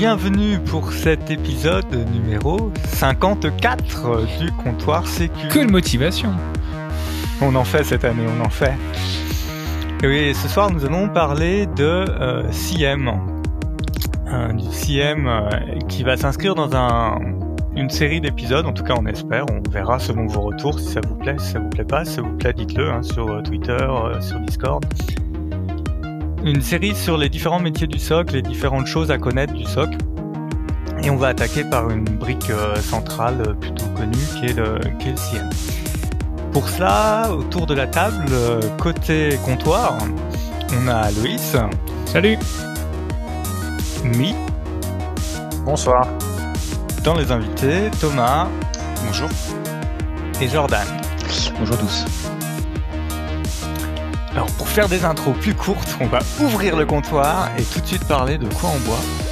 Bienvenue pour cet épisode numéro 54 du comptoir Sécu. Quelle motivation On en fait cette année, on en fait. Et oui, ce soir nous allons parler de euh, CM. Du CM euh, qui va s'inscrire dans un, une série d'épisodes, en tout cas on espère, on verra selon vos retours si ça vous plaît, si ça vous plaît pas, si ça vous plaît dites-le hein, sur euh, Twitter, euh, sur Discord. Une série sur les différents métiers du SOC, les différentes choses à connaître du SOC. Et on va attaquer par une brique euh, centrale euh, plutôt connue qui est le, qui est le CM. Pour cela, autour de la table, euh, côté comptoir, on a Loïs, Salut Mi, Bonsoir. dans les invités, Thomas Bonjour. et Jordan. Bonjour tous. Faire des intros plus courtes, on va ouvrir le comptoir et tout de suite parler de quoi on boit.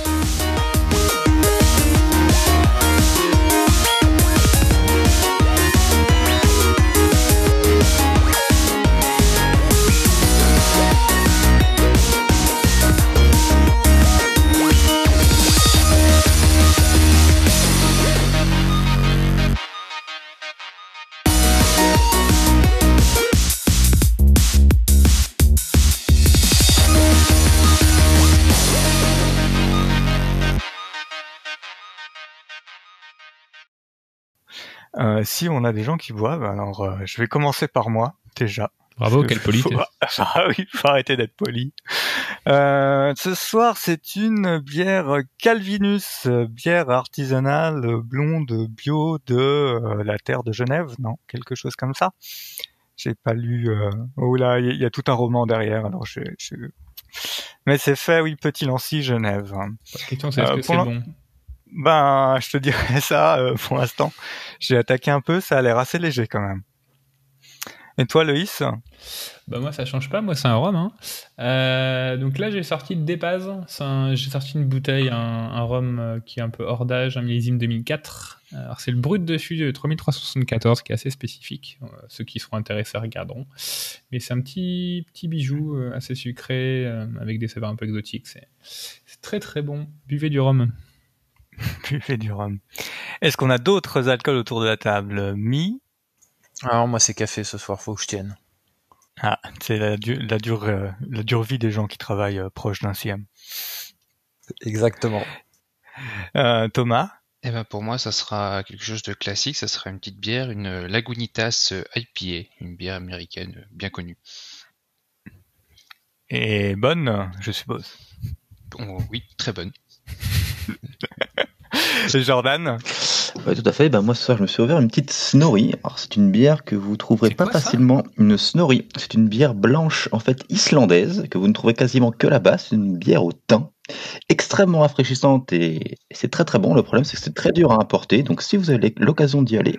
Si on a des gens qui boivent, alors euh, je vais commencer par moi déjà. Bravo, quelle que politesse. faut- Ah oui, faut arrêter d'être poli. Euh, ce soir, c'est une bière Calvinus, euh, bière artisanale euh, blonde bio de euh, la terre de Genève, non Quelque chose comme ça. J'ai pas lu. Euh... Oh là, il y, a- il y a tout un roman derrière. Alors je, je... Mais c'est fait, oui, Petit Lancy, Genève. La question c'est est-ce Euh, que c'est bon? Ben, je te dirais ça euh, pour l'instant. J'ai attaqué un peu, ça a l'air assez léger quand même. Et toi, Loïs? Bah moi ça change pas, moi c'est un rhum. Hein. Euh, donc là j'ai sorti le Dépaz, j'ai sorti une bouteille, un, rhum euh, qui est un peu hors d'âge, un millésime 2004. Alors c'est le brut dessus de 3374 qui est assez spécifique. Ceux qui seront intéressés regarderont. Mais c'est un petit petit bijou assez sucré avec des saveurs un peu exotiques. C'est très très bon. Buvez du rhum. Buvez du rhum. Est-ce qu'on a d'autres alcools autour de la table Mi? Alors moi c'est café ce soir, faut que je tienne. Ah, c'est la, du- la, dure, euh, la dure vie des gens qui travaillent euh, proche d'un CM. Exactement. Euh, Thomas? Eh ben pour moi, ça sera quelque chose de classique. Ça sera une petite bière, une Lagunitas IPA, une bière américaine bien connue. Et bonne, je suppose. Bon, oui, très bonne. Jordan Ouais, tout à fait. Ben, moi, ce soir, je me suis ouvert une petite Snorri. Alors, c'est une bière que vous trouverez C'est pas quoi, facilement. Une Snorri. C'est une bière blanche, en fait, islandaise, que vous ne trouvez quasiment que là-bas. C'est une bière au thym. Extrêmement rafraîchissante et c'est très très bon. Le problème, c'est que c'est très dur à importer. Donc, si vous avez l'occasion d'y aller,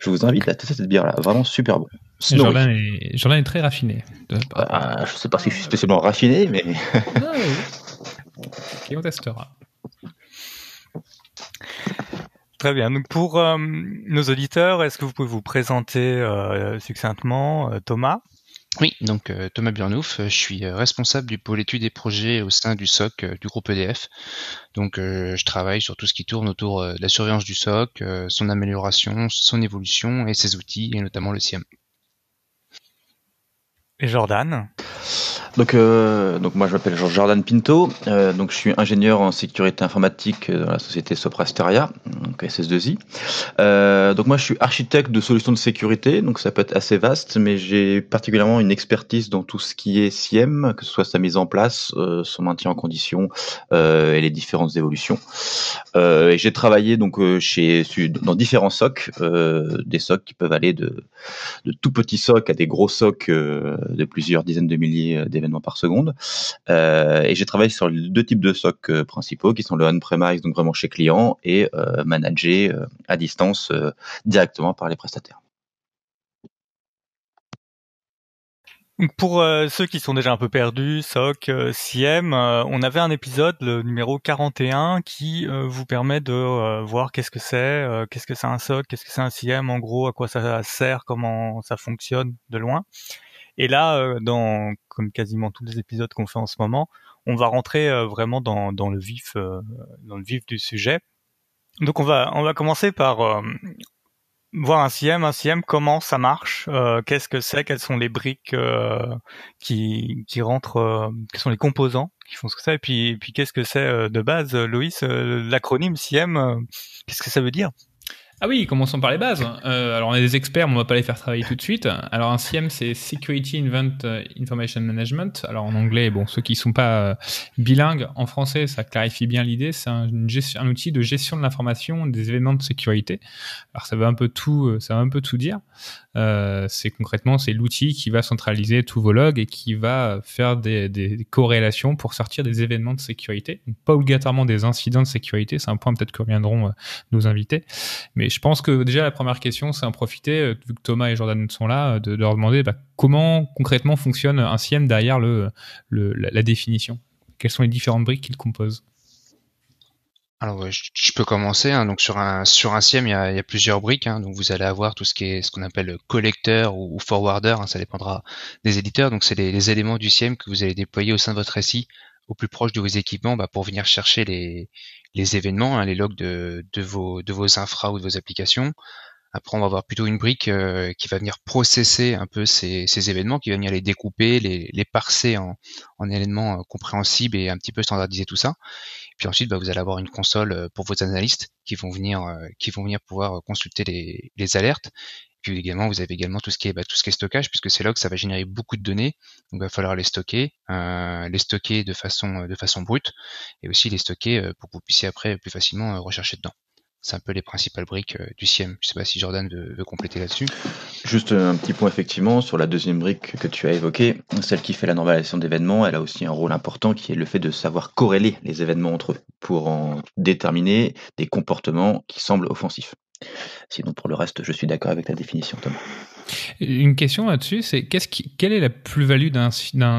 je vous invite à tester cette bière-là. Vraiment super bon. Jordan est, Jordan est très raffiné. De- Ah, je sais pas si je suis spécialement raffiné, mais oui. Ok, on testera. Très bien. Donc pour euh, nos auditeurs, est-ce que vous pouvez vous présenter euh, succinctement, euh, Thomas? Oui, donc Thomas Burnouf, je suis responsable du pôle études et projets au sein du SOC du groupe EDF. Donc je travaille sur tout ce qui tourne autour de la surveillance du SOC, son amélioration, son évolution et ses outils, et notamment le CIEM. et Jordan? Donc, euh, donc moi je m'appelle Jordan Pinto, euh, donc je suis ingénieur en sécurité informatique dans la société Soprasteria, donc SS2I. Euh, donc moi je suis architecte de solutions de sécurité, donc ça peut être assez vaste, mais j'ai particulièrement une expertise dans tout ce qui est SIEM, que ce soit sa mise en place, euh, son maintien en condition euh, et les différentes évolutions. Euh, et j'ai travaillé donc chez dans différents SOC, des SOC qui peuvent aller de de tout petits SOC à des gros SOC de plusieurs dizaines de milliers d'événements par seconde. Euh, et j'ai travaillé sur deux types de SOC euh, principaux, qui sont le on-premise, donc vraiment chez client, et euh, managé euh, à distance euh, directement par les prestataires. Pour ceux qui sont déjà un peu perdus, SOC, euh, CIEM, on avait un épisode, le numéro 41, qui vous permet de voir qu'est-ce que c'est, qu'est-ce que c'est un SOC, qu'est-ce que c'est un CIEM, en gros, à quoi ça sert, comment ça fonctionne de loin. Et là, dans comme quasiment tous les épisodes qu'on fait en ce moment, on va rentrer vraiment dans, le vif dans le vif du sujet. Donc on va on va commencer par voir un CIEM, un CIEM, comment ça marche, qu'est-ce que c'est, quelles sont les briques qui, rentrent, quels sont les composants qui font ce que ça, et puis, puis qu'est-ce que c'est de base, Loïs, l'acronyme CIEM, qu'est-ce que ça veut dire? Ah oui, commençons par les bases. Euh, alors on est des experts, mais on va pas les faire travailler tout de suite. Alors un CIEM, c'est Security Event euh, Information Management. Alors en anglais, bon, ceux qui sont pas euh, bilingues, en français, ça clarifie bien l'idée. C'est un, un, outil de gestion de l'information des événements de sécurité. Alors ça veut un peu tout, ça veut un peu tout dire. Euh, c'est concrètement c'est l'outil qui va centraliser tous vos logs et qui va faire des, corrélations pour sortir des événements de sécurité. pas obligatoirement des incidents de sécurité, c'est un point peut-être que reviendront euh, nos invités. Mais je pense que déjà la première question, c'est en profiter, euh, vu que Thomas et Jordan sont là, de, leur demander bah, comment concrètement fonctionne un CIEM derrière le la, la définition? Quelles sont les différentes briques qu'il compose alors je, peux commencer. Hein. Donc sur un sur un SIEM, il y a, plusieurs briques. Hein. Donc vous allez avoir tout ce qui est ce qu'on appelle collecteur ou, forwarder. Hein. Ça dépendra des éditeurs. Donc c'est les, éléments du SIEM que vous allez déployer au sein de votre SI au plus proche de vos équipements bah, pour venir chercher les, les événements, les logs de, de vos de vos infra ou de vos applications. Après, on va avoir plutôt une brique euh, qui va venir processer un peu ces, ces, événements, qui va venir les découper, les, les parser en, en éléments euh, compréhensibles et un petit peu standardiser tout ça. Puis ensuite, bah, vous allez avoir une console euh, pour vos analystes qui vont venir, euh, qui vont venir pouvoir euh, consulter les, les alertes. Puis également, vous avez également tout ce qui est bah, tout ce qui est stockage, puisque c'est là que ça va générer beaucoup de données. Donc, il va falloir les stocker, euh, les stocker de façon de façon brute, et aussi les stocker pour que vous puissiez après plus facilement rechercher dedans. C'est un peu les principales briques du CIEM. Je sais pas si Jordan veut, compléter là-dessus. Juste un petit point effectivement sur la deuxième brique que tu as évoquée, celle qui fait la normalisation d'événements, elle a aussi un rôle important qui est le fait de savoir corréler les événements entre eux pour en déterminer des comportements qui semblent offensifs. Sinon pour le reste, je suis d'accord avec la définition Thomas. Une question là-dessus, c'est quelle est la plus-value d'un,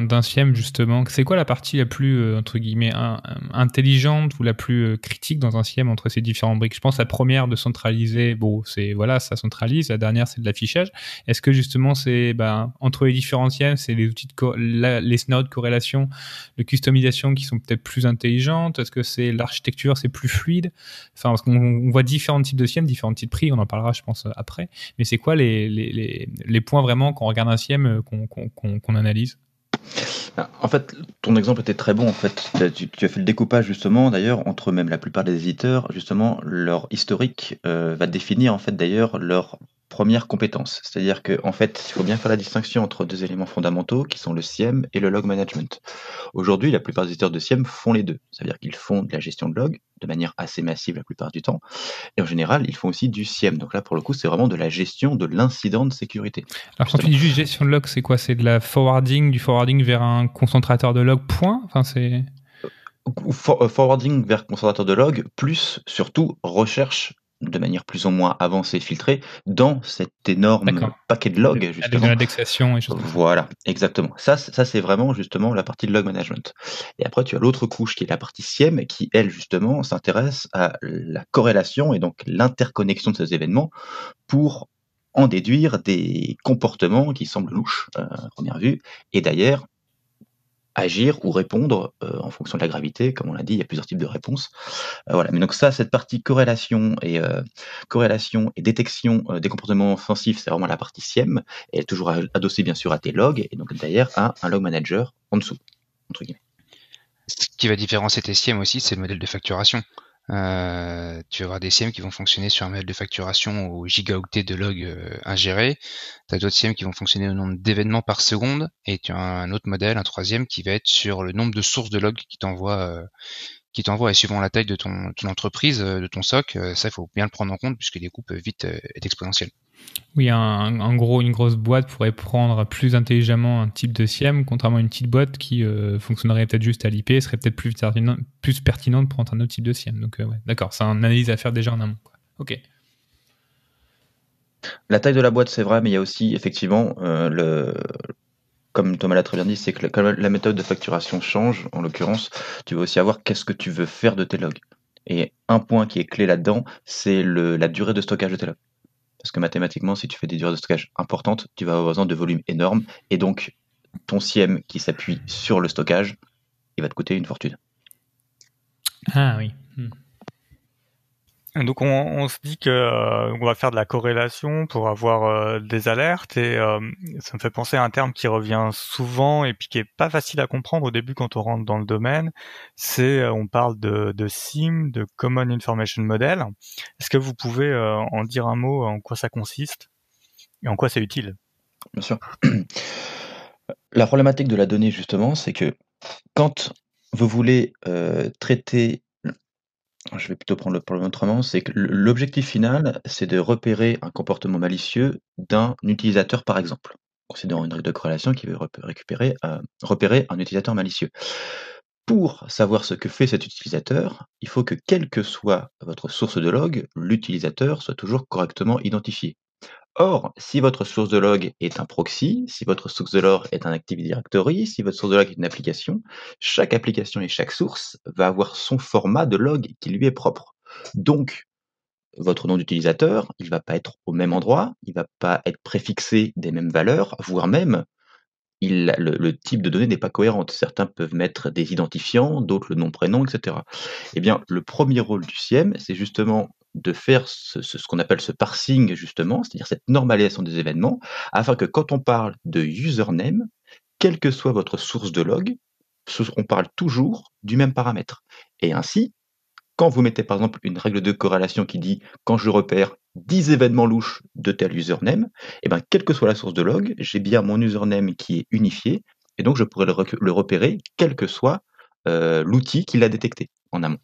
d'un, SIEM justement? C'est quoi la partie la plus euh, entre guillemets intelligente ou la plus euh, critique dans un SIEM entre ces différentes briques? Je pense la première de centraliser, bon, c'est voilà, ça centralise. La dernière, c'est de l'affichage. Est-ce que justement, c'est ben, entre les différents SIEM, c'est les outils de les scénarios de corrélation, de customisation qui sont peut-être plus intelligentes? Est-ce que c'est l'architecture, c'est plus fluide? Enfin, parce qu'on voit différents types de SIEM, différents types de prix. On en parlera, je pense, après. Mais c'est quoi les les, points vraiment qu'on regarde un SIEM, euh, qu'on analyse en fait, ton exemple était très bon. En fait, tu, as fait le découpage justement, d'ailleurs, entre même la plupart des éditeurs, justement, leur historique euh, va définir en fait d'ailleurs leur première compétence. C'est-à-dire qu'en en fait, il faut bien faire la distinction entre deux éléments fondamentaux qui sont le SIEM et le log management. Aujourd'hui, la plupart des éditeurs de SIEM font les deux. C'est-à-dire qu'ils font de la gestion de log de manière assez massive la plupart du temps. Et en général, ils font aussi du SIEM. Donc là, pour le coup, c'est vraiment de la gestion de l'incident de sécurité. Alors quand tu dis juste gestion de log, c'est quoi? C'est de la forwarding, du forwarding vers un concentrateur de log, point? Enfin, c'est... Euh, forwarding vers concentrateur de log, plus surtout recherche de manière plus ou moins avancée, filtrée, dans cet énorme paquet de logs, justement. l'indexation et Voilà, exactement. Ça, ça c'est vraiment justement la partie de log management. Et après, tu as l'autre couche qui est la partie SIEM, qui, elle, justement, s'intéresse à la corrélation et donc l'interconnexion de ces événements pour en déduire des comportements qui semblent louches euh, à première vue. Et d'ailleurs, agir ou répondre euh, en fonction de la gravité. Comme on l'a dit, il y a plusieurs types de réponses. Euh, voilà. Mais donc ça, cette partie corrélation et euh, corrélation et détection des comportements offensifs, c'est vraiment la partie SIEM. Et elle est toujours adossée bien sûr à tes logs et donc d'ailleurs à un log manager en dessous entre guillemets. Ce qui va différencier tes SIEM aussi, c'est le modèle de facturation. Euh, tu vas avoir des SIEM qui vont fonctionner sur un modèle de facturation au gigaoctet de log euh, ingéré. Tu as d'autres SIEM qui vont fonctionner au nombre d'événements par seconde. Et tu as un autre modèle, un troisième, qui va être sur le nombre de sources de log qui t'envoie euh, et suivant la taille de ton, entreprise, de ton SOC, ça il faut bien le prendre en compte puisque les coûts peuvent vite être exponentiels. Oui, un, gros, une grosse boîte pourrait prendre plus intelligemment un type de SIEM, contrairement à une petite boîte qui euh, fonctionnerait peut-être juste à l'IP, serait peut-être plus, pertinent, plus pertinente de prendre un autre type de SIEM. Donc, euh, d'accord, c'est une analyse à faire déjà en amont. Ok. La taille de la boîte, c'est vrai, mais il y a aussi effectivement euh, comme Thomas l'a très bien dit, c'est que la, la méthode de facturation change, en l'occurrence, tu vas aussi avoir qu'est-ce que tu veux faire de tes logs. Et un point qui est clé là-dedans, c'est la durée de stockage de tes logs. Parce que mathématiquement, si tu fais des durées de stockage importantes, tu vas avoir besoin de volumes énormes. Et donc, ton SIEM qui s'appuie sur le stockage il va te coûter une fortune. Ah oui. Donc on, se dit que euh, on va faire de la corrélation pour avoir euh, des alertes et euh, ça me fait penser à un terme qui revient souvent et puis qui est pas facile à comprendre au début quand on rentre dans le domaine. C'est on parle de, de SIM, de Common Information Model. Est-ce que vous pouvez en dire un mot en quoi ça consiste et en quoi c'est utile? Bien sûr. La problématique de la donnée justement, c'est que quand vous voulez traiter je vais plutôt prendre le problème autrement, c'est que l'objectif final, c'est de repérer un comportement malicieux d'un utilisateur, par exemple. Considérons une règle de corrélation qui veut récupérer, euh, repérer un utilisateur malicieux. Pour savoir ce que fait cet utilisateur, il faut que quelle que soit votre source de log, l'utilisateur soit toujours correctement identifié. Or, si votre source de log est un proxy, si votre source de log est un Active Directory, si votre source de log est une application, chaque application et chaque source va avoir son format de log qui lui est propre. Donc, votre nom d'utilisateur, il va pas être au même endroit, il va pas être préfixé des mêmes valeurs, voire même le, type de données n'est pas cohérent. Certains peuvent mettre des identifiants, d'autres le nom prénom, etc. Eh bien, le premier rôle du SIEM, c'est justement de faire ce, qu'on appelle ce parsing justement, c'est-à-dire cette normalisation des événements, afin que quand on parle de username, quelle que soit votre source de log, on parle toujours du même paramètre. Et ainsi, quand vous mettez par exemple une règle de corrélation qui dit quand je repère 10 événements louches de tel username, et eh ben, quelle que soit la source de log, j'ai bien mon username qui est unifié, et donc je pourrais le, repérer quel que soit euh, l'outil qui l'a détecté en amont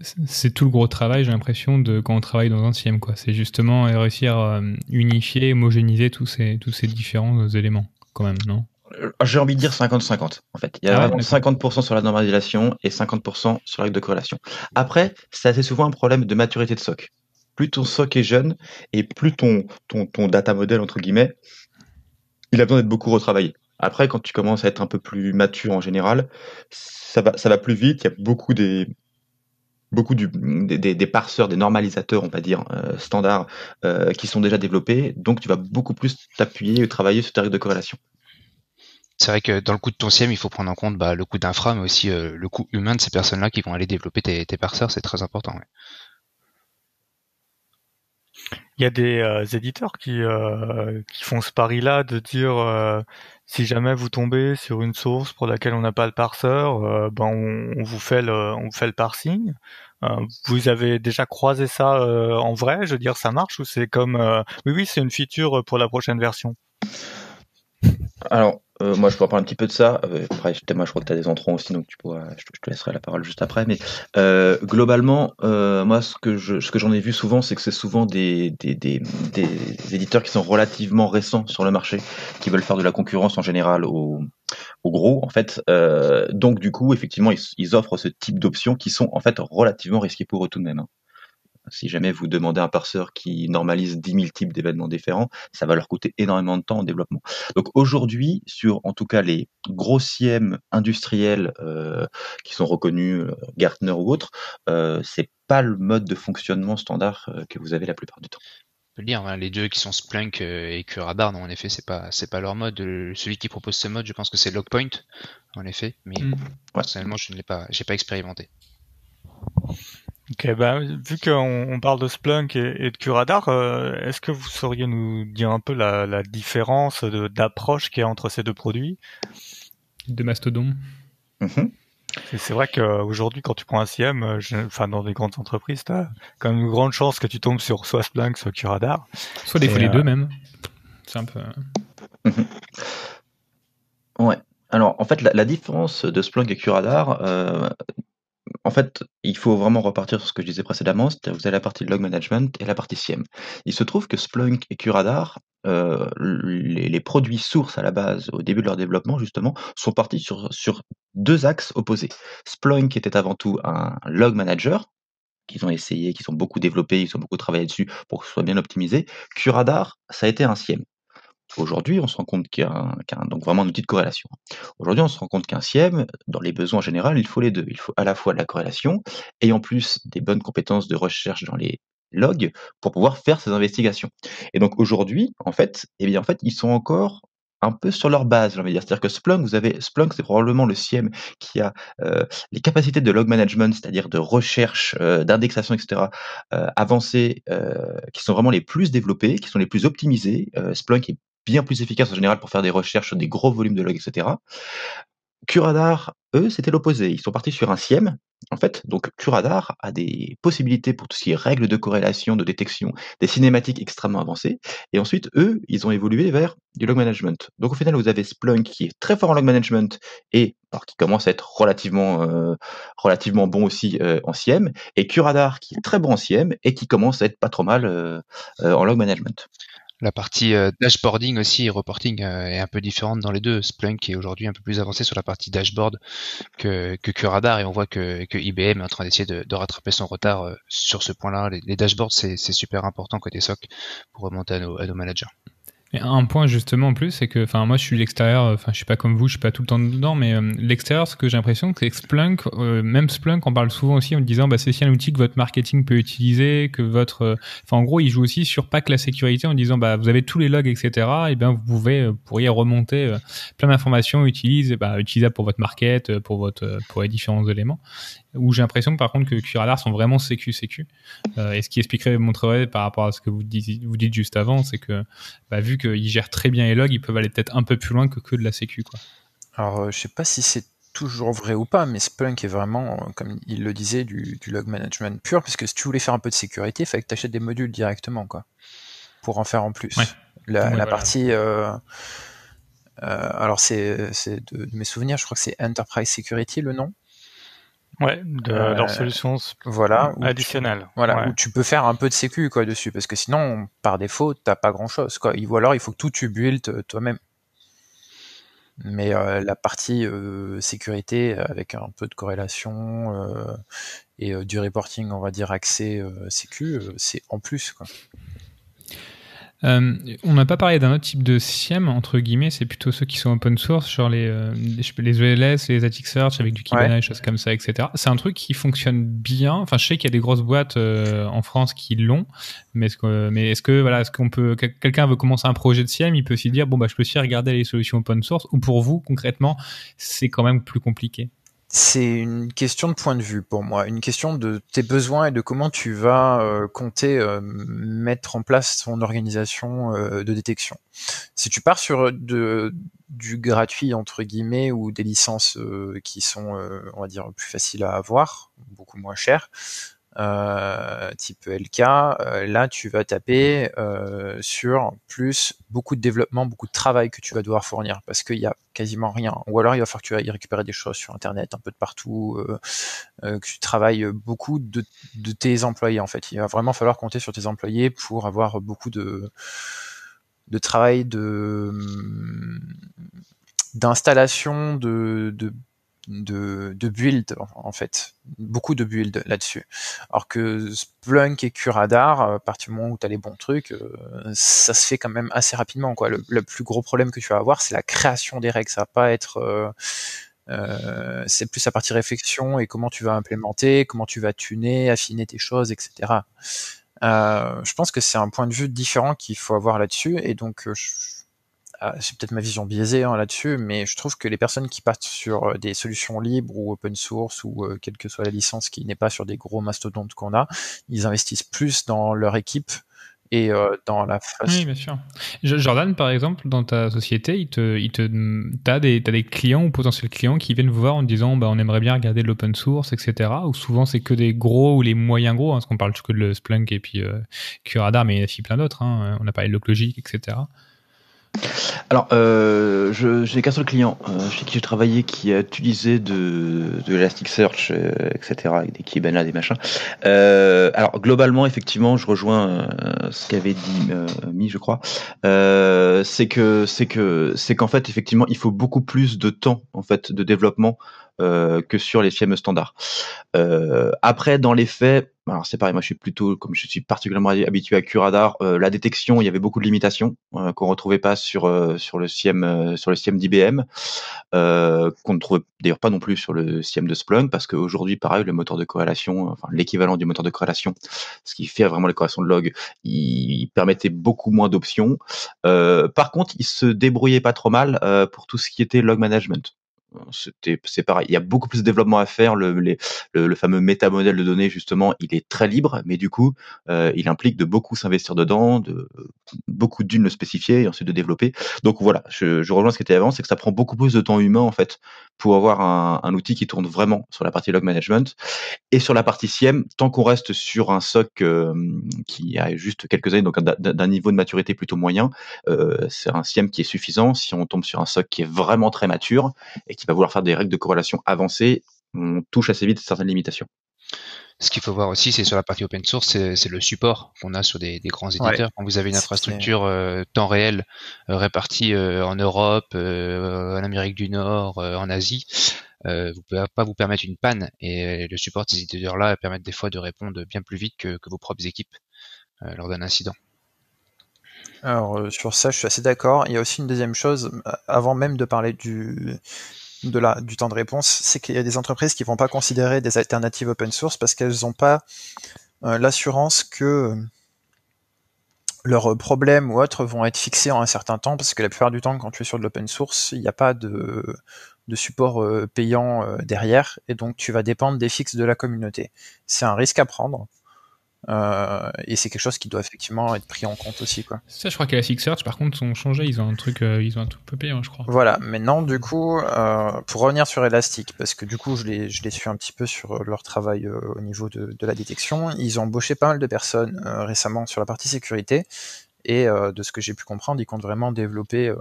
c'est tout le gros travail, j'ai l'impression, de quand on travaille dans un CIEM, quoi. C'est justement réussir à euh, unifier, homogénéiser tous ces, tous ces différents éléments, quand même, non? Euh, J'ai envie de dire 50-50, en fait. Il y a ah vraiment 50% sur la normalisation et 50% sur la règle de corrélation. Après, c'est assez souvent un problème de maturité de SOC. Plus ton SOC est jeune et plus ton, ton, ton data model, entre guillemets, il a besoin d'être beaucoup retravaillé. Après, quand tu commences à être un peu plus mature en général, ça va, ça va plus vite. Il y a beaucoup des, beaucoup du, des, des, parseurs, des normalisateurs, on va dire, euh, standards, euh, qui sont déjà développés. Donc, tu vas beaucoup plus t'appuyer et travailler sur ta règle de corrélation. C'est vrai que dans le coût de ton SIEM, il faut prendre en compte bah, le coût d'infra, mais aussi euh, le coût humain de ces personnes-là qui vont aller développer tes, tes parseurs. C'est très important. Ouais. Il y a des euh, éditeurs qui, euh, qui font ce pari-là de dire euh, si jamais vous tombez sur une source pour laquelle on n'a pas le parseur, ben on, vous fait le, on fait le parsing. vous avez déjà croisé ça en vrai Je veux dire, ça marche ou c'est comme oui oui c'est une feature pour la prochaine version? Alors euh, moi, je pourrais parler un petit peu de ça. Euh, après, moi, je crois que tu as des entrants aussi, donc tu pourras, je, te laisserai la parole juste après. Mais euh, globalement, euh, moi, ce que je, j'en ai vu souvent, c'est que c'est souvent des, des, des, des, éditeurs qui sont relativement récents sur le marché, qui veulent faire de la concurrence en général au, au gros, en fait. Euh, donc, du coup, effectivement, ils, ils offrent ce type d'options qui sont en fait relativement risquées pour eux tout de même. Hein. Si jamais vous demandez un parseur qui normalise 10 000 types d'événements différents, ça va leur coûter énormément de temps en développement. Donc aujourd'hui, sur en tout cas les grossièmes industriels euh, qui sont reconnus, euh, Gartner ou autres, euh, c'est pas le mode de fonctionnement standard euh, que vous avez la plupart du temps. On peut le dire, hein, les deux qui sont Splunk et Curabar, non, en effet, c'est pas c'est pas leur mode. Celui qui propose ce mode, je pense que c'est Logpoint, en effet, mais mm. personnellement, je ne l'ai pas, j'ai pas expérimenté. Ok, bah, vu qu'on parle de Splunk et, de Curadar, euh, est-ce que vous sauriez nous dire un peu la, différence d'approche qu'il y a entre ces deux produits? De Mastodon mm-hmm. C'est vrai qu'aujourd'hui, quand tu prends un CM, euh, enfin dans des grandes entreprises, tu as quand même une grande chance que tu tombes sur soit Splunk, soit Curadar. Soit des fois les deux euh, même. C'est un peu... Mm-hmm. Ouais. Alors, en fait, la, différence de Splunk et Curadar, en fait, il faut vraiment repartir sur ce que je disais précédemment, c'est-à-dire vous avez la partie log management et la partie SIEM. Il se trouve que Splunk et Curadar, euh, les, produits sources à la base, au début de leur développement justement, sont partis sur, deux axes opposés. Splunk était avant tout un log manager, qu'ils ont essayé, qu'ils ont beaucoup développé, ils ont beaucoup travaillé dessus pour que ce soit bien optimisé. Curadar, ça a été un SIEM. Aujourd'hui, on se rend compte qu'il y a, un, donc vraiment un outil de corrélation. Aujourd'hui, on se rend compte qu'un SIEM, dans les besoins en général, il faut les deux. Il faut à la fois de la corrélation et en plus des bonnes compétences de recherche dans les logs pour pouvoir faire ces investigations. Et donc aujourd'hui, en fait, eh bien en fait, ils sont encore un peu sur leur base, j'ai envie de dire. C'est-à-dire que Splunk, vous avez Splunk, c'est probablement le CIEM qui a euh, les capacités de log management, c'est-à-dire de recherche, euh, d'indexation, etc., euh, avancées, qui sont vraiment les plus développées, qui sont les plus optimisées. Splunk est bien plus efficace en général pour faire des recherches sur des gros volumes de logs, etc. Curadar, eux, c'était l'opposé. Ils sont partis sur un SIEM, en fait. Donc, Curadar a des possibilités pour tout ce qui est règles de corrélation, de détection, des cinématiques extrêmement avancées. Et ensuite, eux, ils ont évolué vers du log management. Donc, au final, vous avez Splunk qui est très fort en log management et qui commence à être relativement, euh, bon aussi euh, en SIEM, et Curadar qui est très bon en SIEM et qui commence à être pas trop mal euh en log management. La partie euh, dashboarding aussi reporting euh, est un peu différente dans les deux. Splunk est aujourd'hui un peu plus avancé sur la partie dashboard que, que Curadar et on voit que, que IBM est en train d'essayer de, de, rattraper son retard euh, sur ce point-là. Les, les dashboards, c'est super important côté SOC pour remonter à nos, à nos managers. Et un point justement en plus, c'est que, enfin, moi je suis l'extérieur, enfin, je suis pas comme vous, je suis pas tout le temps dedans, mais euh, l'extérieur, ce que j'ai l'impression, c'est que Splunk, euh, même Splunk, on parle souvent aussi en disant, bah, c'est aussi un outil que votre marketing peut utiliser, que votre, euh, enfin, en gros, il joue aussi sur pas que la sécurité en disant, bah, vous avez tous les logs, etc. Et bien, vous pouvez, euh, pourriez remonter euh, plein d'informations utilisées, bah, utilisables pour votre market, pour votre, pour les différents éléments où j'ai l'impression par contre que Curadar sont vraiment sécu sécu. Euh, et ce qui expliquerait, montrerait par rapport à ce que vous dites, vous dites juste avant, c'est que bah, vu qu'ils gèrent très bien les logs, ils peuvent aller peut-être un peu plus loin que que de la sécu. Quoi. Alors euh, je sais pas si c'est toujours vrai ou pas, mais Splunk est vraiment, comme il le disait, du, du log management pur, parce que si tu voulais faire un peu de sécurité, il fallait que tu achètes des modules directement, quoi, pour en faire en plus. Ouais. La, Ouais, la voilà. partie, euh, euh, alors c'est c'est de, de mes souvenirs, je crois que c'est Enterprise Security le nom. Ouais, de Euh, leur solution Voilà. où tu- additionnelle. Voilà, Ouais. où tu peux faire un peu de sécu quoi dessus, parce que sinon, par défaut, t'as pas grand chose quoi. Ou alors il faut que tout tu build euh, toi-même. Mais euh, la partie euh, sécurité avec un peu de corrélation euh, et du reporting, on va dire accès euh, sécu, euh, c'est en plus quoi. Euh, on n'a pas parlé d'un autre type de SIEM, entre guillemets, c'est plutôt ceux qui sont open source, genre les, euh, les, ELS, les Elasticsearch avec du Kibana, Ouais. des choses comme ça, etc. C'est un truc qui fonctionne bien. Enfin, je sais qu'il y a des grosses boîtes euh, en France qui l'ont, mais est-ce que, mais est-ce que, voilà, est-ce qu'on peut, quel- quelqu'un veut commencer un projet de SIEM, il peut aussi dire, bon, bah, je peux aussi regarder les solutions open source, ou pour vous, concrètement, c'est quand même plus compliqué. C'est une question de point de vue pour moi, une question de tes besoins et de comment tu vas euh, compter euh, mettre en place ton organisation euh, de détection. Si tu pars sur du gratuit entre guillemets ou des licences qui sont, on va dire, plus faciles à avoir, beaucoup moins chères, euh, type LK, euh, là tu vas taper euh, sur plus beaucoup de développement, beaucoup de travail que tu vas devoir fournir parce qu'il y a quasiment rien. Ou alors il va falloir que tu ailles récupérer des choses sur internet un peu de partout, que tu travailles beaucoup de, de tes employés en fait. Il va vraiment falloir compter sur tes employés pour avoir beaucoup de de travail de d'installation de, de de, build en fait, beaucoup de build là-dessus. Alors que Splunk et Curadar, à partir du moment où tu as les bons trucs, euh, ça se fait quand même assez rapidement. Quoi. Le, plus gros problème que tu vas avoir, c'est la création des règles. Ça va pas être... Euh, euh, c'est plus la partie réflexion et comment tu vas implémenter, comment tu vas tuner, affiner tes choses, etc. Euh, je pense que c'est un point de vue différent qu'il faut avoir là-dessus. Et donc, je, c'est peut-être ma vision biaisée hein, là-dessus, mais je trouve que les personnes qui partent sur des solutions libres ou open source ou euh, quelle que soit la licence qui n'est pas sur des gros mastodontes qu'on a, ils investissent plus dans leur équipe et euh, dans la Oui, bien sûr. Jordan, par exemple, dans ta société, il te, des, clients ou potentiels clients qui viennent vous voir en disant, bah, on aimerait bien regarder de l'open source, etc. Ou souvent c'est que des gros ou les moyens gros, hein, parce qu'on parle que de Splunk et puis euh, Curadar, mais il y a aussi plein d'autres. Hein. On a parlé de Loglogic, etc. Alors, euh, j'ai qu'un seul client euh, chez qui j'ai travaillé qui a utilisé de, de Elasticsearch, euh, etc., avec des Kibana, des machins. Euh, alors, globalement, effectivement, je rejoins euh, ce qu'avait dit euh, Mi, je crois. c'est que c'est que c'est qu'en fait, effectivement, il faut beaucoup plus de temps en fait de développement que sur les SIEM standards. après, dans les faits, alors c'est pareil, moi je suis plutôt, comme je suis particulièrement habitué à Curadar, euh, la détection, il y avait beaucoup de limitations euh, qu'on retrouvait pas sur euh, sur le SIEM sur le SIEM d'IBM, qu'on ne trouvait d'ailleurs pas non plus sur le SIEM de Splunk, parce qu'aujourd'hui, pareil, le moteur de corrélation, enfin l'équivalent du moteur de corrélation, ce qui fait vraiment les corrélations de log, il, permettait beaucoup moins d'options. par contre, il se débrouillait pas trop mal pour tout ce qui était log management c'était c'est pareil. Il y a beaucoup plus de développement à faire. Le, le, le fameux métamodèle de données justement, il est très libre, mais du coup, euh, il implique de beaucoup s'investir dedans, de beaucoup d'une le spécifier et ensuite de développer. Donc voilà, je, rejoins ce qui était avant, c'est que ça prend beaucoup plus de temps humain en fait pour avoir un, un, outil qui tourne vraiment sur la partie log management et sur la partie SIEM. Tant qu'on reste sur un SOC euh, qui a juste quelques années, donc d'un niveau de maturité plutôt moyen, euh, c'est un SIEM qui est suffisant. Si on tombe sur un SOC qui est vraiment très mature et qui va vouloir faire des règles de corrélation avancées, on touche assez vite certaines limitations. Ce qu'il faut voir aussi, c'est sur la partie open source, c'est le support qu'on a sur des, grands éditeurs. Quand vous avez une infrastructure euh, temps réel euh, répartie euh, en Europe, en Amérique du Nord, en Asie, vous pouvez pas vous permettre une panne. Et le support de ces éditeurs-là permettent des fois de répondre bien plus vite que, que vos propres équipes lors d'un incident. Alors sur ça, je suis assez d'accord. Il y a aussi une deuxième chose, avant même de parler du de la, du temps de réponse, c'est qu'il y a des entreprises qui vont pas considérer des alternatives open source parce qu'elles n'ont pas euh, l'assurance que euh, leurs problèmes ou autres vont être fixés en un certain temps, parce que la plupart du temps, quand tu es sur de l'open source, il n'y a pas de, de support euh, payant derrière, et donc tu vas dépendre des fixes de la communauté. C'est un risque à prendre. Euh, et c'est quelque chose qui doit effectivement être pris en compte aussi, quoi. Ça, je crois qu'Elasticsearch, par contre, sont changés. Ils ont un truc, euh, ils ont un truc peu payant, je crois. Voilà. Maintenant, du coup, euh, pour revenir sur Elastic, parce que du coup, je les, je les suis un petit peu sur leur travail au niveau de, de, la détection. Ils ont embauché pas mal de personnes récemment sur la partie sécurité. Et de ce que j'ai pu comprendre, ils comptent vraiment développer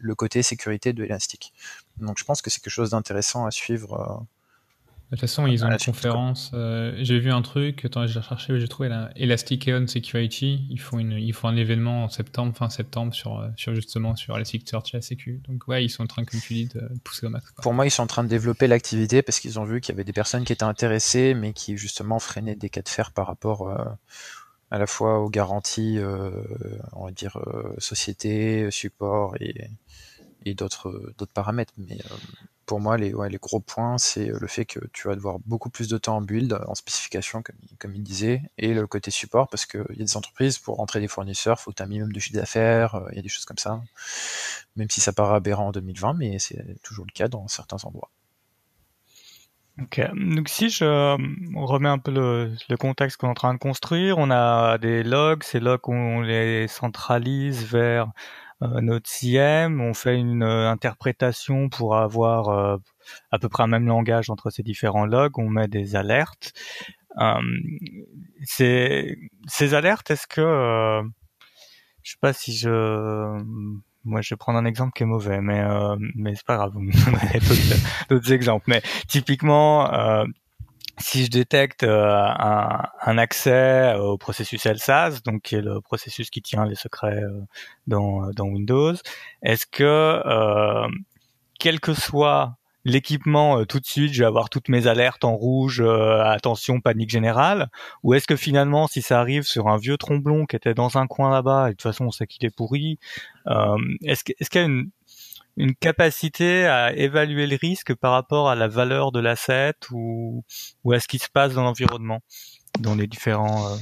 le côté sécurité de Elastic. Donc, je pense que c'est quelque chose d'intéressant à suivre toute façon, ils ont une conférence. Euh, j'ai vu un truc, attends, j'ai cherché, j'ai trouvé la Elastic Eon Security. Ils font, une, ils font un événement en septembre, fin septembre, sur, euh, sur justement sur Elasticsearch et la Sécu. Donc, ouais, ils sont en train, comme tu dis, de pousser au max. Pour moi, ils sont en train de développer l'activité parce qu'ils ont vu qu'il y avait des personnes qui étaient intéressées, mais qui justement freinaient des cas de fer par rapport euh, à la fois aux garanties, on va dire, société, support et, et d'autres d'autres paramètres. Mais pour moi, les, gros points, c'est euh, le fait que tu vas devoir beaucoup plus de temps en build, en spécification, comme, il disait, et le côté support, parce qu'il y a des entreprises, pour rentrer des fournisseurs, il faut que tu un minimum de chiffre d'affaires, euh, il y a des choses comme ça. Même si ça paraît aberrant en 2020, mais c'est toujours le cas dans certains endroits. Ok, donc si je euh, remets un peu le, le contexte qu'on est en train de construire, on a des logs, ces logs on les centralise vers notre CM, on fait une euh, interprétation pour avoir euh, à peu près un même langage entre ces différents logs, on met des alertes. ces, ces alertes, est-ce que je sais pas si je moi je vais prendre un exemple qui est mauvais mais mais c'est pas grave. Vous me d'autres exemples. Mais typiquement euh, si je détecte euh, un, un, accès au processus LSAS, donc qui est le processus qui tient les secrets euh, dans, dans Windows, est-ce que euh, quel que soit l'équipement tout de suite, je vais avoir toutes mes alertes en rouge, attention, panique générale, ou est-ce que finalement, si ça arrive sur un vieux tromblon qui était dans un coin là-bas, et de toute façon on sait qu'il est pourri, est-ce qu'il est y a une une capacité à évaluer le risque par rapport à la valeur de l'asset ou, ou à ce qui se passe dans l'environnement, dans les différents euh,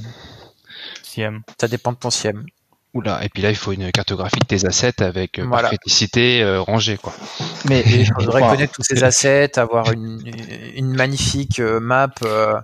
SIEM. Ça dépend de ton SIEM. Oula, et puis là, il faut une cartographie de tes assets avec euh, voilà. criticité euh, rangée, quoi. Mais je voudrais connaître tous ces assets, avoir une, une magnifique euh, map euh,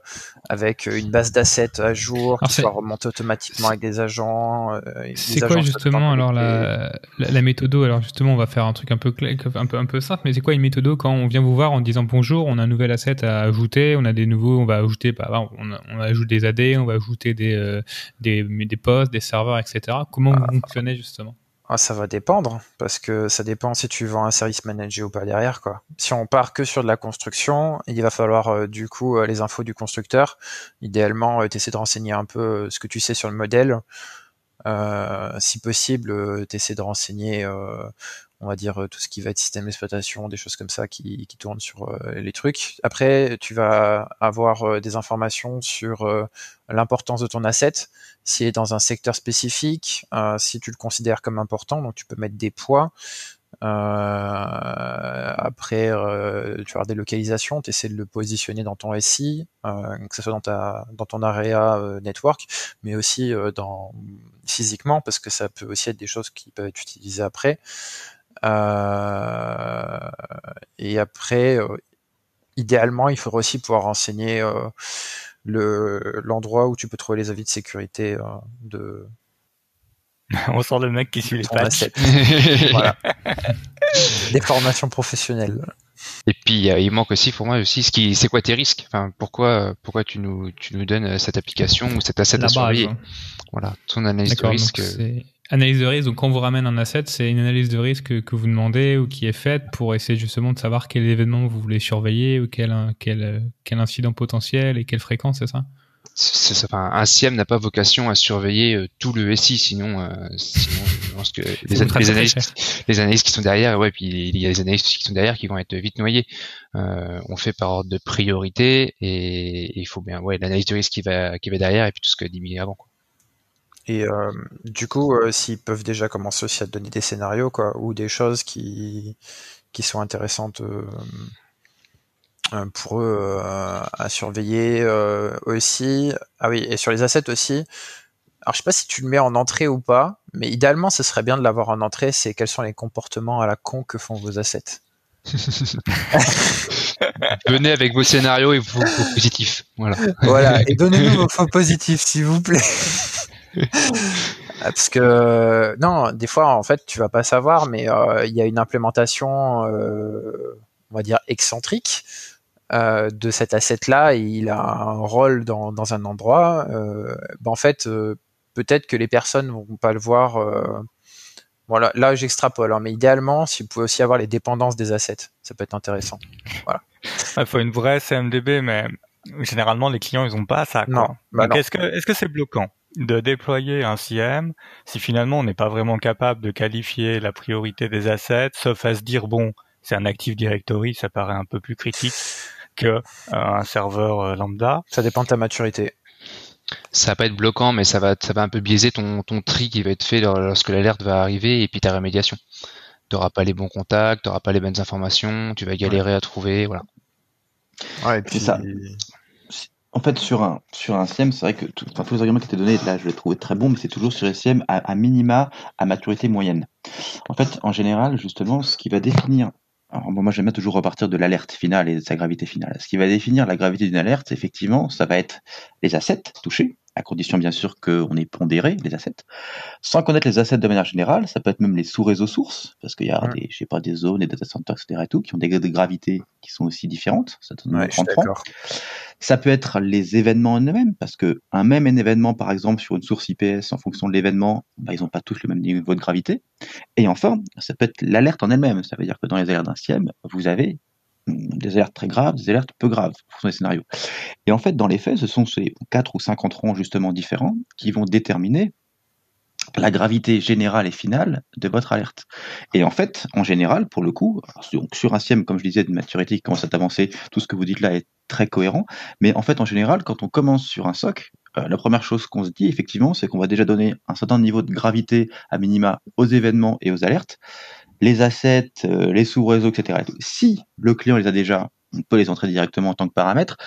avec une base d'assets à jour qui soit remontée automatiquement avec des agents. Euh, c'est quoi justement alors la, la, la, méthodo Alors justement, on va faire un truc un peu un peu un peu simple, mais c'est quoi une méthodo quand on vient vous voir en disant bonjour, on a un nouvel asset à ajouter, on a des nouveaux, on va ajouter, bah, on, on ajoute des AD, on va ajouter des des, des postes, des serveurs, etc. Comment vous fonctionnez justement? Ah, ça va dépendre, parce que ça dépend si tu vends un service managé ou pas derrière, quoi. Si on part que sur de la construction, il va falloir euh, du coup euh, les infos du constructeur. Idéalement, euh, tu essaies de renseigner un peu ce que tu sais sur le modèle. si possible, tu essaies de renseigner on va dire tout ce qui va être système d'exploitation, des choses comme ça qui, qui tournent sur les trucs. Après, tu vas avoir des informations sur l'importance de ton asset, s'il est dans un secteur spécifique, si tu le considères comme important, donc tu peux mettre des poids. Euh, après, euh, tu as des localisations, tu essaies de le positionner dans ton SI, euh, que ce soit dans, ta, dans ton area network, mais aussi dans physiquement, parce que ça peut aussi être des choses qui peuvent être utilisées après. Et après, idéalement, il faudrait aussi pouvoir renseigner le l'endroit où tu peux trouver les avis de sécurité de On sort le mec qui suit les patchs. voilà. Des formations professionnelles. Et puis il manque aussi pour moi aussi ce qui c'est quoi tes risques? Enfin pourquoi pourquoi tu nous tu nous donnes cette application ou cet asset à surveiller? hein. voilà ton analyse de risque analyse de risque donc quand on vous ramène un asset c'est une analyse de risque que vous demandez ou qui est faite pour essayer justement de savoir quel événement vous voulez surveiller ou quel quel quel incident potentiel et quelle fréquence c'est ça? Un SIEM n'a pas vocation à surveiller euh, tout le SI, sinon, euh, sinon je pense que les, analystes, les analystes qui sont derrière, ouais, puis il y a les analystes qui sont derrière qui vont être vite noyés. Euh, on fait par ordre de priorité et il faut bien, ouais, l'analyse de risque qui va, qui va derrière et puis tout ce que dit avant. Quoi. Et euh, du coup, s'ils peuvent déjà commencer aussi à donner des scénarios, quoi, ou des choses qui qui sont intéressantes euh, pour eux euh, à surveiller euh, aussi. Ah oui, et sur les assets aussi. Alors je sais pas si tu le mets en entrée ou pas, mais idéalement ce serait bien de l'avoir en entrée. C'est quels sont les comportements à la con que font vos assets. Venez avec vos scénarios et vos faux positifs. Voilà. Voilà. Et donnez-nous vos faux positifs, s'il vous plaît. Parce que non, des fois en fait tu vas pas savoir, mais il y a une implémentation, on va dire excentrique euh, de cet asset-là, il a un rôle dans, dans un endroit, euh, ben en fait, euh, peut-être que les personnes vont pas le voir. voilà, là j'extrapole, hein, mais idéalement, si vous pouvez aussi avoir les dépendances des assets, ça peut être intéressant. Voilà. Il faut une vraie CMDB, mais généralement les clients ils ont pas ça. Quoi. Non. Bah est-ce que est-ce que c'est bloquant? De déployer un CM si finalement on n'est pas vraiment capable de qualifier la priorité des assets, sauf à se dire bon c'est un Active Directory, ça paraît un peu plus critique que euh, un serveur euh, lambda. Ça dépend de ta maturité. Ça va pas être bloquant, mais ça va, ça va un peu biaiser ton, ton tri qui va être fait lorsque l'alerte va arriver et puis ta rémédiation. Tu n'auras pas les bons contacts, tu n'auras pas les bonnes informations, tu vas galérer à trouver, voilà. Ouais, et puis ça. En fait, sur un, sur SIEM, c'est vrai que tous les arguments qui étaient donnés, là, je les trouvais très bons, mais c'est toujours sur un SIEM à, minima, à maturité moyenne. En fait, en général, justement, ce qui va définir alors, moi, j'aime toujours repartir de l'alerte finale et de sa gravité finale. Ce qui va définir la gravité d'une alerte, effectivement, ça va être les assets touchés, à condition bien sûr qu'on ait pondéré les assets. Sans connaître les assets de manière générale, ça peut être même les sous-réseaux sources, parce qu'il y a des, je sais pas, des zones, des data centers, etc. et tout, qui ont des, des gravités qui sont aussi différentes. Ça ouais, Ça peut être les événements en eux-mêmes, parce que un même événement, par exemple, sur une source IPS, en fonction de l'événement, bah, ils n'ont pas tous le même niveau de gravité. Et enfin, ça peut être l'alerte en elle-même. Ça veut dire que dans les alertes d'un SIEM, vous avez des alertes très graves, des alertes peu graves, en fonction des scénarios. Et en fait, dans les faits, ce sont ces quatre ou cinq entrants justement différents qui vont déterminer la gravité générale et finale de votre alerte. Et en fait, en général, pour le coup, donc sur un SIEM, comme je disais, de maturité qui commence à avancer, tout ce que vous dites là est très cohérent. Mais en fait, en général, quand on commence sur un SOC, euh, la première chose qu'on se dit, effectivement, c'est qu'on va déjà donner un certain niveau de gravité à minima aux événements et aux alertes les assets, euh, les sous-réseaux, etc. Si le client les a déjà, on peut les entrer directement en tant que paramètres,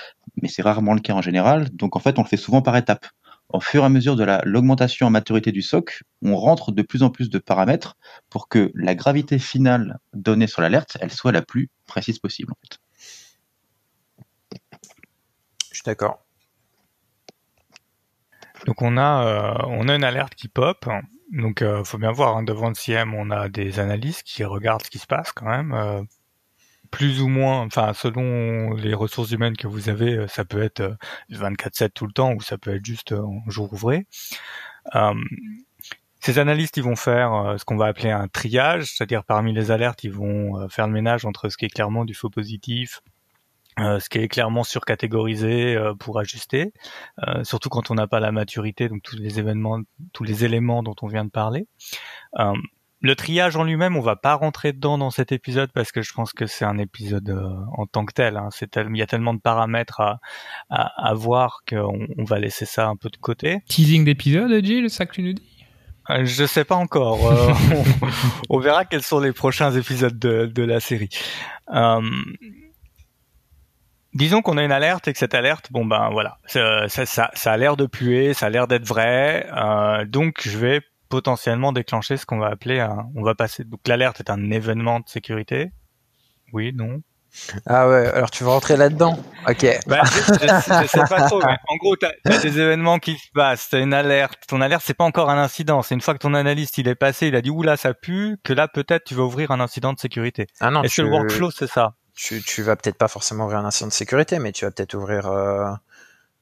mais c'est rarement le cas en général. Donc en fait, on le fait souvent par étapes. Au fur et à mesure de l'augmentation en maturité du SOC, on rentre de plus en plus de paramètres pour que la gravité finale donnée sur l'alerte, elle soit la plus précise possible. Je suis d'accord. Donc on a euh, on a une alerte qui pop donc, euh, faut bien voir. Hein, devant le CM, on a des analystes qui regardent ce qui se passe quand même. Euh, plus ou moins, enfin, selon les ressources humaines que vous avez, euh, ça peut être 24/7 euh, tout le temps ou ça peut être juste en jour ouvré. ces analystes, ils vont faire ce qu'on va appeler un triage, c'est-à-dire parmi les alertes, ils vont faire le ménage entre ce qui est clairement du faux positif, ce qui est clairement surcatégorisé pour ajuster, surtout quand on n'a pas la maturité, donc tous les événements, tous les éléments dont on vient de parler le triage en lui-même, on va pas rentrer dedans dans cet épisode parce que je pense que c'est un épisode euh, en tant que tel. Hein. C'est il y a tellement de paramètres à, à, voir qu'on on va laisser ça un peu de côté. Teasing d'épisode, Jill, ça que tu nous dis? Euh, Je sais pas encore. Euh, on, verra quels sont les prochains épisodes de, de la série. Disons qu'on a une alerte et que cette alerte, bon ben voilà, ça, ça, ça, a l'air de puer, ça a l'air d'être vrai, donc je vais potentiellement déclencher ce qu'on va appeler un, on va passer, donc l'alerte est un événement de sécurité. Oui, non. Ah ouais, alors tu veux rentrer là-dedans? Ok. Bah, je, sais pas trop, mais en gros, tu as, des événements qui se passent, t'as une alerte. Ton alerte, c'est pas encore un incident. C'est une fois que ton analyste il est passé, il a dit oula ça pue, que là peut-être tu vas ouvrir un incident de sécurité. Ah non. Est-ce que le workflow c'est ça? Tu, tu vas peut-être pas forcément ouvrir un incident de sécurité, mais tu vas peut-être ouvrir euh,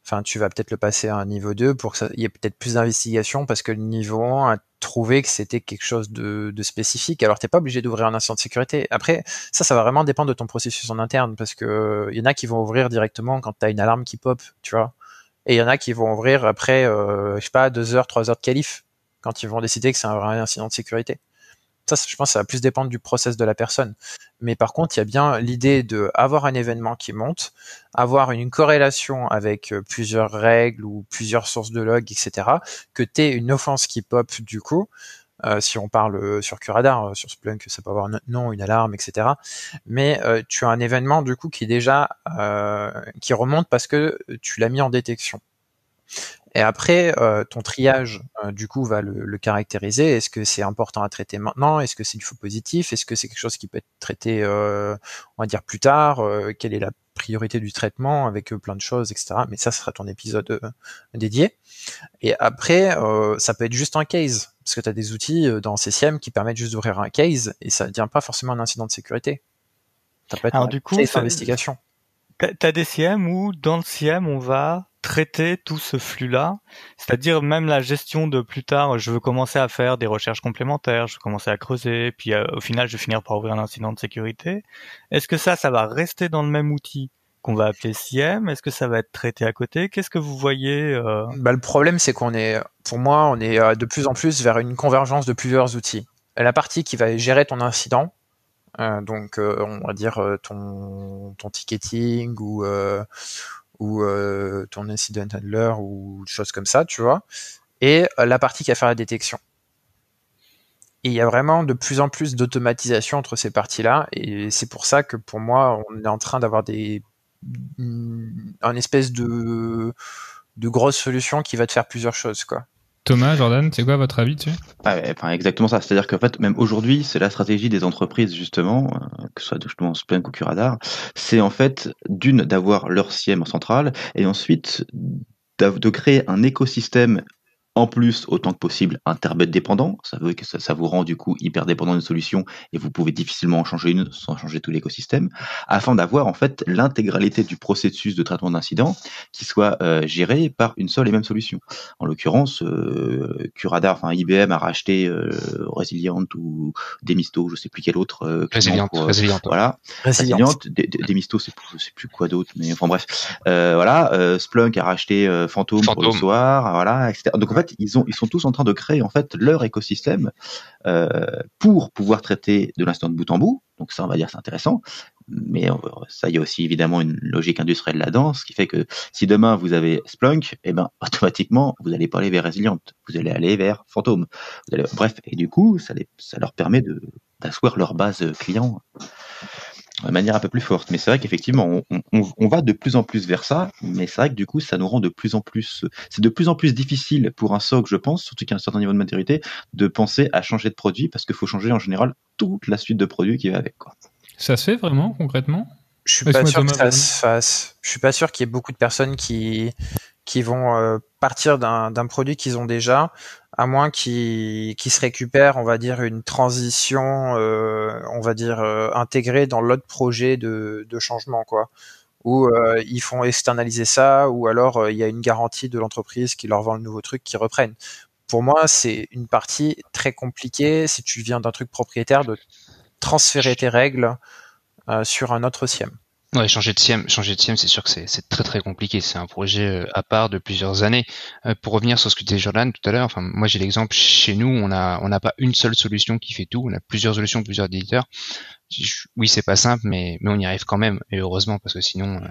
enfin tu vas peut-être le passer à un niveau 2 pour qu'il y ait peut-être plus d'investigation parce que le niveau 1 a trouvé que c'était quelque chose de, spécifique. Alors t'es pas obligé d'ouvrir un incident de sécurité. Après, ça, ça va vraiment dépendre de ton processus en interne parce que il y en a qui vont ouvrir directement quand tu as une alarme qui pop, tu vois. Et il y en a qui vont ouvrir après, euh, je sais pas, deux heures, trois heures de qualif quand ils vont décider que c'est un vrai incident de sécurité. Ça, je pense, ça va plus dépendre du process de la personne. Mais par contre, il y a bien l'idée de avoir un événement qui monte, avoir une corrélation avec euh, plusieurs règles ou plusieurs sources de log, etc. Que tu aies une offense qui pop du coup. Euh, si on parle euh, sur Curadar, sur Splunk, ça peut avoir un nom, une alarme, etc. Mais tu as un événement du coup qui est déjà qui remonte parce que tu l'as mis en détection. Et après, euh, ton triage, euh, du coup, va le, caractériser. Est-ce que c'est important à traiter maintenant? Est-ce que c'est du faux positif? Est-ce que c'est quelque chose qui peut être traité, euh, on va dire, plus tard? Quelle est la priorité du traitement avec plein de choses, etc. Mais ça, ce sera ton épisode dédié. Et après, ça peut être juste un case, parce que tu as des outils dans CCM qui permettent juste d'ouvrir un case, et ça ne devient pas forcément un incident de sécurité. Ça peut être Alors, du coup, case d'investigation. T'as des CM où dans le CM on va traiter tout ce flux-là, c'est-à-dire même la gestion de plus tard, je veux commencer à faire des recherches complémentaires, je veux commencer à creuser, puis euh, au final je vais finir par ouvrir un incident de sécurité. Est-ce que ça, ça va rester dans le même outil qu'on va appeler CIEM Est-ce que ça va être traité à côté? Qu'est-ce que vous voyez euh... bah, Le problème, c'est qu'on est, pour moi, on est euh, de plus en plus vers une convergence de plusieurs outils. La partie qui va gérer ton incident, euh, donc on va dire ton, ton ticketing ou ou euh, ton incident handler ou choses comme ça, tu vois, et euh, la partie qui va faire la détection. Et il y a vraiment de plus en plus d'automatisation entre ces parties-là, et c'est pour ça que pour moi, on est en train d'avoir des un espèce de de grosse solution qui va te faire plusieurs choses, quoi. Thomas, Jordan, c'est quoi votre avis dessus? Ah, enfin, Exactement ça. C'est-à-dire qu'en fait, même aujourd'hui, c'est la stratégie des entreprises, justement, euh, que ce soit justement Splunk ou Curadar, c'est en fait, d'une, d'avoir leur SIEM en centrale, et ensuite de créer un écosystème en plus, autant que possible, interbed dépendant. Ça veut que ça, vous rend du coup hyper dépendant d'une solution et vous pouvez difficilement en changer une sans changer tout l'écosystème, afin d'avoir en fait l'intégralité du processus de traitement d'incident qui soit euh, géré par une seule et même solution. En l'occurrence, euh, Curadar, enfin IBM a racheté euh, Resilient ou Demisto, je sais plus quel autre. Euh, Resilient, Resilient. Voilà. Resilient. Demisto, c'est plus, plus quoi d'autre, mais enfin bref. voilà. Splunk a racheté Phantom, pour le soir, voilà, etc. Donc en fait ils, ont, ils sont tous en train de créer leur écosystème euh, pour pouvoir traiter de l'instant de bout en bout. Donc ça, on va dire, c'est intéressant. Mais euh, ça, il y a aussi évidemment une logique industrielle là-dedans, ce qui fait que si demain vous avez Splunk, eh ben automatiquement vous n'allez pas aller vers Resilient, vous allez aller vers Phantom. Bref, et du coup, ça, leur permet d'asseoir leur base client de manière un peu plus forte. Mais c'est vrai qu'effectivement, on, va de plus en plus vers ça, mais c'est vrai que du coup, ça nous rend de plus en plus, c'est de plus en plus difficile pour un SOC, je pense, surtout qu'à un certain niveau de maturité, de penser à changer de produit parce qu'il faut changer en général toute la suite de produits qui va avec. Quoi. Ça se fait vraiment concrètement? Je suis pas sûr que ça se fasse. Je suis pas sûr qu'il y ait beaucoup de personnes qui qui vont euh, partir d'un produit qu'ils ont déjà, à moins qu'ils se récupèrent, on va dire, une transition, euh, on va dire, euh, intégrée dans l'autre projet de, de, changement, quoi. Ou ils font externaliser ça, ou alors il y a une garantie de l'entreprise qui leur vend le nouveau truc, qui reprennent. Pour moi, c'est une partie très compliquée, si tu viens d'un truc propriétaire, de transférer tes règles sur un autre SIEM. Ouais, changer de SIEM, changer de SIEM, c'est sûr que c'est très très compliqué. C'est un projet euh, à part de plusieurs années. Euh, pour revenir sur ce que disait Jordan tout à l'heure, enfin moi j'ai l'exemple chez nous, on a on n'a pas une seule solution qui fait tout. On a plusieurs solutions, plusieurs éditeurs. Oui, c'est pas simple, mais mais on y arrive quand même et heureusement parce que sinon. Euh,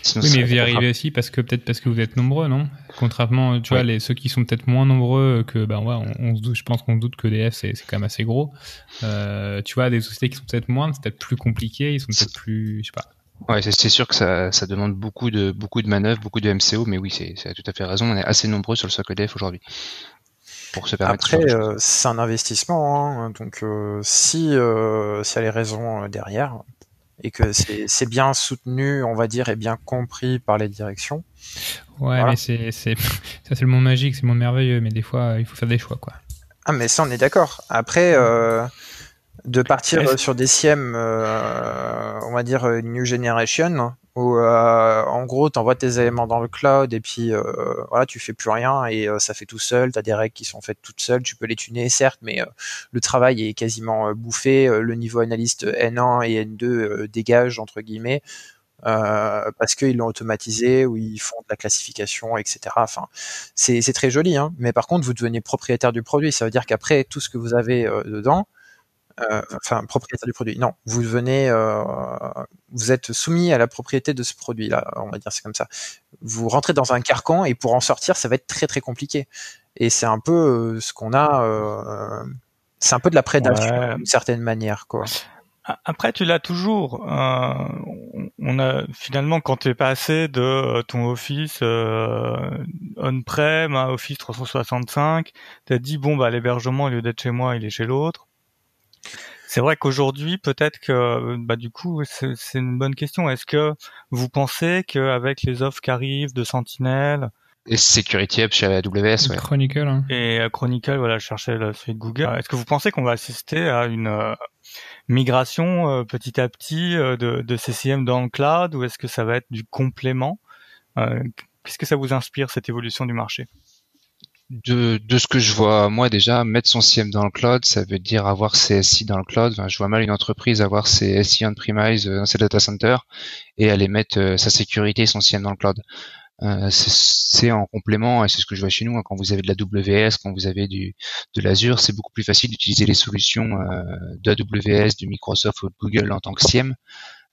sinon oui, mais vous y arrivez aussi parce que peut-être parce que vous êtes nombreux, non? Contrairement, tu vois, les ceux qui sont peut-être moins nombreux que ben ouais, on, se doute, je pense qu'on doute que DF c'est c'est quand même assez gros. tu vois, des sociétés qui sont peut-être moins, c'est peut-être plus compliqué, ils sont peut-être plus, je sais pas Ouais, c'est sûr que ça, ça, demande beaucoup de beaucoup de manœuvres, beaucoup de MCO, mais oui, c'est tout à fait raison. On est assez nombreux sur le socle DF aujourd'hui pour se permettre. Après, euh, c'est un investissement, hein, donc euh, si euh, s'il y a les raisons derrière et que c'est bien soutenu, on va dire, et bien compris par les directions. Ouais, mais c'est ça c'est le monde magique, c'est le monde merveilleux, mais des fois il faut faire des choix, quoi. Ah, mais ça on est d'accord. Après de partir sur des SIEM, euh, on va dire euh, New Generation, où euh, en gros tu envoies tes éléments dans le cloud et puis voilà tu fais plus rien et ça fait tout seul. Tu as des règles qui sont faites toutes seules. Tu peux les tuner certes, mais le travail est quasiment bouffé. Le niveau analyste N1 et N2 dégage entre guillemets. parce qu'ils l'ont automatisé ou ils font de la classification, etc. Enfin, c'est très joli, hein. mais par contre, vous devenez propriétaire du produit. Ça veut dire qu'après tout ce que vous avez dedans, euh, enfin propriétaire du produit. Non, vous venez, euh, vous êtes soumis à la propriété de ce produit-là. On va dire c'est comme ça. Vous rentrez dans un carcan et pour en sortir, ça va être très très compliqué. Et c'est un peu euh, ce qu'on a. c'est un peu de la prédation d'une certaine manière, quoi. Après, tu l'as toujours. on a finalement quand tu es passé de ton Office on-prem à Office 365, tu as dit bon bah l'hébergement au lieu d'être chez moi, il est chez l'autre. C'est vrai qu'aujourd'hui, peut-être que, bah, du coup, c'est une bonne question. Est-ce que vous pensez qu'avec les offres qui arrivent de Sentinel, et Security Hub chez AWS, ouais. Chronicle. Hein. Et euh, Chronicle, voilà, je cherchais la suite Google. Est-ce que vous pensez qu'on va assister à une euh, migration euh, petit à petit de, de CCM dans le cloud ou est-ce que ça va être du complément? Qu'est-ce que ça vous inspire cette évolution du marché? De, ce que je vois, moi déjà, mettre son CM dans le cloud, ça veut dire avoir ses SI dans le cloud. Je vois mal une entreprise avoir ses SI on-premise euh, dans ses data centers et aller mettre euh, sa sécurité et son CM dans le cloud. Euh, c'est en complément, et c'est ce que je vois chez nous, hein, quand vous avez de la WS, quand vous avez du, de l'Azure, c'est beaucoup plus facile d'utiliser les solutions euh, de AWS, de Microsoft ou de Google en tant que SIEM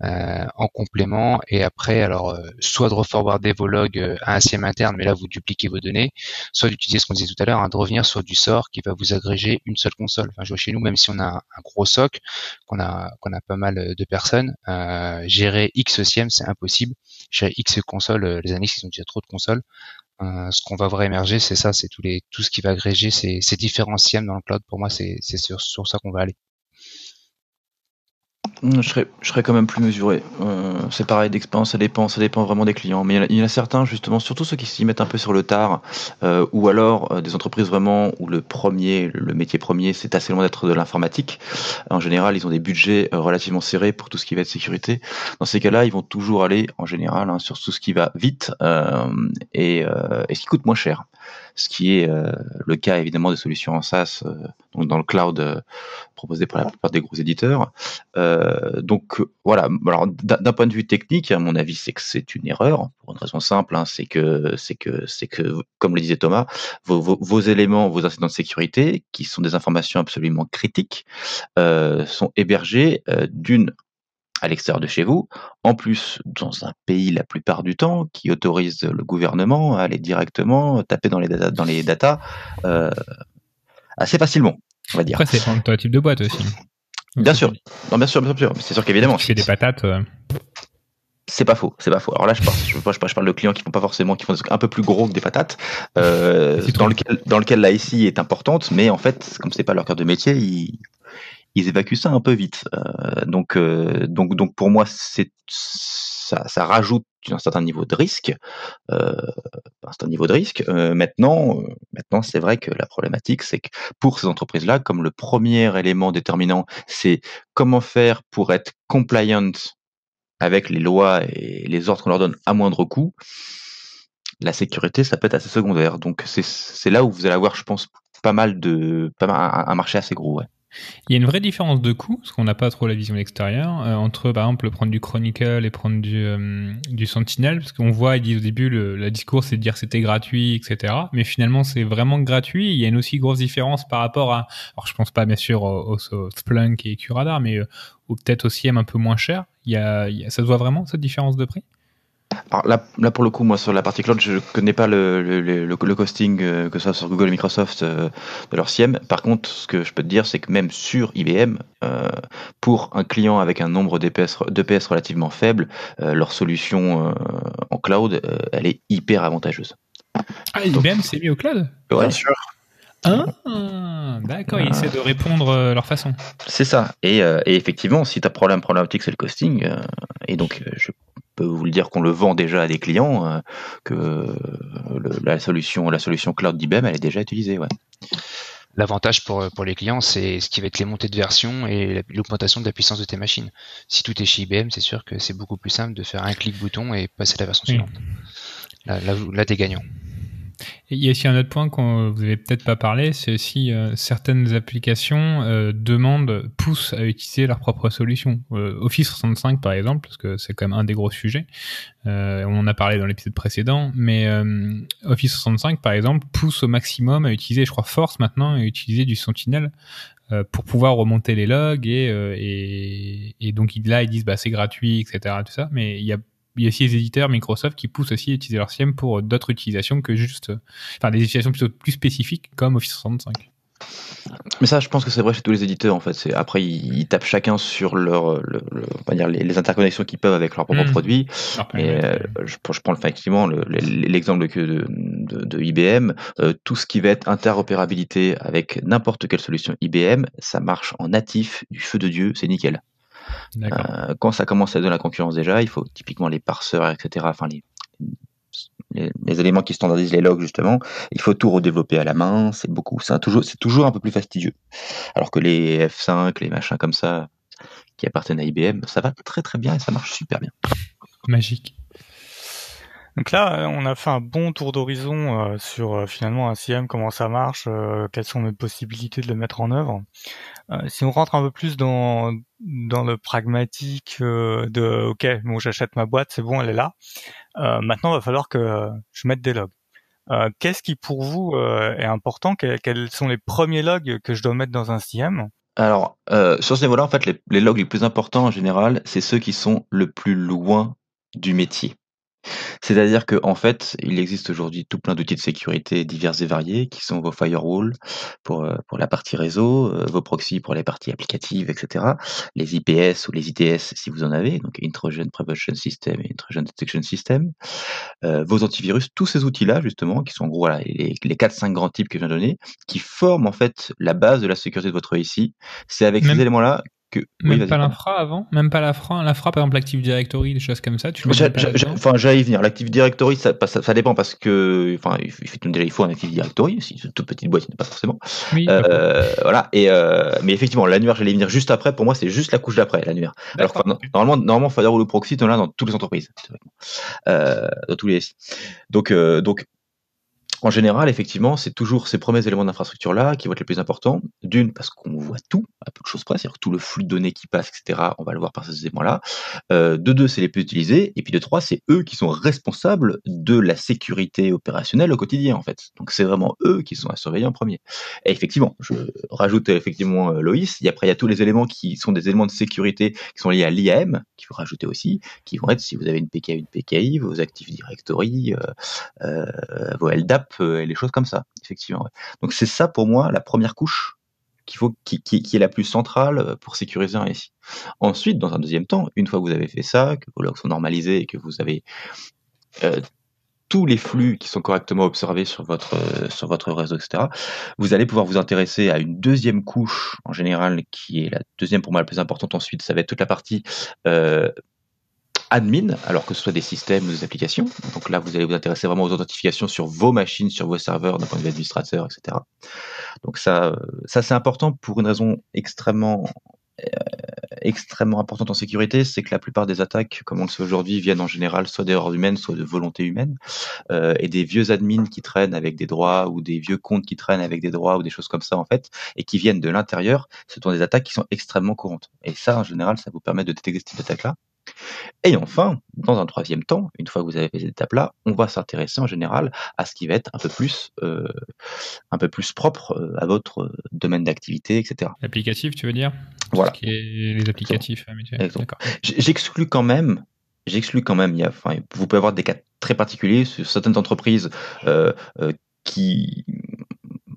euh, en complément et après alors euh, soit de reforwarder vos logs euh, à un SIEM interne mais là vous dupliquez vos données soit d'utiliser ce qu'on disait tout à l'heure hein, de revenir sur du sort qui va vous agréger une seule console enfin je vois chez nous même si on a un gros soc qu'on a qu'on a pas mal de personnes gérer X SIEM c'est impossible gérer X consoles les années ils ont déjà trop de consoles ce qu'on va voir émerger, c'est ça, c'est tous les, tout ce qui va agréger ces, ces différents SIEM dans le cloud. Pour moi, c'est sur, sur ça qu'on va aller. Je serais, je serais quand même plus mesuré. Euh, c'est pareil d'expérience, ça dépend, ça dépend vraiment des clients. Mais il y, en a, certains, justement, surtout ceux qui s'y mettent un peu sur le tard, euh, ou alors euh, des entreprises vraiment où le premier, le métier premier, c'est assez loin d'être de l'informatique. En général, ils ont des budgets relativement serrés pour tout ce qui va être sécurité. Dans ces cas-là, ils vont toujours aller, en général, hein, sur tout ce qui va vite et, et ce qui coûte moins cher ce qui est euh, le cas évidemment des solutions en SaaS, euh, donc dans le cloud euh, proposé par la plupart des gros éditeurs. donc voilà. Alors d'un point de vue technique, à mon avis, c'est que c'est une erreur pour une raison simple, hein, c'est que c'est que c'est que comme le disait Thomas, vos, éléments, vos incidents de sécurité, qui sont des informations absolument critiques, sont hébergés d'une à l'extérieur de chez vous, en plus dans un pays la plupart du temps qui autorise le gouvernement à aller directement taper dans les data, dans les data euh, assez facilement, on va dire. Après, c'est un type de boîte aussi. bien sûr, non, bien sûr, bien sûr, c'est sûr qu'évidemment. Tu fais des patates. Euh. C'est pas faux, c'est pas faux. Alors là, je parle, je, je, parle de clients qui font pas forcément, qui font un peu plus gros que des patates, euh, dans lequel, dans lequel la SI est importante, mais en fait, comme c'est pas leur cœur de métier, ils, ils évacuent ça un peu vite. Euh, donc, euh, donc, donc pour moi, ça, rajoute un certain niveau de risque, euh, un certain niveau de risque. Maintenant, maintenant, c'est vrai que la problématique, c'est que pour ces entreprises-là, comme le premier élément déterminant, c'est comment faire pour être compliant avec les lois et les ordres qu'on leur donne à moindre coût. La sécurité, ça peut être assez secondaire. Donc c'est là où vous allez avoir, je pense, pas mal de, pas mal, un, marché assez gros. Ouais. Il y a une vraie différence de coût, parce qu'on n'a pas trop la vision extérieure, euh, entre par exemple prendre du Chronicle et prendre du, euh, Sentinel, parce qu'on voit, ils disent au début, le la discours c'est de dire c'était gratuit, etc. Mais finalement c'est vraiment gratuit. Il y a une aussi grosse différence par rapport à, alors je pense pas bien sûr au, Splunk et Curadar, mais euh, peut-être aussi un peu moins cher. Il y a, ça se voit vraiment cette différence de prix? Alors là, là, pour le coup, moi sur la partie cloud, je connais pas le, le, le, le costing euh, que ce soit sur Google et Microsoft euh, de leur SIEM. Par contre, ce que je peux te dire, c'est que même sur IBM, euh, pour un client avec un nombre d'EPS d'EPS relativement faible, euh, leur solution euh, en cloud, elle est hyper avantageuse. Ah, IBM s'est mis au cloud? Ouais. Bien sûr. Ah, d'accord, ils essaient de répondre leur façon. C'est ça. Et, et effectivement, si tu as problème problématique, c'est le costing. et donc, je peux vous le dire qu'on le vend déjà à des clients, euh, que le, la solution, la solution cloud d'IBM, elle est déjà utilisée. Ouais. L'avantage pour, pour les clients, c'est ce qui va être les montées de version et l'augmentation de la puissance de tes machines. Si tout est chez IBM, c'est sûr que c'est beaucoup plus simple de faire un clic bouton et passer à la version suivante. Là, là, là t'es gagnant. Il y a aussi un autre point qu'on vous avez peut-être pas parlé, c'est aussi euh, certaines applications euh, demandent, poussent à utiliser leur propre solution. Euh, Office 65 par exemple, parce que c'est quand même un des gros sujets. Euh, on en a parlé dans l'épisode précédent, mais euh, Office 65 par exemple pousse au maximum à utiliser, je crois Force maintenant, à utiliser du Sentinel pour pouvoir remonter les logs et, et, et donc là ils disent bah c'est gratuit etc tout ça mais il y a il y a aussi les éditeurs Microsoft qui poussent aussi à utiliser leur SIEM pour d'autres utilisations que juste, enfin des utilisations plutôt plus spécifiques comme Office 65. Mais ça, je pense que c'est vrai chez tous les éditeurs en fait. C'est après ils, ils, tapent chacun sur leur, le, le, on va dire les, les interconnexions qu'ils peuvent avec leurs propres mmh. produits. Et euh, je, je, prends effectivement l'exemple de, de, de, de, IBM. Euh, tout ce qui va être interopérabilité avec n'importe quelle solution IBM, ça marche en natif du feu de dieu, c'est nickel. Euh, quand ça commence à être de la concurrence déjà, il faut typiquement les parseurs, etc. Enfin les, les, les, éléments qui standardisent les logs justement. Il faut tout redévelopper à la main. C'est beaucoup. C'est toujours, c'est toujours un peu plus fastidieux. Alors que les F5, les machins comme ça qui appartiennent à IBM, ça va très très bien et ça marche super bien. Magique. Donc là, on a fait un bon tour d'horizon euh, sur euh, finalement un CM, comment ça marche, euh, quelles sont les possibilités de le mettre en œuvre. Si on rentre un peu plus dans le pragmatique de OK, bon j'achète ma boîte, c'est bon, elle est là. maintenant, il va falloir que je mette des logs. Qu'est-ce qui pour vous est important? Quels sont les premiers logs que je dois mettre dans un CM alors, sur ce niveau-là, en fait, les, les, logs les plus importants en général, c'est ceux qui sont le plus loin du métier. C'est-à-dire qu'en en fait, il existe aujourd'hui tout plein d'outils de sécurité divers et variés qui sont vos firewalls pour, euh, pour la partie réseau, euh, vos proxys pour les parties applicatives, etc. Les IPS ou les ITS si vous en avez, donc Intrusion Prevention System et Intrusion Detection System. Euh, vos antivirus, tous ces outils-là justement, qui sont en gros voilà, les, les 4-5 grands types que je viens de donner, qui forment en fait la base de la sécurité de votre ICI. C'est avec Même... ces éléments-là que même oui, pas l'infra avant? Même pas l'infra l'infra par exemple l'Active Directory des choses comme ça tu enfin j'allais y venir. l'Active Directory ça, ça, ça, dépend parce que enfin il déjà il faut un Active Directory si c'est une toute petite boîte il pas forcément. Oui, euh, voilà. Et euh, mais effectivement l'annuaire j'allais y venir juste après. Pour moi c'est juste la couche d'après l'annuaire. Alors okay. normalement normalement firewall ou proxy on là dans toutes les entreprises euh, dans tous les donc euh, donc en général, effectivement, c'est toujours ces premiers éléments d'infrastructure-là qui vont être les plus importants. D'une, parce qu'on voit tout, à peu de choses près, c'est-à-dire tout le flux de données qui passe, etc., on va le voir par ces éléments-là. Euh, de deux, c'est les plus utilisés. Et puis de trois, c'est eux qui sont responsables de la sécurité opérationnelle au quotidien, en fait. Donc c'est vraiment eux qui sont à surveiller en premier. Et effectivement, je rajoute effectivement euh, Loïs, et après il y a tous les éléments qui sont des éléments de sécurité qui sont liés à l'IAM, qu'il faut rajouter aussi, qui vont être, si vous avez une PKI, une PKI, vos Active Directory, euh, euh, vos LDAP, et les choses comme ça, effectivement. Donc c'est ça pour moi la première couche qui, est la plus centrale pour sécuriser un SI. Ensuite, dans un deuxième temps, une fois que vous avez fait ça, que vos logs sont normalisés et que vous avez euh, tous les flux qui sont correctement observés sur votre sur votre réseau, etc. Vous allez pouvoir vous intéresser à une deuxième couche en général qui est la deuxième pour moi la plus importante. Ensuite, ça va être toute la partie euh, admin, alors que ce soit des systèmes ou des applications. Donc là, vous allez vous intéresser vraiment aux authentifications sur vos machines, sur vos serveurs, d'un point de vue administrateur, etc. Donc ça, ça c'est important pour une raison extrêmement euh, extrêmement importante en sécurité, c'est que la plupart des attaques, comme on le sait aujourd'hui, viennent en général soit d'erreurs humaines, soit de volonté humaine, euh, et des vieux admins qui traînent avec des droits ou des vieux comptes qui traînent avec des droits ou des choses comme ça en fait, et qui viennent de l'intérieur, ce sont des attaques qui sont extrêmement courantes. Et ça, en général, ça vous permet de détecter cette attaque-là. Et enfin, dans un troisième temps, une fois que vous avez fait cette étape-là, on va s'intéresser en général à ce qui va être un peu plus, euh, un peu plus propre euh, à votre euh, domaine d'activité, etc. L'applicatif, tu veux dire? Voilà. Ce qui est les applicatifs. J'exclus quand même, j'exclus quand même, il y a, enfin, vous pouvez avoir des cas très particuliers sur certaines entreprises euh, euh, qui,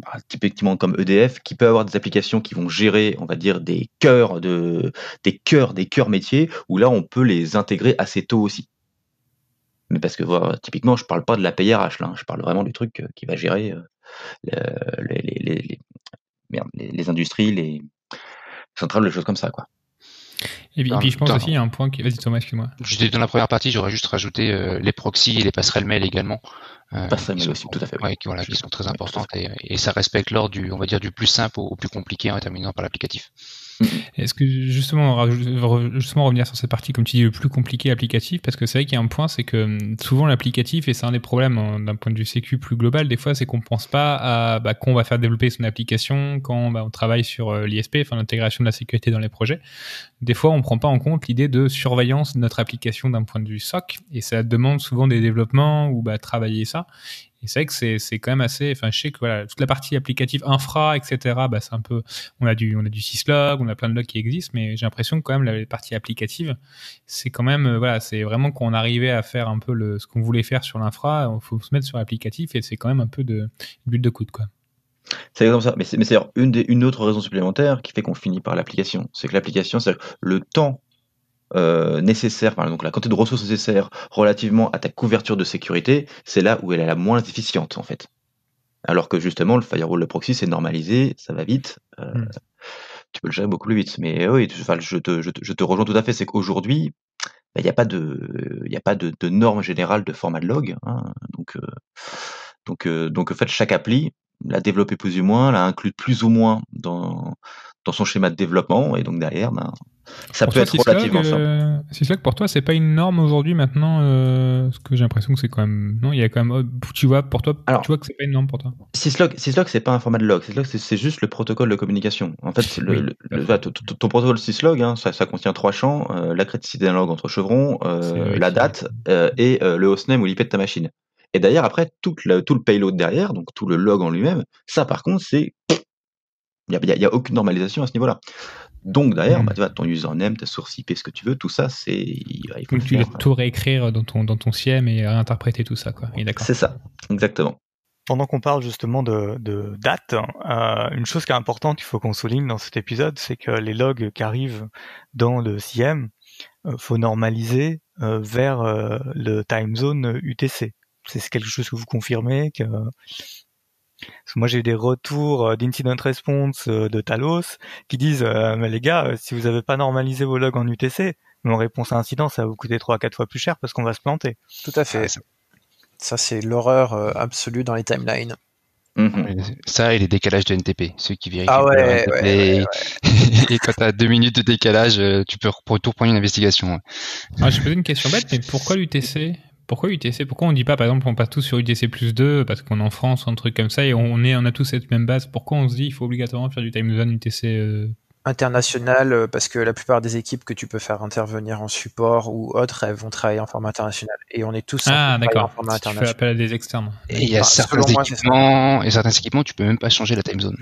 bah, typiquement comme EDF, qui peut avoir des applications qui vont gérer, on va dire, des cœurs de, des cœurs, des cœurs métiers, où là, on peut les intégrer assez tôt aussi. Mais parce que, voilà, typiquement, je parle pas de la PRH, là, hein, je parle vraiment du truc euh, qui va gérer euh, le- les, les, les- les industries, les centrales, les choses comme ça, quoi. Et puis, et Dans- puis je pense dans- aussi, il y a un point qui. Vas-y, Thomas, excuse-moi. J'étais dans la première partie, j'aurais juste rajouté euh, les proxys et les passerelles mail également. Euh, Passerelles qui mail sont- aussi, tout à fait, oui. ouais, qui, voilà, qui sont très importantes et, et ça respecte l'ordre du, on va dire, du plus simple au, au plus compliqué en terminant par l'applicatif. Est-ce que justement, justement revenir sur cette partie, comme tu dis, le plus compliqué applicatif, parce que c'est vrai qu'il y a un point, c'est que hum, souvent l'applicatif, et c'est un des problèmes hein, d'un point de vue sécu plus global, des fois, c'est qu'on pense pas à bah, quand on va faire développer son application, quand bah, on travaille sur euh, l'ISP, enfin l'intégration de la sécurité dans les projets. Des fois, on prend pas en compte l'idée de surveillance de notre application d'un point de vue SOC, et ça demande souvent des développements ou bah, travailler ça. Et c'est vrai que c'est, quand même assez. Enfin, je sais que voilà, toute la partie applicative infra, etc. Bah, c'est un peu. On a du, on a du syslog, on a plein de logs qui existent, mais j'ai l'impression que quand même la partie applicative, c'est quand même euh, voilà, c'est vraiment qu'on arrivait à faire un peu le ce qu'on voulait faire sur l'infra, il faut se mettre sur l'applicatif et c'est quand même un peu de une bulle de coude quoi. C'est comme ça. Mais c'est une, une autre raison supplémentaire qui fait qu'on finit par l'application. C'est que l'application, c'est le temps euh, nécessaire, par exemple, la quantité de ressources nécessaires relativement à ta couverture de sécurité, c'est là où elle est la moins efficiente, en fait. Alors que justement, le firewall, le proxy, c'est normalisé, ça va vite. euh, Mm. Tu peux le gérer beaucoup plus vite. Mais oui, tu- enfin, je, te, je, te, je te rejoins tout à fait. C'est qu'aujourd'hui, bah, il n'y a pas de, y a pas de, de norme générale de format de log. hein. donc, euh, donc, euh, donc, en fait, chaque appli l'a développé plus ou moins, l'a inclus plus ou moins dans, dans son schéma de développement, et donc derrière, ben, ça Pour peut toi, être relativement simple. euh, Syslog, pour toi, c'est pas une norme aujourd'hui maintenant euh, Parce que j'ai l'impression que c'est quand même. Non, il y a quand même. oh, Tu vois, pour toi, Alors- tu vois que c'est pas une norme pour toi? Syslog, Syslog, c'est pas un format de log. Syslog, c'est- c'est juste le protocole de communication. En fait, c'est le, Oui, le- ton, protocole Syslog, hein, ça, ça contient trois champs euh, la criticité d'un log entre chevrons, euh, C'est la que- date et le hostname ou l'IP de ta machine. Et d'ailleurs, après, tout le, tout le payload derrière, donc tout le log en lui-même, ça, par contre, c'est il y a, y a- aucune normalisation à ce niveau-là. Donc derrière, Mhm. bah, tu vois, ton username, ta source IP, ce que tu veux, tout ça, c'est il il faut Donc tu dois tout réécrire dans ton, dans ton CIEM et réinterpréter tout ça, quoi. C'est ça, exactement. Pendant qu'on parle justement de, de date, euh, une chose qui est importante, il faut qu'on souligne dans cet épisode, c'est que les logs qui arrivent dans le CIEM, euh, faut normaliser euh, vers euh, le time zone UTC. C'est quelque chose que vous confirmez que parce que moi j'ai eu des retours euh, d'incident response euh, de Talos qui disent euh, mais les gars si vous avez pas normalisé vos logs en UTC, mon réponse à incident ça va vous coûter trois à quatre fois plus cher parce qu'on va se planter. Tout à fait. Ça, c'est l'horreur euh, absolue dans les timelines. Mhm. Ça et les décalages de NTP, ceux qui vérifient. Ah ouais, NTP ouais, et quand t'as deux minutes de décalage, tu peux tout reprendre une investigation. Ah, je posais une question bête, mais pourquoi l'UTC Pourquoi UTC Pourquoi on dit pas, par exemple, on passe tous sur UTC plus 2 parce qu'on est en France un truc comme ça et on est, on a tous cette même base. Pourquoi on se dit il faut obligatoirement faire du time zone UTC euh, International, euh, parce que la plupart des équipes que tu peux faire intervenir en support ou autres, elles vont travailler en format international. Et on est tous Ah, d'accord. en format Si tu fais international. appel à des externes. Et il y a Enfin, certains selon moi, équipements, et certains équipements, tu peux même pas changer la time zone.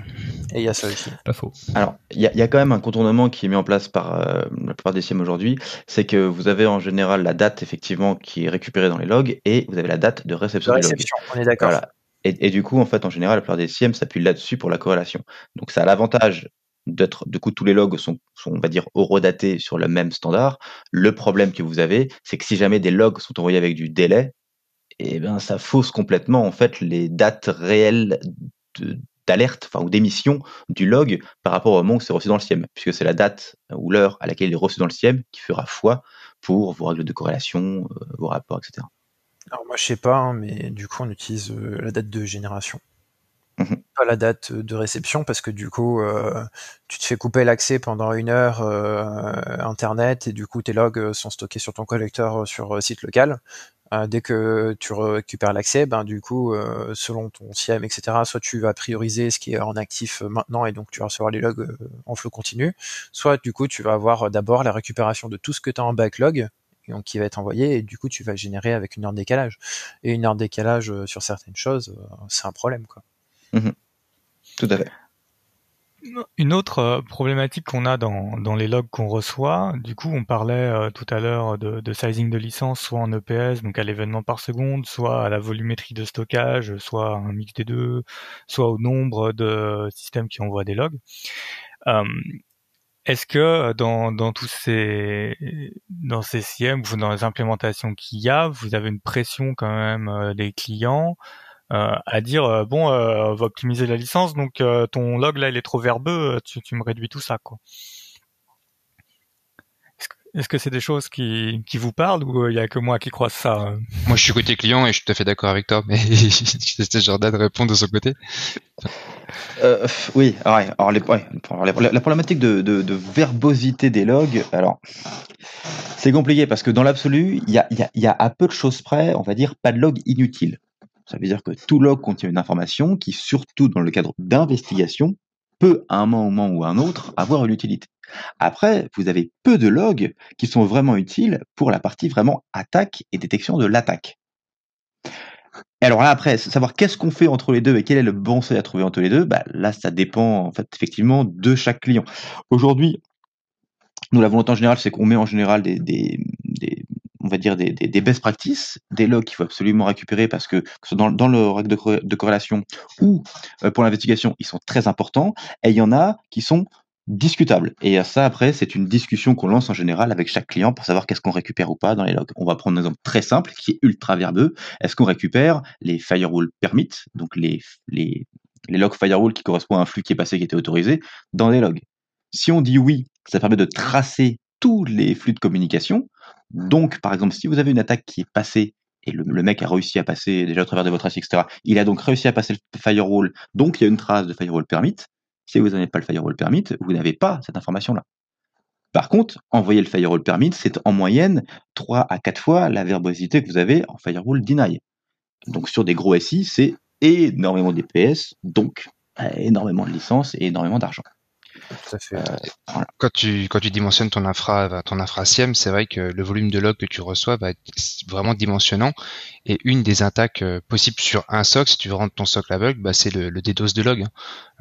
Et il y a ça aussi. Pas faux. Alors, il y a, il y a quand même un contournement qui est mis en place par euh, la plupart des SIEM aujourd'hui, c'est que vous avez en général la date effectivement qui est récupérée dans les logs et vous avez la date de De réception des logs. réception, on est d'accord. Voilà. Et, et du coup, en fait, en général, la plupart des SIEM s'appuient là-dessus pour la corrélation. Donc, ça a l'avantage d'être, du coup, tous les logs sont, on va dire, horodatés sur le même standard. Le problème que vous avez, c'est que si jamais des logs sont envoyés avec du délai, eh ben, ça fausse complètement, en fait, les dates réelles d'alerte, enfin, ou d'émission du log par rapport au moment où c'est reçu dans le SIEM, puisque c'est la date ou l'heure à laquelle il est reçu dans le SIEM qui fera foi pour vos règles de corrélation, euh, vos rapports, etc. Alors moi je sais pas, hein, mais du coup on utilise euh, la date de génération. Mhm. pas la date de réception parce que du coup, euh, tu te fais couper l'accès pendant une heure euh, Internet et du coup, tes logs sont stockés sur ton collecteur sur site local. dès que tu récupères l'accès, ben du coup, selon ton SIEM, etc., soit tu vas prioriser ce qui est en actif maintenant et donc tu vas recevoir les logs en flux continu, soit du coup, tu vas avoir d'abord la récupération de tout ce que tu as en backlog donc qui va être envoyé et du coup tu vas générer avec une heure de décalage et une heure de décalage euh, sur certaines choses euh, c'est un problème quoi mmh tout à fait une autre euh, problématique qu'on a dans, les logs qu'on reçoit, du coup, on parlait tout à l'heure de, sizing de licence, soit en EPS, donc à l'événement par seconde, soit à la volumétrie de stockage, soit un mix des deux, soit au nombre de systèmes qui envoient des logs. Est-ce que euh, dans, tous ces dans ces CM ou dans les implémentations qu'il y a, vous avez une pression quand même euh, des clients euh, à dire bon on va optimiser la licence donc ton log là il est trop verbeux tu, tu me réduis tout ça quoi. Est-ce que c'est des choses qui, qui vous parlent ou il y a que moi qui crois ça Moi je suis côté client et je suis tout à fait d'accord avec toi mais c'était Jordan répondre de son côté. Euh, oui, alors, les, la problématique de, de, verbosité des logs, alors c'est compliqué parce que dans l'absolu, il y a, y, y a à peu de choses près, on va dire, pas de log inutile. Ça veut dire que tout log contient une information qui, surtout dans le cadre d'investigation, peut à un moment ou à un autre avoir une utilité. Après, vous avez peu de logs qui sont vraiment utiles pour la partie vraiment attaque et détection de l'attaque alors là, après, savoir qu'est-ce qu'on fait entre les deux et quel est le bon seuil à trouver entre les deux, bah, là, ça dépend effectivement de chaque client. Aujourd'hui, nous, la volonté en général, c'est qu'on met en général des, on va dire des, best practices, des logs qu'il faut absolument récupérer parce que, dans, dans le règle de, corrélation ou euh, pour l'investigation, ils sont très importants. Et il y en a qui sont discutable. Et ça, après, c'est une discussion qu'on lance en général avec chaque client pour savoir qu'est-ce qu'on récupère ou pas dans les logs. On va prendre un exemple très simple qui est ultra verbeux. Est-ce qu'on récupère les firewall permits, donc les, les, les logs firewall qui correspondent à un flux qui est passé, qui était autorisé, dans les logs? Si on dit oui, ça permet de tracer tous les flux de communication. Donc, par exemple, si vous avez une attaque qui est passée et le, mec a réussi à passer déjà au travers de votre ASIC, etc. Il a donc réussi à passer le firewall, donc il y a une trace de firewall permit. Si vous n'avez pas le firewall permit, vous n'avez pas cette information-là. Par contre, envoyer le firewall permit, c'est en moyenne 3 à 4 fois la verbosité que vous avez en firewall deny. Donc sur des gros SI, c'est énormément d'EPS, donc énormément de licences et énormément d'argent. Euh, quand tu quand tu dimensionnes ton infra ton infra SIEM, c'est vrai que le volume de log que tu reçois va être vraiment dimensionnant. Et une des attaques euh, possibles sur un SOC, si tu veux rendre ton SOC aveugle, bah, c'est le, le DDoS de log. Hein.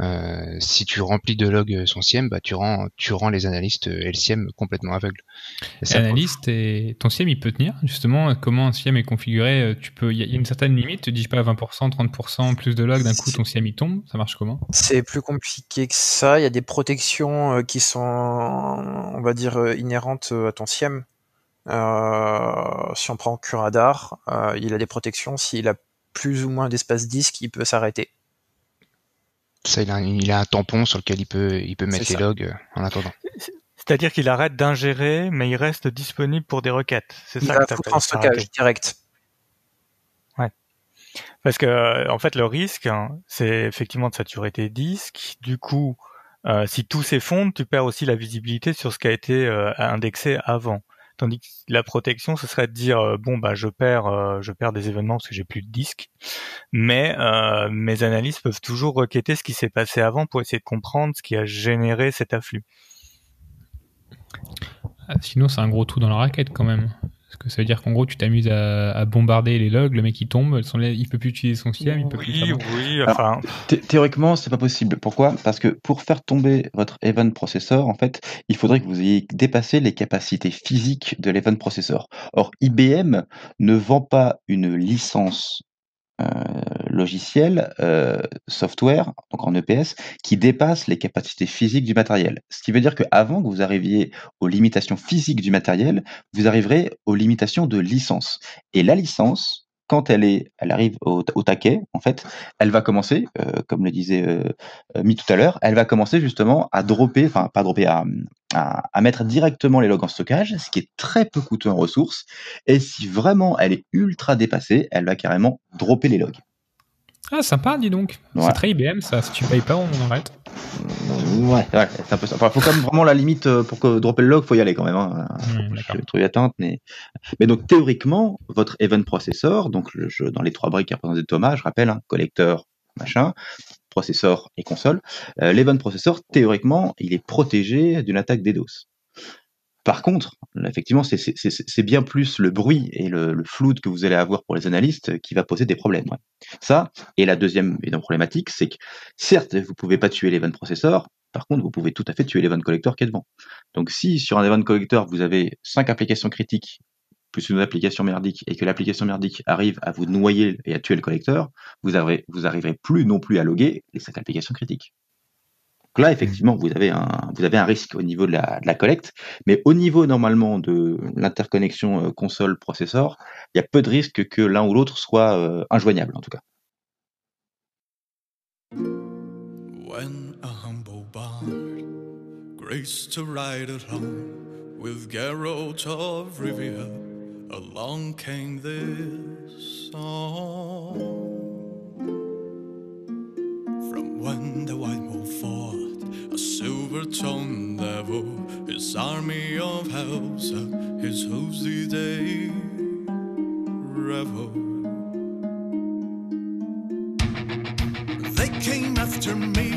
Euh, si tu remplis de log son SIEM, bah, tu rends tu rends les analystes et le SIEM complètement aveugles. Analyste et ton SIEM il peut tenir justement comment un SIEM est configuré. Tu peux il y, a une certaine limite. Tu dis pas 20%, 30% plus de log d'un coup ton SIEM il tombe. Ça marche comment? C'est plus compliqué que ça. Il y a des protections euh, qui sont, on va dire, euh, inhérentes euh, à ton SIEM. Si on prend Curadar, il a des protections. S'il a plus ou moins d'espace disque, il peut s'arrêter. Ça, il a, il a, un tampon sur lequel il peut, il peut mettre les logs en attendant. C'est-à-dire qu'il arrête d'ingérer, mais il reste disponible pour des requêtes. C'est ça que tu en stockage direct. Ouais. Parce que en fait, le risque, hein, c'est effectivement de saturer tes disques. Du coup, euh, si tout s'effondre, tu perds aussi la visibilité sur ce qui a été euh, indexé avant. Tandis que la protection, ce serait de dire euh, bon bah je perds, je perds des événements parce que j'ai plus de disques, mais mes analystes peuvent toujours requêter ce qui s'est passé avant pour essayer de comprendre ce qui a généré cet afflux. Ah, sinon, c'est un gros trou dans la raquette quand même. Que ça veut dire qu'en gros, tu t'amuses à, bombarder les logs, le mec il tombe, il peut plus utiliser son SIEM, il peut oui, Oui, enfin. théoriquement, c'est pas possible. Pourquoi? Parce que pour faire tomber votre event processor, en fait, il faudrait que vous ayez dépassé les capacités physiques de l'event processor. Or, IBM ne vend pas une licence logiciel, euh, software, donc en EPS, qui dépasse les capacités physiques du matériel. Ce qui veut dire qu'avant que vous arriviez aux limitations physiques du matériel, vous arriverez aux limitations de licence. Et la licence, quand elle est, elle arrive au, taquet, en fait, elle va commencer, euh, comme le disait euh, euh, Mi tout à l'heure, elle va commencer justement à dropper, enfin pas dropper, à, à, mettre directement les logs en stockage, ce qui est très peu coûteux en ressources. Et si vraiment elle est ultra dépassée, elle va carrément dropper les logs. Ah, sympa, dis donc. Ouais. C'est très IBM, ça. Si tu payes pas, on arrête. Ouais, ouais, c'est un peu ça. Enfin, faut quand même vraiment la limite euh, pour que dropper le log, faut y aller quand même. Hein. Hmm, Je trouver attente, mais mais donc théoriquement, votre event processor, donc le jeu dans les trois briques qui représentent Thomas, je rappelle, hein, collecteur, machin, processeur et console. Euh, l'event processor, théoriquement, il est protégé d'une attaque DDoS. Par contre, effectivement, c'est- bien plus le bruit et le, le flood que vous allez avoir pour les analystes qui va poser des problèmes. Ça, et la deuxième problématique, c'est que certes, vous pouvez pas tuer l'event processor, par contre, vous pouvez tout à fait tuer l'event collector qui est devant. Donc si sur un event collector, vous avez cinq applications critiques plus une application merdique et que l'application merdique arrive à vous noyer et à tuer le collecteur, vous arriverez plus non plus à loguer les cinq applications critiques. Donc là, effectivement, vous avez un, vous avez un risque au niveau de la, de la collecte, mais au niveau normalement de l'interconnexion euh, console-processeur, il y a peu de risques que l'un ou l'autre soit euh, injoignable, en tout cas. When a humble bard graced to ride alone with Geralt of Rivia, along came this song. When the white wolf fought a silver-tongued devil, his army of hells, his hooves did they revel. They came after me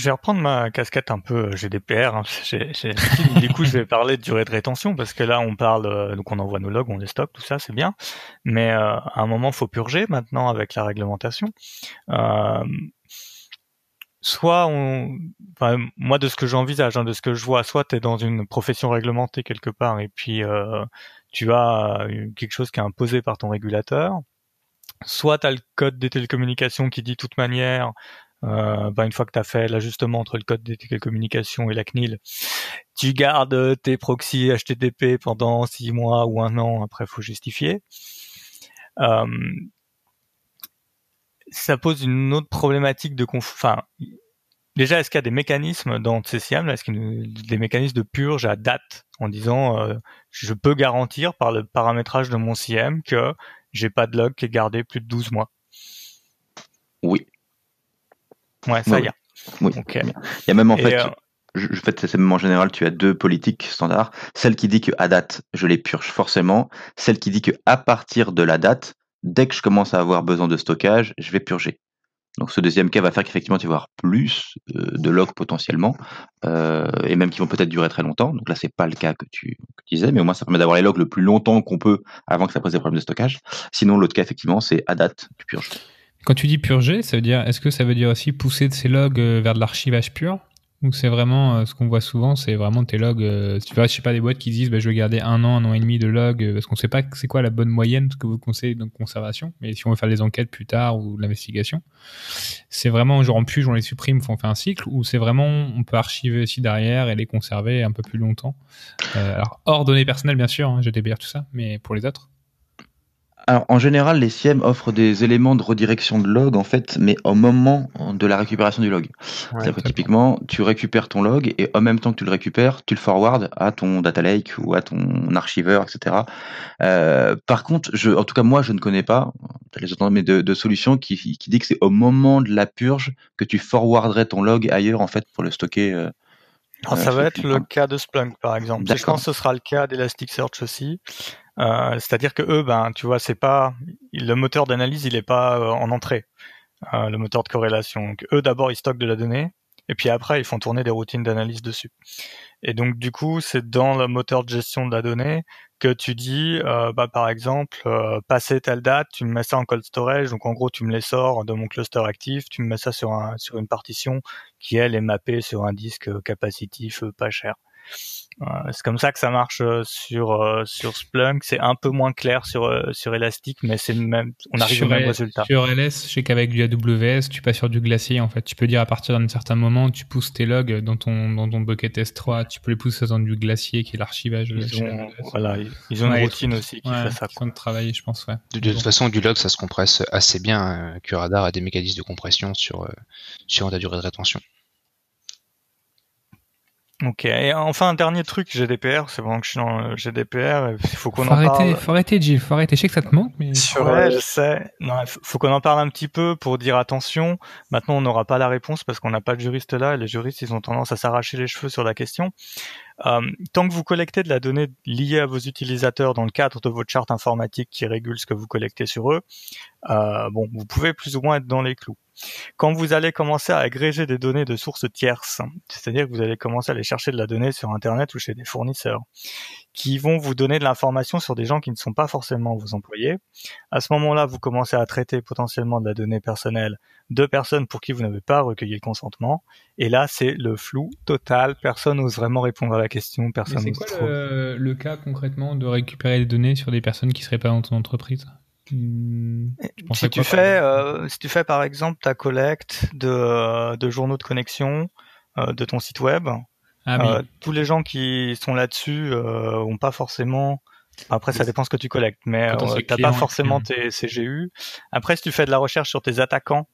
Je vais reprendre ma casquette un peu euh, GDPR. hein, du coup, je vais parler de durée de rétention parce que là, on parle, euh, donc on envoie nos logs, on les stocke, tout ça, c'est bien. Mais euh, à un moment, faut purger maintenant avec la réglementation. Euh, soit on, moi de ce que j'envisage, hein, de ce que je vois, soit tu es dans une profession réglementée quelque part et puis euh, tu as quelque chose qui est imposé par ton régulateur. Soit tu as le code des télécommunications qui dit de toute manière euh, bah, une fois que tu as fait l'ajustement entre le code des télécommunications et la CNIL, tu gardes tes proxys HTTP pendant six mois ou un an, après faut justifier. Euh, ça pose une autre problématique de conf... enfin déjà, est-ce qu'il y a des mécanismes dans là, est-ce qu'il y a des mécanismes de purge à date en disant euh, je peux garantir par le paramétrage de mon CM que j'ai pas de log qui est gardé plus de 12 mois? Oui. Ouais, ça Ouais, y est. Oui. Ok. Il y a même en Et, fait, euh, je, je- en fait, c'est même en général, tu as deux politiques standards. Celle qui dit que à date, je les purge forcément. Celle qui dit que à partir de la date, dès que je commence à avoir besoin de stockage, je vais purger. Donc ce deuxième cas va faire qu'effectivement tu vas avoir plus euh, de logs potentiellement, euh, et même qui vont peut-être durer très longtemps. Donc là c'est pas le cas que tu, que tu disais, mais au moins ça permet d'avoir les logs le plus longtemps qu'on peut avant que ça pose des problèmes de stockage. Sinon l'autre cas effectivement c'est à date tu purges. Quand tu dis purger, ça veut dire, est-ce que ça veut dire aussi pousser de ces logs euh, vers de l'archivage pur? Ou c'est vraiment, euh, ce qu'on voit souvent, c'est vraiment tes logs, euh, tu vois, je sais pas, des boîtes qui disent, bah, je vais garder un an, un an et demi de logs, parce qu'on sait pas c'est quoi la bonne moyenne, ce que vous conseillez de conservation, mais si on veut faire des enquêtes plus tard ou l'investigation, c'est vraiment, genre, on purge, on les supprime, on fait un cycle, ou c'est vraiment, on peut archiver aussi derrière et les conserver un peu plus longtemps. Euh, alors, hors données personnelles, bien sûr, hein, GDPR, tout ça, mais pour les autres. Alors, en général, les CIEM offrent des éléments de redirection de log, en fait, mais au moment de la récupération du log. C'est-à-dire que typiquement, tu récupères ton log et en même temps que tu le récupères, tu le forward à ton data lake ou à ton archiveur, etc. Euh, par contre, je, en tout cas, moi, je ne connais pas, les autres, mais de, de solution qui, qui dit que c'est au moment de la purge que tu forwarderais ton log ailleurs, en fait, pour le stocker. euh, Alors, euh, ça va sur être le cas de Splunk, par exemple. Pense que ce sera le cas d'Elasticsearch aussi. Euh, C'est-à-dire que eux, ben, tu vois, c'est pas le moteur d'analyse, il est pas euh, en entrée, euh, le moteur de corrélation. Eux, d'abord, ils stockent de la donnée, et puis après, ils font tourner des routines d'analyse dessus. Et donc, du coup, c'est dans le moteur de gestion de la donnée que tu dis, bah, par exemple, passer telle date, tu me mets ça en cold storage. Donc, en gros, tu me les sors de mon cluster actif, tu me mets ça sur sur une partition qui elle est mappée sur un disque capacitif pas cher. C'est comme ça que ça marche euh, sur euh, sur Splunk. C'est un peu moins clair sur euh, sur Elastic, mais c'est le même. On arrive sur au même résultat. Sur LS, je sais qu'avec du AWS, tu passes sur du glacier. En fait, tu peux dire à partir d'un certain moment, tu pousses tes logs dans ton dans ton bucket S3, tu peux les pousser dans du glacier qui est l'archivage. Ils ont, AWS. voilà, ils ils ont Ouais, une routine ils- aussi qui Ouais, fait ça. qui de travailler, je pense, ouais. De, de toute façon, du log, ça se compresse assez bien. Euh, Curadar a des mécanismes de compression sur, euh, sur la durée de rétention. Ok. Et enfin un dernier truc GDPR, c'est vraiment que je suis dans le GDPR. Il faut qu'on en arrêter, parle. faut arrêter, Gilles, faut arrêter. Je sais que ça te manque, mais. Sur, Ouais, je sais. Non, il faut faut qu'on en parle un petit peu pour dire attention. Maintenant, on n'aura pas la réponse parce qu'on n'a pas de juriste là. Et les juristes, ils ont tendance à s'arracher les cheveux sur la question. Euh, tant que vous collectez de la donnée liée à vos utilisateurs dans le cadre de votre charte informatique qui régule ce que vous collectez sur eux, euh, bon, vous pouvez plus ou moins être dans les clous. Quand vous allez commencer à agréger des données de sources tierces, c'est-à-dire que vous allez commencer à aller chercher de la donnée sur Internet ou chez des fournisseurs, qui vont vous donner de l'information sur des gens qui ne sont pas forcément vos employés, à ce moment-là, vous commencez à traiter potentiellement de la donnée personnelle de personnes pour qui vous n'avez pas recueilli le consentement. Et là, c'est le flou total. Personne n'ose vraiment répondre à la question. Personne c'est quoi le, le cas concrètement de récupérer des données sur des personnes qui seraient pas dans ton entreprise? Si tu quoi, fais, euh, si tu fais par exemple ta collecte de, euh, de journaux de connexion euh, de ton site web, Ah oui. euh, tous les gens qui sont là-dessus euh, ont pas forcément. Après, ça dépend ce que tu collectes, mais euh, t'as pas forcément tes CGU. Après, si tu fais de la recherche sur tes attaquants,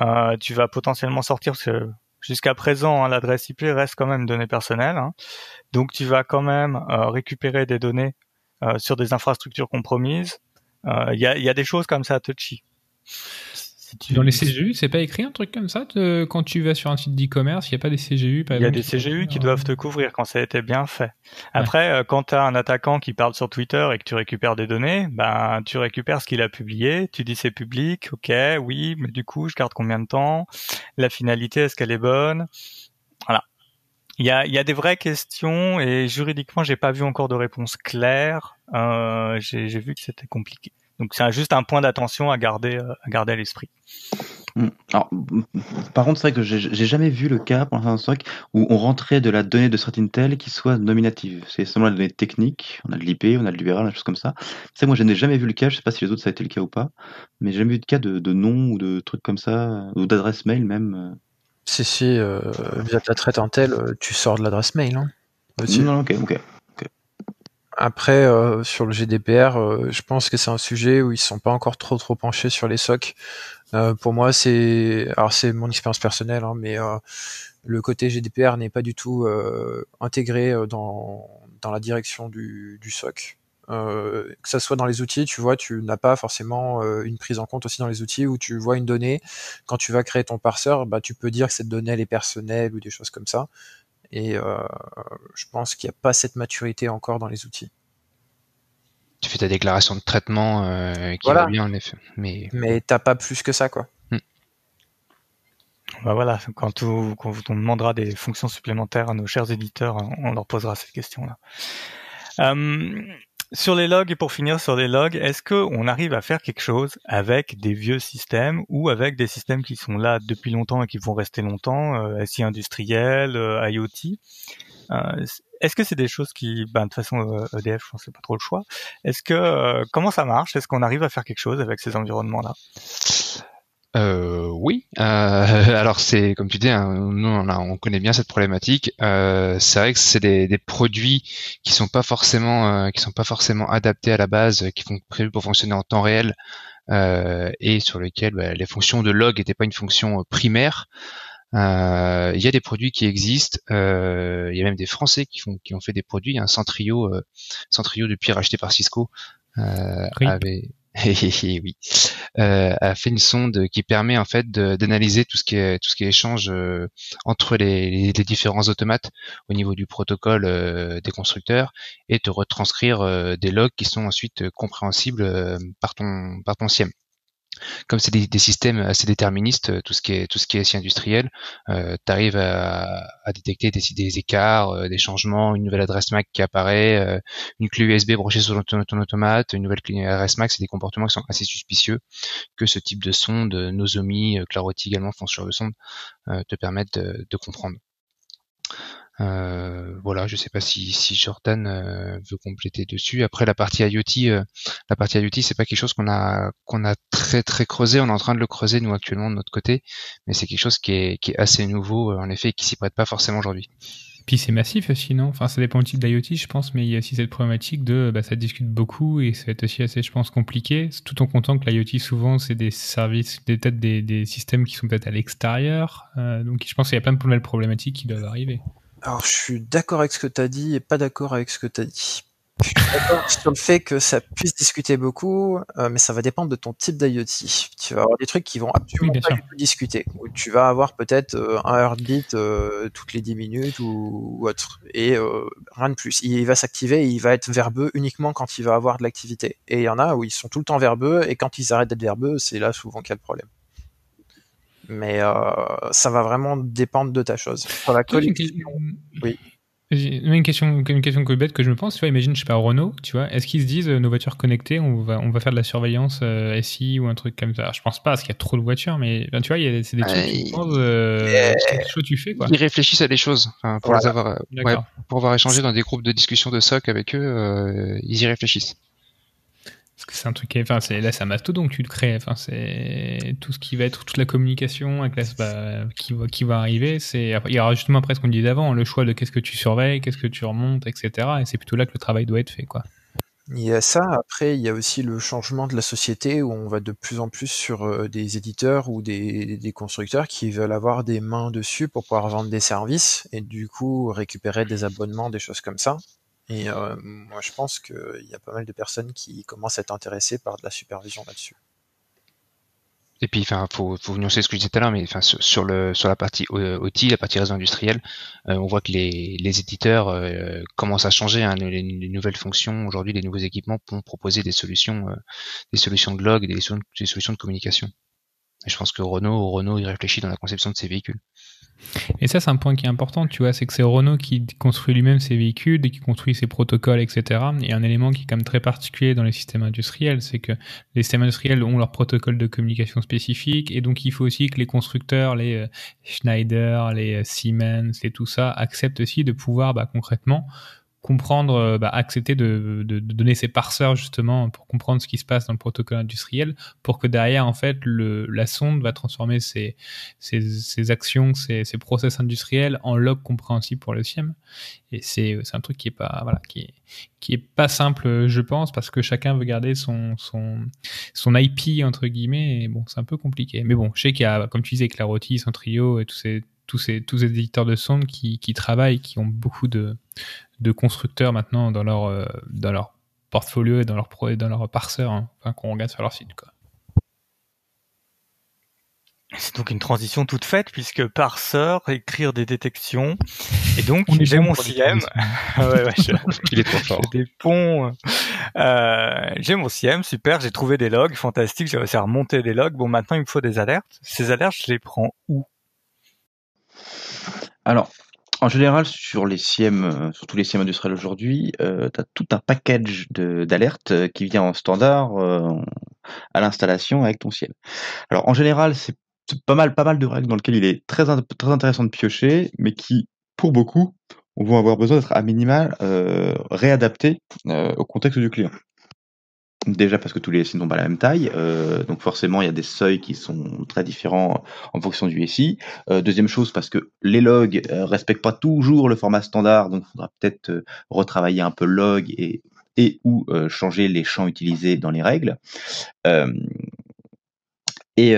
euh, tu vas potentiellement sortir parce que jusqu'à présent, hein, l'adresse IP reste quand même une donnée personnelle. hein. Donc, tu vas quand même euh, récupérer des données euh, sur des infrastructures compromises. Euh, Il y, a, y a des choses comme ça touchy. Si tu- Dans les CGU, c'est pas écrit un truc comme ça quand tu vas sur un site d'e-commerce, il n'y a pas des CGU Il y a exemple des CGU qui doivent te couvrir quand ça a été bien fait. Après, euh, quand tu as un attaquant qui parle sur Twitter et que tu récupères des données, ben tu récupères ce qu'il a publié, tu dis c'est public, ok, oui, mais du coup je garde combien de temps La finalité, est-ce qu'elle est bonne? Voilà. Il y a, il y a des vraies questions et juridiquement j'ai pas vu encore de réponse claire. Euh, j'ai j'ai vu que c'était compliqué. Donc c'est juste un point d'attention à garder, euh, à garder à l'esprit. Mm. Alors, par contre, c'est vrai que j'ai jamais vu le cas pour l'instant Stock où on rentrait de la donnée de Threat Intel qui soit nominative. C'est seulement la donnée technique, on a de l'IP, on a de l'URL, des choses comme ça. Ça, moi, je n'ai jamais vu le cas, je sais pas si les autres ça a été le cas ou pas, mais j'ai jamais vu de cas de, de nom ou de trucs comme ça, ou d'adresse mail même. Si, si, euh, via ta traite Intel, euh, tu sors de l'adresse mail. Hein, euh. Non, ok, ok. Après, euh, sur le GDPR, euh, je pense que c'est un sujet où ils sont pas encore trop trop penchés sur les SOC. Euh, pour moi, c'est alors c'est mon expérience personnelle, hein, mais euh, le côté GDPR n'est pas du tout euh, intégré euh, dans dans la direction du, du SOC. Que ça soit dans les outils, tu vois, tu n'as pas forcément une prise en compte aussi dans les outils où tu vois une donnée. Quand tu vas créer ton parseur, bah, tu peux dire que cette donnée elle est personnelle ou des choses comme ça. Et euh, je pense qu'il n'y a pas cette maturité encore dans les outils. Tu fais ta déclaration de traitement euh, qui Voilà. va bien en effet. Mais Mais t'as pas plus que ça, quoi. Bah voilà, quand on, quand on demandera des fonctions supplémentaires à nos chers éditeurs, on leur posera cette question-là. Euh, sur les logs et pour finir sur les logs, est-ce que on arrive à faire quelque chose avec des vieux systèmes ou avec des systèmes qui sont là depuis longtemps et qui vont rester longtemps, euh, SI industriel, euh, IoT euh, Est-ce que c'est des choses qui, ben, de toute façon euh, EDF, je pense c'est pas trop le choix. Est-ce que euh, comment ça marche? Est-ce qu'on arrive à faire quelque chose avec ces environnements-là? Euh, oui. Euh, alors c'est comme tu dis, hein, nous on, a- on connaît bien cette problématique. Euh, c'est vrai que c'est des, des produits qui sont pas forcément, euh, qui sont pas forcément adaptés à la base, qui sont prévus pour fonctionner en temps réel euh, et sur lesquels bah, les fonctions de log n'étaient pas une fonction euh, primaire. Euh, Il y a des produits qui existent. euh, Il y a même des Français qui font, qui ont fait des produits. Un Centrio, euh, Centrio depuis racheté par Cisco, euh, avait oui, euh, a fait une sonde qui permet en fait d'analyser tout ce qui est tout ce qui est échange euh, entre les, différents automates au niveau du protocole euh, des constructeurs et te retranscrire euh, des logs qui sont ensuite euh, compréhensibles par ton par ton SIEM. Comme c'est des, systèmes assez déterministes, euh, tout ce qui est tout ce qui est SI industriel, euh, tu arrives à, détecter des, des écarts, euh, des changements, une nouvelle adresse MAC qui apparaît, euh, une clé USB branchée sur ton, automate, une nouvelle clé adresse MAC, c'est des comportements qui sont assez suspicieux que ce type de sonde, Nozomi, Clarity également font sur le sonde, te permettent de comprendre. Euh, voilà, je sais pas si, si Jordan euh, veut compléter dessus. Après la partie IoT, euh, la partie IoT, c'est pas quelque chose qu'on a qu'on a très très creusé. On est en train de le creuser nous actuellement de notre côté, mais c'est quelque chose qui est qui est assez nouveau euh, en effet, et qui s'y prête pas forcément aujourd'hui. Puis c'est massif aussi, non Enfin, ça dépend du type d'IoT, je pense, mais il y a aussi cette problématique de, bah, ça discute beaucoup et ça va être aussi assez, je pense, compliqué, tout en comptant que l'IoT, souvent, c'est des services, des têtes des, des systèmes qui sont peut-être à l'extérieur. Euh, donc, je pense qu'il y a plein de nouvelles problématiques qui doivent arriver. Alors, je suis d'accord avec ce que tu as dit et pas d'accord avec ce que tu as dit. Je suis d'accord sur le fait que ça puisse discuter beaucoup, euh, mais ça va dépendre de ton type d'IoT. Tu vas avoir des trucs qui vont absolument Oui, pas du tout discuter, où tu vas avoir peut-être euh, un heartbeat euh, toutes les 10 minutes ou, ou autre, et euh, rien de plus. Il va s'activer et il va être verbeux uniquement quand il va avoir de l'activité. Et il y en a où ils sont tout le temps verbeux, et quand ils arrêtent d'être verbeux, c'est là souvent qu'il y a le problème. Mais euh, ça va vraiment dépendre de ta chose. Sur la Toi, j'ai une collection, question- Oui. Une question, une question que bête que je me pense, tu vois, imagine, je sais pas, Renault, tu vois, est-ce qu'ils se disent, euh, nos voitures connectées, on va, on va faire de la surveillance euh, SI ou un truc comme ça? Alors, Je pense pas, parce qu'il y a trop de voitures, mais ben, tu vois, il y a- c'est des trucs Euh, qui euh, chaud tu fais, quoi. Ils réfléchissent à des choses. Pour Voilà. les avoir, euh, ouais, pour avoir échangé dans des groupes de discussion de SOC avec eux, euh, ils y réfléchissent. C'est un truc, enfin, c'est, là, c'est un mastodonte que tu le crées. Enfin, c'est tout ce qui va être toute la communication avec la, bah, qui va, qui va arriver. C'est, il y aura justement après ce qu'on disait avant, le choix de qu'est-ce que tu surveilles, qu'est-ce que tu remontes, etc. Et c'est plutôt là que le travail doit être fait, quoi. Il y a ça, après il y a aussi le changement de la société où on va de plus en plus sur euh, des éditeurs ou des, des constructeurs qui veulent avoir des mains dessus pour pouvoir vendre des services et du coup récupérer des abonnements, des choses comme ça. Et euh, moi je pense qu'il y a pas mal de personnes qui commencent à être intéressées par de la supervision là-dessus. Et puis, enfin, faut, faut nuancer ce que je disais tout à l'heure, mais enfin, sur, le, sur la partie euh, OT, la partie réseau industriel, euh, on voit que les, les éditeurs commencent à changer. Hein, les, les nouvelles fonctions aujourd'hui, les nouveaux équipements vont proposer des solutions, des solutions de log, des, des solutions de communication. Et je pense que Renault, Renault, il réfléchit dans la conception de ses véhicules. Et ça, c'est un point qui est important, tu vois, c'est que c'est Renault qui construit lui-même ses véhicules qui construit ses protocoles, etc. Et un élément qui est quand même très particulier dans les systèmes industriels, c'est que les systèmes industriels ont leur protocole de communication spécifique, et donc il faut aussi que les constructeurs, les euh, Schneider, les euh, Siemens et tout ça, acceptent aussi de pouvoir bah, concrètement comprendre, euh, bah, accepter de, de, de donner ses parseurs justement pour comprendre ce qui se passe dans le protocole industriel, pour que derrière en fait le, la sonde va transformer ses, ses, ses actions, ses, ses process industriels en log compréhensible pour le CIEM. Et c'est un truc qui est pas voilà qui est qui est pas simple, je pense, parce que chacun veut garder son son son IP entre guillemets. Et bon, c'est un peu compliqué. Mais bon, je sais qu'il y a, comme tu disais, Clarotis, Centrio et tous ces tous ces tous ces éditeurs de sondes qui qui travaillent, qui ont beaucoup de de constructeurs maintenant dans leur euh, dans leur portfolio et dans leur pro et dans leur parseur, hein, enfin qu'on regarde sur leur site quoi. C'est donc une transition toute faite puisque parseur, écrire des détections. Et donc, j'ai mon CIEM. Ah ouais, ouais, je- Il est trop fort. j'ai des ponts. Euh, j'ai mon CIEM, super, j'ai trouvé des logs, fantastique, j'ai réussi à remonter des logs. Bon, maintenant, il me faut des alertes. Ces alertes, je les prends où? Alors, en général, sur les euh, sur tous les SIEM industriels aujourd'hui, euh, tu as tout un package d'alertes euh, qui vient en standard à l'installation avec ton SIEM. Alors, en général, c'est pas mal, pas mal de règles dans lesquelles il est très, int- très intéressant de piocher, mais qui, pour beaucoup, vont avoir besoin d'être à minima euh, réadaptés au contexte du client. Déjà parce que tous les SI n'ont pas la même taille, euh, donc forcément il y a des seuils qui sont très différents en fonction du SI. Euh, deuxième chose parce que les logs euh, respectent pas toujours le format standard, donc il faudra peut-être euh, retravailler un peu le log et, et ou changer les champs utilisés dans les règles. Et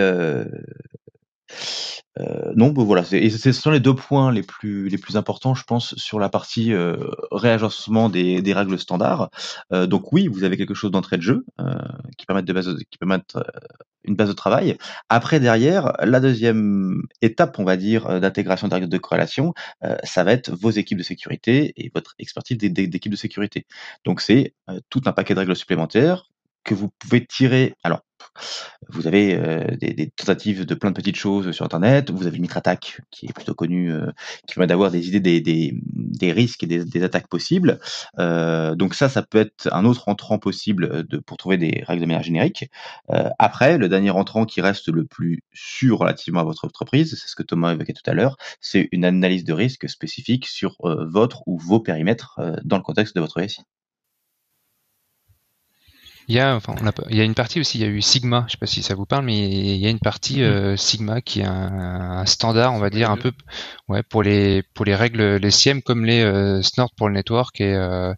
non, bah voilà, et ce sont les deux points les plus les plus importants, je pense, sur la partie euh, réagencement des, des règles standards. Euh, donc oui, vous avez quelque chose d'entrée de jeu euh, qui permettent de base, qui euh, une base de travail. Après, derrière, la deuxième étape, on va dire, euh, d'intégration des règles de corrélation, euh, ça va être vos équipes de sécurité et votre expertise d'équipes de sécurité. Donc c'est euh, tout un paquet de règles supplémentaires que vous pouvez tirer. Alors, vous avez euh, des, tentatives de plein de petites choses sur Internet. Vous avez Mitrattack, qui est plutôt connu, euh, qui permet d'avoir des idées des, risques et des, attaques possibles. Euh, donc ça, ça peut être un autre entrant possible pour trouver des règles de manière générique. Après, le dernier entrant qui reste le plus sûr relativement à votre entreprise, c'est ce que Thomas évoquait tout à l'heure, c'est une analyse de risque spécifique sur votre ou vos périmètres dans le contexte de votre SI. Il y a, enfin, on a, pas- il y a une partie aussi, il y a eu Sigma, je sais pas si ça vous parle, mais il y a une partie euh, Sigma qui est un, un standard, on va dire, un peu, ouais, pour les pour les règles, les SIEM comme les euh, Snort pour le network et euh,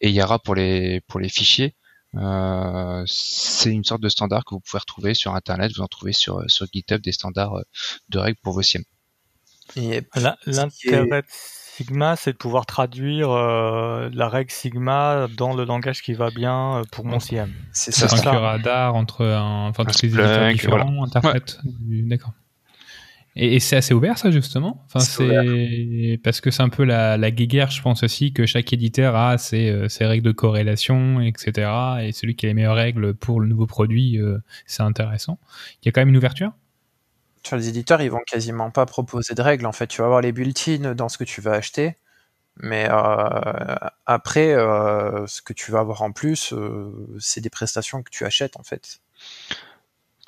et Yara pour les pour les fichiers. Euh, c'est une sorte de standard que vous pouvez retrouver sur internet, vous en trouvez sur sur GitHub des standards euh, de règles pour vos SIEM. Et L'intérêt Sigma, c'est de pouvoir traduire euh, la règle Sigma dans le langage qui va bien euh, pour mon CIEM. c'est C'est ça. un radar entre un, enfin tous les Splunk, éditeurs différents interprètent. du- D'accord. Et, et c'est assez ouvert ça justement? Enfin C'est parce que c'est un peu la, la guéguerre, je pense aussi que chaque éditeur a ses, euh, ses règles de corrélation, etc. Et celui qui a les meilleures règles pour le nouveau produit, euh, c'est intéressant. Il y a quand même une ouverture? Sur les éditeurs, ils vont quasiment pas proposer de règles. En fait, tu vas avoir les bulletins dans ce que tu vas acheter, mais euh, après, euh, ce que tu vas avoir en plus, euh, c'est des prestations que tu achètes en fait.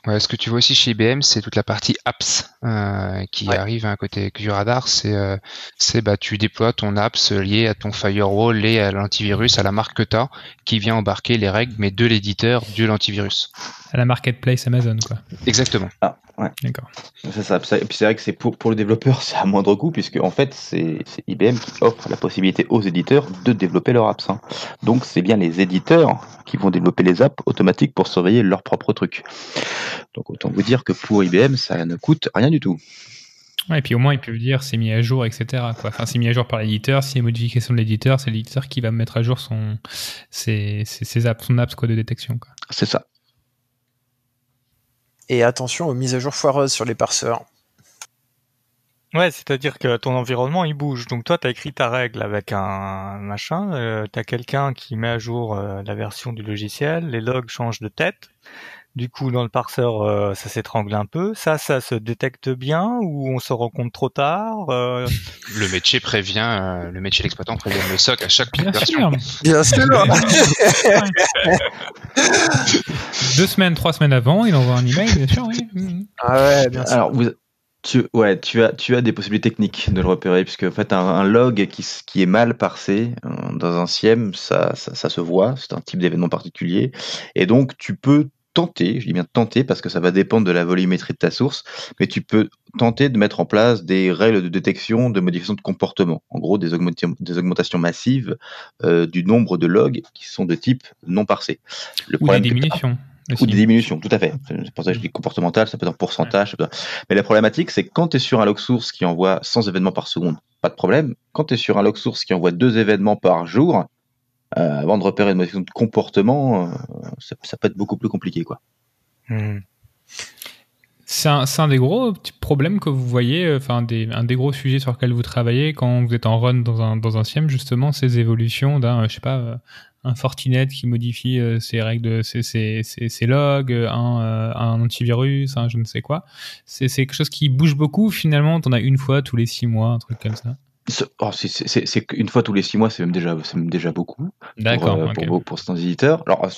Ouais, ce que tu vois aussi chez IBM, c'est toute la partie apps euh, qui Ouais. arrive à un côté du radar. C'est, euh, c'est bah tu déploies ton apps lié à ton firewall, lié à l'antivirus, à la marque que t'as, qui vient embarquer les règles, mais de l'éditeur, de l'antivirus. À la marketplace Amazon quoi. Exactement. Ah, ouais. D'accord. C'est ça. Et puis c'est vrai que c'est pour, pour le développeur, c'est à moindre coût, puisque en fait, c'est IBM qui offre la possibilité aux éditeurs de développer leurs apps. hein. Donc c'est bien les éditeurs qui vont développer les apps automatiques pour surveiller leurs propres trucs. Donc autant vous dire que pour IBM, ça ne coûte rien du tout. Ouais, et puis au moins ils peuvent dire c'est mis à jour, etc. Quoi. Enfin c'est mis à jour par l'éditeur. S'il y a une modification de l'éditeur, c'est l'éditeur qui va mettre à jour son ses, ses, ses apps, son apps quoi de détection quoi. C'est ça. Et attention aux mises à jour foireuses sur les parseurs. Ouais, c'est-à-dire que ton environnement il bouge. Donc toi, t'as écrit ta règle avec un machin. Euh, t'as quelqu'un qui met à jour euh, la version du logiciel. Les logs changent de tête. Du coup, dans le parseur, euh, ça s'étrangle un peu. Ça, ça se détecte bien ou on se rend compte trop tard. euh, Le métier prévient, euh, le métier l'exploitant prévient le SOC à chaque Bien version. sûr. Bien sûr. Deux semaines, trois semaines avant, il envoie un email, bien sûr, oui. Ah ouais, bien sûr. Alors vous, Tu, ouais, tu as, tu as des possibilités techniques de le repérer, puisque en fait, un, un log qui, qui est mal parsé dans un SIEM, ça, ça, ça se voit, c'est un type d'événement particulier, et donc tu peux tenter, je dis bien tenter, parce que ça va dépendre de la volumétrie de ta source, mais tu peux tenter de mettre en place des règles de détection de modification de comportement, en gros des, augmentations, des augmentations massives euh, du nombre de logs qui sont de type non parsé. Le Ou des problème diminutions. ou des diminutions, tout à fait. C'est pour ça que je dis comportemental, ça peut être en pourcentage. Mais la problématique, c'est que quand tu es sur un log source qui envoie 100 événements par seconde, pas de problème. Quand tu es sur un log source qui envoie deux événements par jour, avant de repérer une modification de comportement, euh, ça, peut être beaucoup plus compliqué. quoi. Hmm. C'est un, des gros problèmes que vous voyez, euh, enfin un des gros sujets sur lesquels vous travaillez quand vous êtes en run dans un, dans SIEM, justement, ces évolutions d'un, euh, je sais pas, euh, un Fortinet qui modifie euh, ses règles, ses, ses, logs, euh, un, euh, un antivirus, un je ne sais quoi. C'est quelque chose qui bouge beaucoup, finalement, t'en as une fois tous les six mois, un truc comme ça. C'est oh, c'est- qu'une fois tous les six mois, c'est même déjà, même déjà beaucoup. D'accord, pour, euh, ok. pour, pour certains éditeurs. Alors, euh,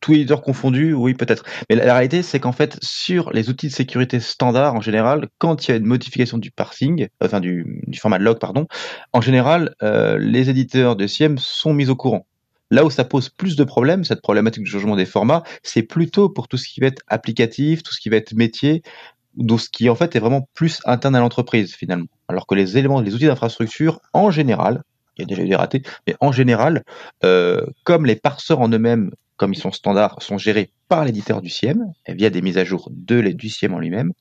tous éditeurs confondus, oui, peut-être. Mais la, la réalité, c'est qu'en fait, sur les outils de sécurité standard, en général, quand il y a une modification du parsing, enfin du, du format de log, pardon, en général, euh, les éditeurs de SIEM sont mis au courant. Là où ça pose plus de problèmes, cette problématique du changement des formats, c'est plutôt pour tout ce qui va être applicatif, tout ce qui va être métier, donc ce qui en fait est vraiment plus interne à l'entreprise finalement. Alors que les éléments, les outils d'infrastructure, en général, il y a déjà eu des ratés, mais en général, euh, comme les parseurs en eux-mêmes, comme ils sont standards, sont gérés par l'éditeur du SIEM, et via des mises à jour de du SIEM en lui-même,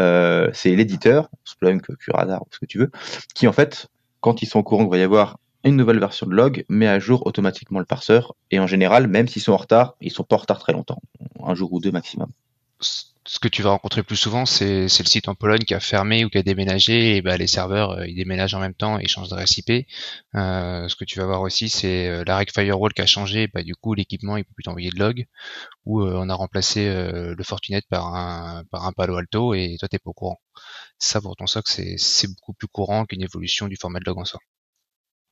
euh, c'est l'éditeur, Splunk, QRadar, ou ce que tu veux, qui en fait, quand ils sont au courant qu'il va y avoir une nouvelle version de log, met à jour automatiquement le parseur, et en général, même s'ils sont en retard, ils sont pas en retard très longtemps, un jour ou deux maximum. Ce que tu vas rencontrer le plus souvent, c'est le site en Pologne qui a fermé ou qui a déménagé, et bah, les serveurs euh, ils déménagent en même temps et changent d'adresse IP. Euh, ce que tu vas voir aussi, c'est euh, la règle firewall qui a changé, bah, du coup l'équipement il peut plus t'envoyer de log, ou euh, on a remplacé euh, le Fortinet par un par un Palo Alto et toi t'es pas au courant. Ça pour ton SOC c'est beaucoup plus courant qu'une évolution du format de log en soi.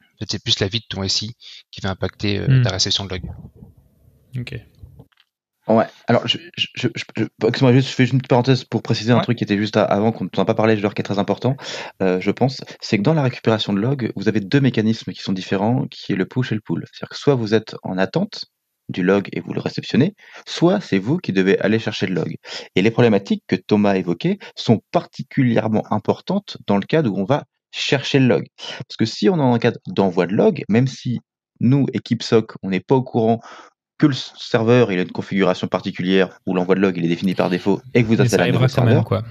En fait, c'est plus la vie de ton SI qui va impacter euh, Hmm. ta réception de log. Ok. Ouais, alors je, je, je, je- excuse-moi, juste, je fais juste une petite parenthèse pour préciser un truc qui était juste à- avant, qu'on n'en a pas parlé, je qui est très important, euh, je pense, c'est que dans la récupération de log, vous avez deux mécanismes qui sont différents, qui est le push et le pull. C'est-à-dire que soit vous êtes en attente du log et vous le réceptionnez, soit c'est vous qui devez aller chercher le log. Et les problématiques que Thomas a évoquées sont particulièrement importantes dans le cas où on va chercher le log. Parce que si on est en cas d'envoi de log, même si nous, équipe SOC, on n'est pas au courant que le serveur il a une configuration particulière où l'envoi de log il est défini par défaut et que vous installez un nouveau même, serveur, quoi.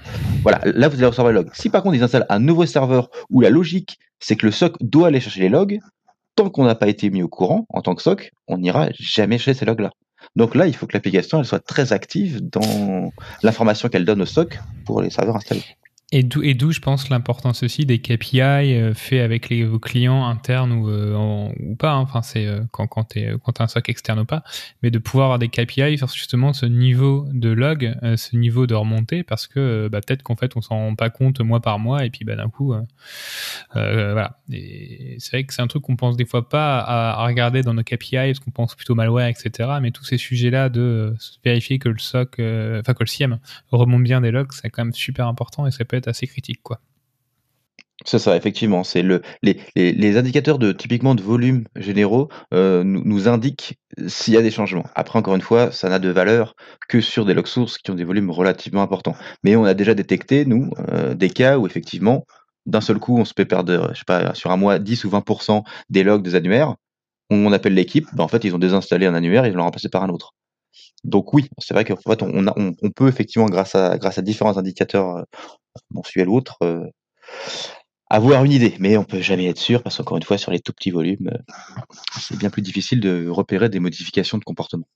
voilà, là vous allez recevoir le log. Si par contre ils installent un nouveau serveur où la logique c'est que le SOC doit aller chercher les logs, tant qu'on n'a pas été mis au courant en tant que SOC, on n'ira jamais chercher ces logs-là. Donc là, il faut que l'application elle soit très active dans l'information qu'elle donne au SOC pour les serveurs installés. Et d'où, et d'où, je pense, l'importance aussi des KPI euh, faits avec les, vos clients internes ou, euh, ou pas. hein. Enfin, c'est euh, quand, quand tu quand t'as un SOC externe ou pas. Mais de pouvoir avoir des KPI sur justement ce niveau de log, euh, ce niveau de remontée, parce que euh, bah, peut-être qu'en fait, on s'en rend pas compte mois par mois, et puis bah, d'un coup, euh, euh, voilà. Et c'est vrai que c'est un truc qu'on pense des fois pas à, à regarder dans nos KPI, parce qu'on pense plutôt malware, etc. Mais tous ces sujets-là de euh, vérifier que le SOC, euh, enfin que le SIEM remonte bien des logs, c'est quand même super important et ça peut être assez critique, quoi. C'est ça, effectivement. C'est le les, indicateurs de typiquement de volume généraux euh, nous, nous indiquent s'il y a des changements. Après, encore une fois, ça n'a de valeur que sur des log sources qui ont des volumes relativement importants. Mais on a déjà détecté nous euh, des cas où effectivement d'un seul coup on se fait perdre, je sais pas, sur un mois 10 ou 20% des logs des annuaires. On appelle l'équipe, ben, en fait ils ont désinstallé un annuaire et ils l'ont remplacé par un autre. Donc oui, c'est vrai qu'en fait on, peut effectivement grâce à différents indicateurs euh, mensuels ou autres euh, avoir une idée, mais on peut jamais être sûr parce qu'encore une fois, sur les tout petits volumes, euh, c'est bien plus difficile de repérer des modifications de comportement.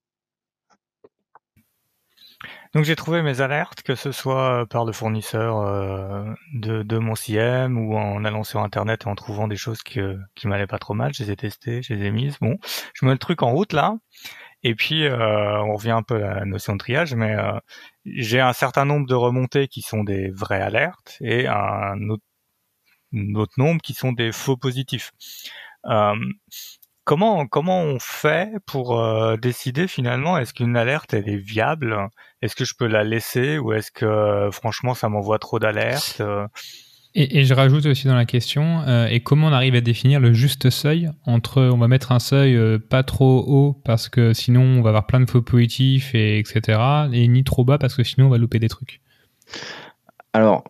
Donc j'ai trouvé mes alertes, que ce soit par le fournisseur de, mon CM ou en allant sur internet et en trouvant des choses qui, euh, qui m'allaient pas trop mal, je les ai testées, je les ai mises. Bon, je mets le truc en route là. Et puis euh, on revient un peu à la notion de triage, mais euh, j'ai un certain nombre de remontées qui sont des vraies alertes et un autre, un autre nombre qui sont des faux positifs. Euh, comment comment on fait pour euh, décider finalement est-ce qu'une alerte elle est viable? Est-ce que je peux la laisser ou est-ce que euh, franchement ça m'envoie trop d'alertes euh? Et, je rajoute aussi dans la question, euh, et comment on arrive à définir le juste seuil entre, on va mettre un seuil euh, pas trop haut parce que sinon on va avoir plein de faux positifs et etc. Et ni trop bas parce que sinon on va louper des trucs. Alors,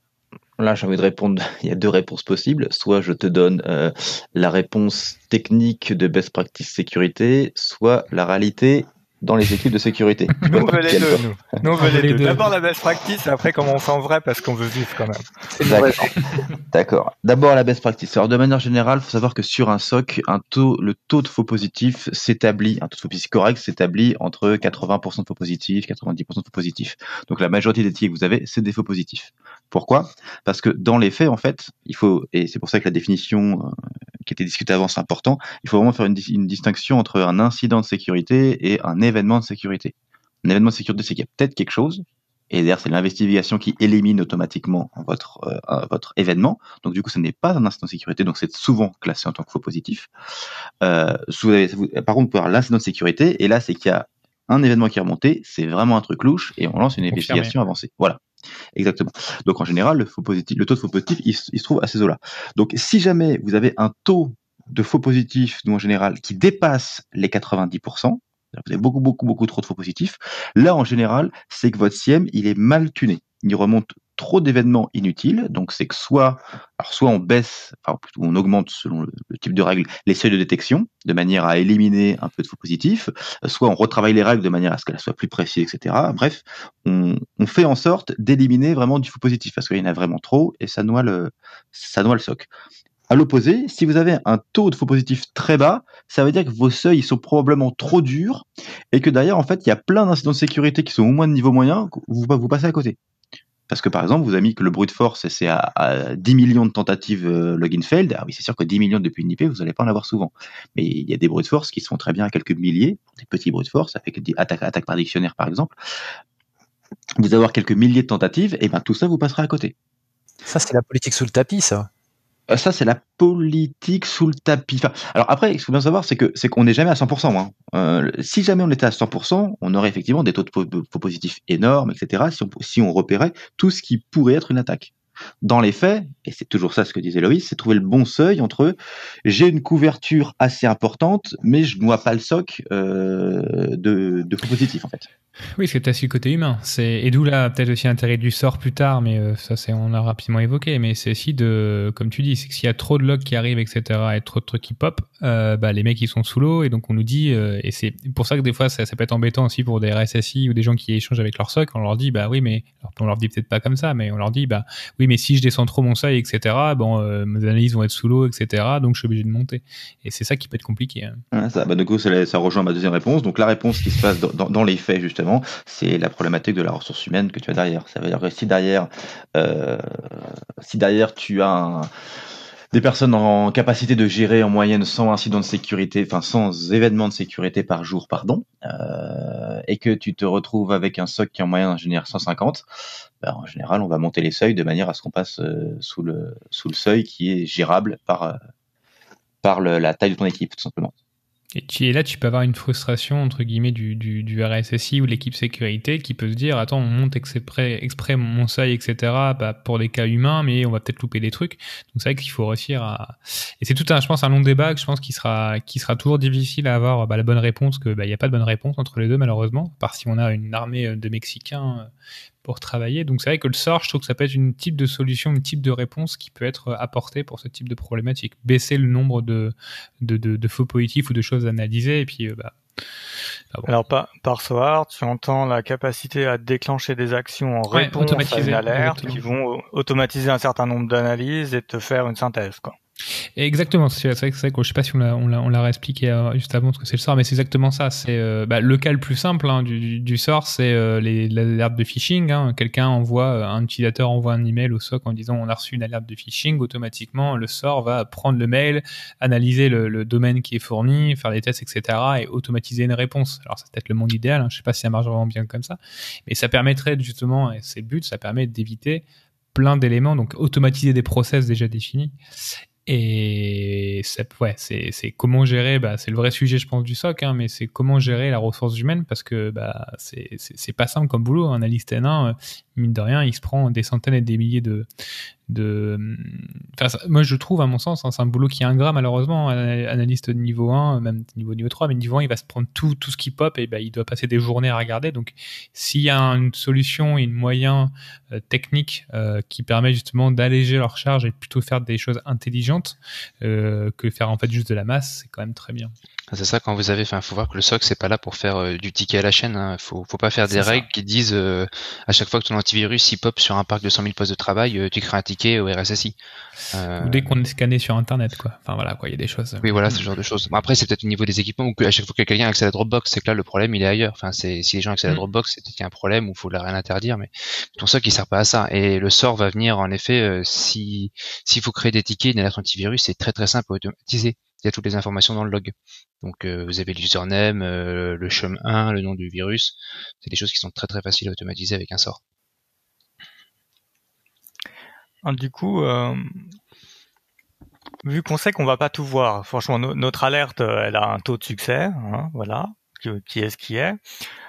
là, j'ai envie de répondre. Il y a deux réponses possibles. Soit je te donne euh, la réponse technique de best practice sécurité, soit la réalité dans les équipes de sécurité. Nous on veut les deux. Nous, on veut les. D'abord la best practice, et après comment on fait en vrai parce qu'on veut vivre quand même. D'accord. D'accord. D'abord la best practice. Alors de manière générale, faut savoir que sur un SOC, un taux, le taux de faux positifs s'établit, un taux de faux positifs correct s'établit entre 80% de faux positifs, 90% de faux positifs. Donc la majorité des tickets que vous avez, c'est des faux positifs. Pourquoi? Parce que dans les faits, en fait, il faut, et c'est pour ça que la définition euh, qui était discutée avant, c'est important, il faut vraiment faire une, une distinction entre un incident de sécurité et un événement de sécurité. Un événement de sécurité, c'est qu'il y a peut-être quelque chose, et d'ailleurs, c'est l'investigation qui élimine automatiquement votre, euh, euh, votre événement. Donc, du coup, ce n'est pas un incident de sécurité, donc c'est souvent classé en tant que faux positif. Euh, vous- par contre, vous pouvez avoir l'incident de sécurité, et là, c'est qu'il y a un événement qui est remonté, c'est vraiment un truc louche, et on lance une Confirmé. investigation avancée. Voilà. Exactement. Donc, en général, le, faux positif, le taux de faux positif, il, se- il se trouve à ces eaux-là. Donc, si jamais vous avez un taux de faux positifs, nous en général, qui dépasse les 90%, vous avez beaucoup, beaucoup, beaucoup trop de faux positifs, là, en général, c'est que votre SIEM, il est mal tuné. Il remonte trop d'événements inutiles, donc c'est que soit, alors soit on baisse, enfin plutôt on augmente selon le, type de règle les seuils de détection de manière à éliminer un peu de faux positifs, euh, soit on retravaille les règles de manière à ce qu'elles soient plus précises, etc. Bref, on, on fait en sorte d'éliminer vraiment du faux positif parce qu'il y en a vraiment trop et ça noie le, ça noie le soc. À l'opposé, si vous avez un taux de faux positifs très bas, ça veut dire que vos seuils ils sont probablement trop durs et que d'ailleurs, en fait, il y a plein d'incidents de sécurité qui sont au moins de niveau moyen, vous, vous passez à côté. Parce que par exemple, vous avez mis que le brute force, c'est à, à 10 millions de tentatives euh, login failed. Ah oui, c'est sûr que 10 millions depuis une IP, vous n'allez pas en avoir souvent. Mais il y a des brute force qui se font très bien à quelques milliers, des petits brute force, avec des attaques attaque par dictionnaire par exemple. Vous allez avoir quelques milliers de tentatives, et ben tout ça vous passera à côté. Ça, c'est la politique sous le tapis, ça. Euh, Ça, c'est la politique sous le tapis. Alors après, ce qu'il faut bien savoir, c'est que c'est qu'on n'est jamais à 100%. Hein. Euh, si jamais on était à 100%, on aurait effectivement des taux de faux positifs énormes, etc. Si on, si on repérait tout ce qui pourrait être une attaque. Dans les faits, et c'est toujours ça ce que disait Loïs, c'est trouver le bon seuil entre j'ai une couverture assez importante, mais je noie pas le soc euh, de, de faux positifs en fait. Oui, c'est aussi le côté humain. Et d'où là peut-être aussi l'intérêt du sort plus tard, mais euh, ça on a rapidement évoqué. Mais c'est aussi de, comme tu dis, c'est que s'il y a trop de logs qui arrivent, etc., et trop de trucs qui pop, euh, bah les mecs ils sont sous l'eau et donc on nous dit et c'est pour ça que des fois ça, peut être embêtant aussi pour des RSSI ou des gens qui échangent avec leur soc. On leur dit bah oui mais on leur dit peut-être pas comme ça, mais on leur dit bah oui mais si je descends trop mon seuil, etc. Bon euh, mes analyses vont être sous l'eau, etc. Donc je suis obligé de monter. Et c'est ça qui peut être compliqué. hein. Ouais, ça, bah, coup, ça, rejoint ma deuxième réponse. Donc, la réponse qui se passe dans les faits, justement, c'est la problématique de la ressource humaine que tu as derrière. Ça veut dire que si derrière, euh, si derrière tu as un- des personnes en capacité de gérer en moyenne 100 incidents de sécurité, enfin 100 événements de sécurité par jour, pardon, euh, et que tu te retrouves avec un SOC qui en moyenne génère 150, ben, en général, on va monter les seuils de manière à ce qu'on passe euh, sous le sous le seuil qui est gérable par euh, par la taille de ton équipe, tout simplement. Et, tu, et là, tu peux avoir une frustration entre guillemets du, du, du RSSI ou l'équipe sécurité qui peut se dire attends, on monte exprès, exprès mon seuil, etc. Bah, pour des cas humains, mais on va peut-être louper des trucs. Donc c'est vrai qu'il faut réussir à. Et c'est tout un, je pense, un long débat que je pense qui sera qui sera toujours difficile à avoir bah, la bonne réponse. Que bah, il n'y a pas de bonne réponse entre les deux malheureusement, à part si on a une armée de Mexicains. Euh, pour travailler. Donc c'est vrai que le sort, je trouve que ça peut être une type de solution, une type de réponse qui peut être apportée pour ce type de problématique. Baisser le nombre de, de, de, de faux positifs ou de choses analysées et puis euh, bah, bah bon. Alors par, par SOAR, tu entends la capacité à déclencher des actions en Ouais, réponse à une alerte qui vont automatiser un certain nombre d'analyses et te faire une synthèse. Quoi. Exactement, c'est vrai que vrai que je sais pas si on l'a réexpliqué euh, juste avant ce que c'est le sort, mais c'est exactement ça. C'est euh, bah, le cas le plus simple hein, du, sort, c'est euh, l'alerte de phishing. Hein. Quelqu'un envoie un utilisateur envoie un email au SOC en disant on a reçu une alerte de phishing. Automatiquement, le sort va prendre le mail, analyser le, le domaine qui est fourni, faire des tests, etc. et automatiser une réponse. Alors c'est peut-être le monde idéal. Hein. Je sais pas si ça marche vraiment bien comme ça, mais ça permettrait justement, et c'est le but, ça permet d'éviter plein d'éléments, donc automatiser des process déjà définis Et ouais, c'est c'est comment gérer, bah, c'est le vrai sujet, je pense, du SOC, hein, mais c'est comment gérer la ressource humaine parce que bah, c'est c'est c'est pas simple comme boulot. Un analyste N1, euh, mine de rien, il se prend des centaines et des milliers de de. Enfin, moi, je trouve, à mon sens, hein, c'est un boulot qui est ingrat, malheureusement. Analyste de niveau 1, même niveau niveau 3, mais niveau 1, il va se prendre tout tout ce qui pop et bah, il doit passer des journées à regarder. Donc, s'il y a une solution et une moyen euh, technique euh, qui permet justement d'alléger leur charge et plutôt faire des choses intelligentes euh, que faire en fait juste de la masse, c'est quand même très bien. C'est ça quand vous avez, enfin, faut voir que le SOC c'est pas là pour faire euh, du ticket à la chaîne. Hein. Faut, faut pas faire des ça. règles qui disent à chaque fois que ton antivirus il pop sur un parc de 100 000 postes de travail, tu crées un ticket au RSSI. Euh, Ou dès qu'on est scanné sur Internet, quoi. Enfin voilà, quoi, il y a des choses. Oui, voilà, ce genre de choses. Bon, après, c'est peut-être au niveau des équipements ou que à chaque fois que quelqu'un accède à Dropbox, c'est que là, le problème, il est ailleurs. Enfin, c'est, si les gens accèdent à Mm. Dropbox, c'est peut-être qu'il y a un problème ou faut leur rien interdire, mais ton SOC, il sert pas à ça. Et le sort va venir, en effet, euh, si, s'il faut créer des tickets, une alerte antivirus, c'est très très simple à automatiser. Il y a toutes les informations dans le log. Donc, euh, vous avez l'username, euh, le CHUM1, le nom du virus. C'est des choses qui sont très très faciles à automatiser avec un sort. Ah, Du coup, euh, vu qu'on sait qu'on va pas tout voir, franchement, no- notre alerte, euh, elle a un taux de succès, hein, voilà, qui est ce qui est.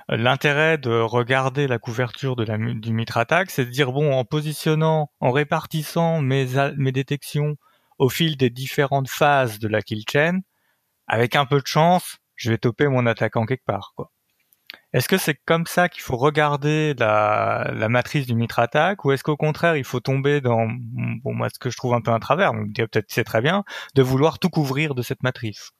L'intérêt de regarder la couverture de la, du mitre attaque, c'est de dire bon, en positionnant, en répartissant mes, mes détections au fil des différentes phases de la kill chain, avec un peu de chance, je vais toper mon attaquant quelque part, quoi. Est-ce que c'est comme ça qu'il faut regarder la, matrice du mitre attaque ou est-ce qu'au contraire il faut tomber dans bon moi ce que je trouve un peu un travers, vous me peut-être c'est très bien de vouloir tout couvrir de cette matrice?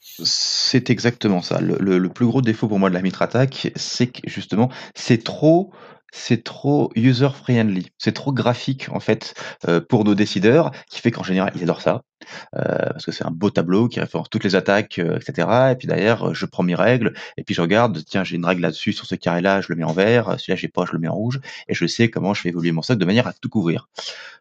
C'est exactement ça. Le plus gros défaut pour moi de la mitre attaque, c'est que justement, c'est trop, c'est trop user friendly. C'est trop graphique en fait euh, pour nos décideurs, qui fait qu'en général ils adorent ça euh, parce que c'est un beau tableau qui référence toutes les attaques, euh, etc. Et puis euh, je prends mes règles et puis je regarde, tiens, j'ai une règle là-dessus sur ce carré-là, je le mets en vert. Celui-là, j'ai pas, je le mets en rouge. Et je sais comment je fais évoluer mon stock de manière à tout couvrir.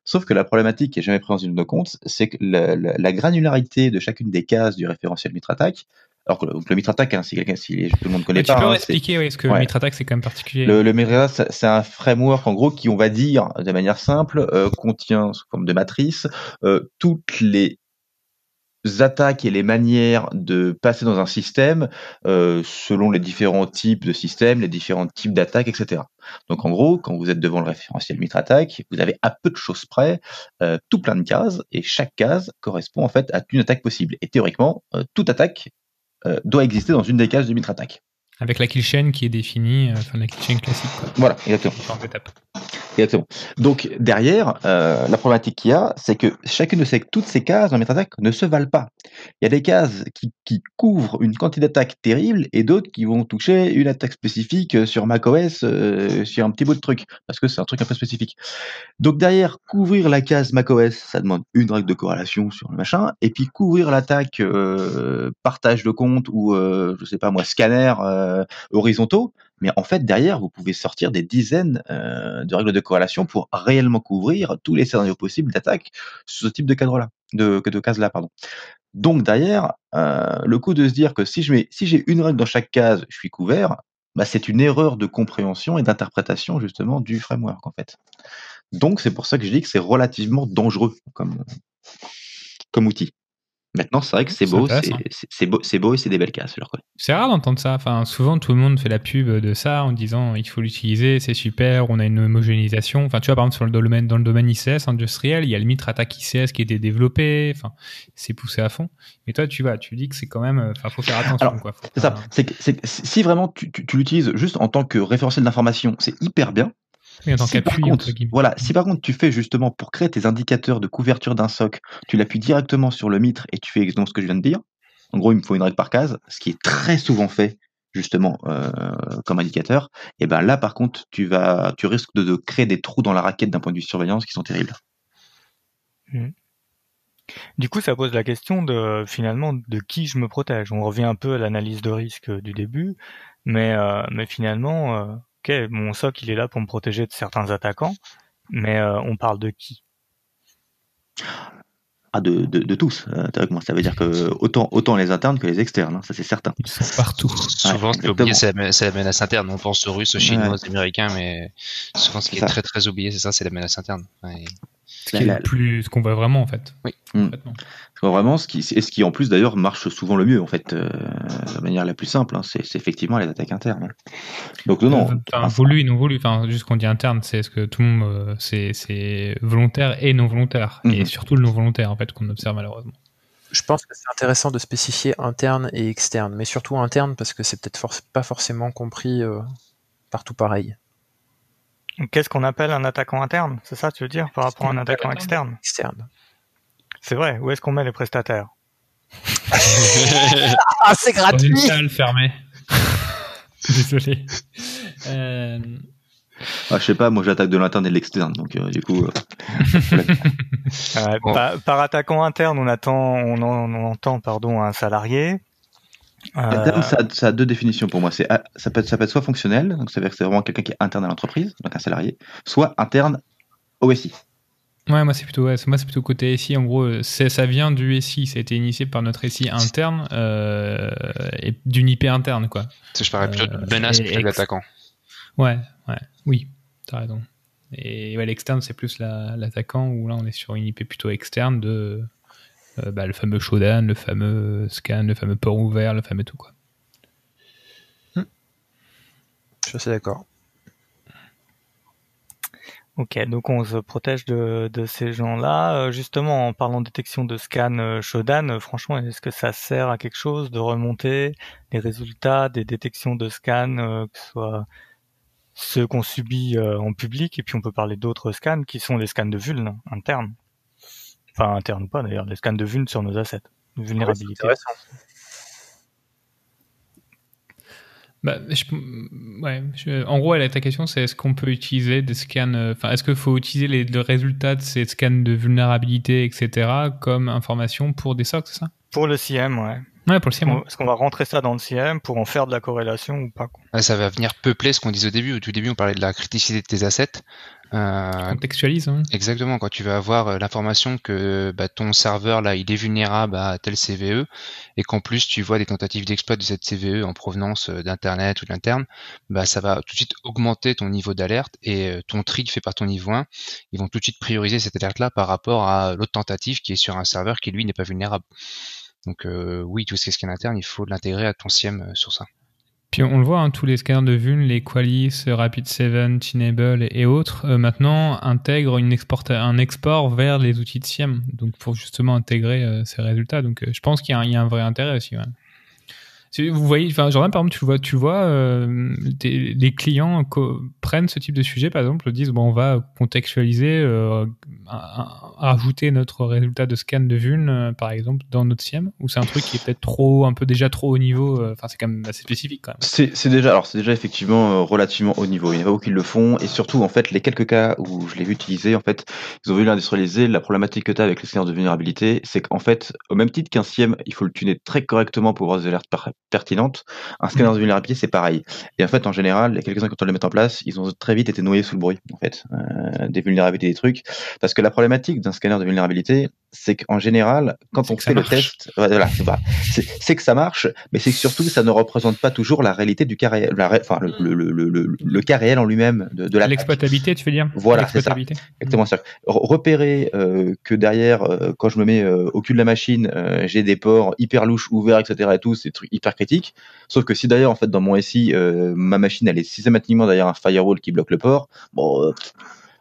Sauf que la problématique qui est jamais prise dans de nos comptes, c'est que la granularité de chacune des cases du référentiel mitre attaque. Alors que le, donc le mitre attaque, hein, si quelqu'un, si tout le monde connaît Mais tu pas, peux hein, expliquer, oui, parce que Ouais. le mitre attaque c'est quand même particulier. le, le Mitre Attack, c'est- un framework en gros qui, on va dire, de manière simple, euh, contient sous forme de matrice euh, toutes les attaques et les manières de passer dans un système euh, selon les différents types de systèmes, les différents types d'attaques, etc. Donc en gros, quand vous êtes devant le référentiel Mitre Attack, vous avez à peu de choses près euh, tout plein de cases et chaque case correspond en fait à une attaque possible. Et théoriquement, euh, toute attaque euh, doit exister dans une des cases du Mitre Attack. Avec la kill chain qui est définie, euh, enfin la kill chain classique, quoi. Voilà, exactement. Exactement. Donc derrière, euh, la problématique qu'il y a, c'est que chacune de ces, toutes ces cases dans MetaTac ne se valent pas. Il y a des cases qui, qui couvrent une quantité d'attaques terrible et d'autres qui vont toucher une attaque spécifique sur macOS euh, sur un petit bout de truc, parce que c'est un truc un peu spécifique. Donc derrière, couvrir la case macOS, ça demande une règle de corrélation sur le machin, et puis couvrir l'attaque euh, partage de compte ou euh, je sais pas moi scanner euh, horizontaux, mais en fait, derrière, vous pouvez sortir des dizaines euh, de règles de corrélation pour réellement couvrir tous les scénarios possibles d'attaque sur ce type de cadre-là, de, case-là, pardon. Donc derrière, euh, le coup de se dire que si je mets, si j'ai une règle dans chaque case, je suis couvert, bah, c'est une erreur de compréhension et d'interprétation justement du framework en fait. Donc c'est pour ça que je dis que c'est relativement dangereux comme outil. Maintenant, c'est vrai que c'est beau, c'est beau, c'est beau et c'est des belles reconnais. C'est rare d'entendre ça. Enfin, souvent, tout le monde fait la pub de ça en disant il faut l'utiliser, c'est super, on a une homogénéisation. Enfin, tu vois, par exemple, sur le domaine, dans le domaine ICS industriel, il y a le Mitre Attack ICS qui a été développé. Enfin, c'est poussé à fond. Mais toi, tu vas, tu dis que c'est quand même, euh, enfin, faut faire attention, Alors, quoi. Faut ça. C'est si vraiment tu, tu, tu l'utilises juste en tant que référentiel d'information, c'est hyper bien. Oui, Si par contre, voilà, si par contre tu fais justement pour créer tes indicateurs de couverture d'un soc, tu l'appuies directement sur le mitre et tu fais exactement ce que je viens de dire. En gros, il me faut une règle par case, ce qui est très souvent fait justement euh, comme indicateur. Et ben là, par contre, tu vas, tu risques de, de créer des trous dans la raquette d'un point de vue surveillance qui sont terribles. Du coup, ça pose la question de finalement de qui je me protège. On revient un peu à l'analyse de risque euh, du début, mais euh, mais finalement, euh, ok, mon soc il est là pour me protéger de certains attaquants, mais euh, on parle de qui? Ah, de, de, de tous, euh, théoriquement. Ça veut dire que autant, autant les internes que les externes, hein, ça c'est certain. Ils sont partout. Souvent, ce qui est exactement. oublié, c'est la, menace interne. On pense aux Russes, aux Chinois, Ouais. aux Américains, mais souvent, ce qui est très très oublié, c'est ça, c'est la menace interne. Ouais. Ce qui est La- le plus, ce qu'on voit vraiment en fait. Oui. Complètement. C'est Vraiment, ce qui, et ce qui en plus d'ailleurs marche souvent le mieux, en fait, euh, de manière la plus simple, hein, c'est effectivement les attaques internes. Donc non, non. Enfin, voulu et non voulu. Enfin, juste qu'on dit interne, c'est ce que tout le monde, euh, c'est, volontaire et non volontaire. Et Mhm. surtout le non volontaire, en fait, qu'on observe malheureusement. Je pense que c'est intéressant de spécifier interne et externe, mais surtout interne parce que c'est peut-être pas forcément compris euh, partout pareil. Qu'est-ce qu'on appelle un attaquant interne C'est ça, tu veux dire, par rapport à un attaquant externe Externe. C'est vrai, où est-ce qu'on met les prestataires? Ah, c'est Dans une salle fermée. Désolé. Euh, Ah, je sais pas, moi j'attaque de l'interne et de l'externe, donc euh, du coup, euh, Euh, Bon. par, par attaquant interne, on attend, on, en- on entend pardon un salarié. Euh, interne, ça, a- ça a deux définitions pour moi. C'est ah, ça peut être, ça peut être soit fonctionnel, donc ça veut dire que c'est vraiment quelqu'un qui est interne à l'entreprise, donc un salarié, soit interne au SI. Ouais, moi c'est plutôt, ouais, moi c'est plutôt côté SI. En gros, euh, c'est, ça vient du SI. Ça a été initié par notre SI interne euh, et d'une IP interne, quoi. Ça, je parlais plutôt de Euh, menace et plutôt que ex- d'attaquant. Ouais, ouais, oui, t'as raison. Et ouais, l'externe, c'est plus la- l'attaquant où là on est sur une IP plutôt externe de euh, bah, le fameux Shodan, le fameux scan, le fameux port ouvert, le fameux tout quoi. Je suis assez d'accord. Ok, donc on se protège de, de ces gens-là. Euh, justement, en parlant de détection de scan euh, Shodan, franchement, est-ce que ça sert à quelque chose de remonter les résultats des détections de scan, que ce soit ceux qu'on subit en public, et puis on peut parler d'autres scans qui sont les scans de vuln internes. Enfin, internes ou pas d'ailleurs, les scans de vuln sur nos assets, de vulnérabilité. intéressant. Bah, je- ouais, je- en gros, elle, ta question, c'est est-ce qu'on peut utiliser des scans, euh, enfin, est-ce qu'il faut utiliser les, le résultat de ces scans de vulnérabilité, etc., comme information pour des SOC, c'est ça? Pour le CM, ouais. Ouais, pour le CM. Est-ce qu'on va rentrer ça dans le CM pour en faire de la corrélation ou pas quoi? Ah, Ça va venir peupler ce qu'on disait au début. Au tout début, on parlait de la criticité de tes assets. Euh, Contextualise. Hein. Exactement, quand tu vas avoir euh, l'information que bah, ton serveur là il est vulnérable à tel CVE et qu'en plus tu vois des tentatives d'exploit de cette CVE en provenance euh, d'internet ou de l'interne, bah ça va tout de suite augmenter ton niveau d'alerte et euh, ton tri fait par ton niveau 1, ils vont tout de suite prioriser cette alerte là par rapport à l'autre tentative qui est sur un serveur qui lui n'est pas vulnérable. Donc euh, oui, tout ce qui est scan interne, il faut l'intégrer à ton SIEM euh, sur ça. Puis on le voit, hein, tous les scanners de vuln, les Qualys, Rapid7, Tenable et autres, euh, maintenant intègrent un export vers les outils de SIEM, donc pour justement intégrer ces résultats. Donc je pense qu'il y, a un- il y a un vrai intérêt aussi. ouais. Vous voyez, enfin, Jordan, par exemple, tu vois, tu vois, euh, des- les clients prennent ce type de sujet, par exemple, disent bon, on va contextualiser, euh, rajouter notre résultat de scan de vuln, euh, par exemple, dans notre SIEM, ou c'est un truc qui est peut-être trop, un peu déjà trop haut niveau. euh, Enfin, c'est quand même assez spécifique quand même. C'est déjà, alors c'est déjà effectivement euh, relativement haut niveau. Il y en a pas qui le font, et surtout en fait les quelques cas où je l'ai vu utiliser, en fait, ils ont voulu l'industrialiser. La problématique que tu as avec les scanners de vulnérabilité, c'est qu'en fait, au même titre qu'un SIEM, il faut le tuner très correctement pour avoir des alertes par- pertinentes. Un scanner de vulnérabilité, c'est pareil. Et en fait, en général, les quelques-uns quand on les met en place, ils ont très vite été noyés sous le bruit, en fait, euh, des vulnérabilités des trucs, parce que la problématique d'un scanner de vulnérabilité, c'est qu'en général, quand on fait ça le marche. test, voilà, c'est que ça marche, mais c'est que surtout ça ne représente pas toujours la réalité du cas réel, la enfin le, le, le, le, cas réel en lui-même de, de la L'exploitabilité, tu veux dire? Voilà, c'est ça. Exactement. re- Repérer euh, que derrière, euh, quand je me mets au cul de la machine, j'ai des ports hyper louches ouverts, etc. et tout, c'est hyper Sauf que si d'ailleurs, en fait, dans mon SI, euh, ma machine, elle est systématiquement derrière un firewall qui bloque le port, bon, euh,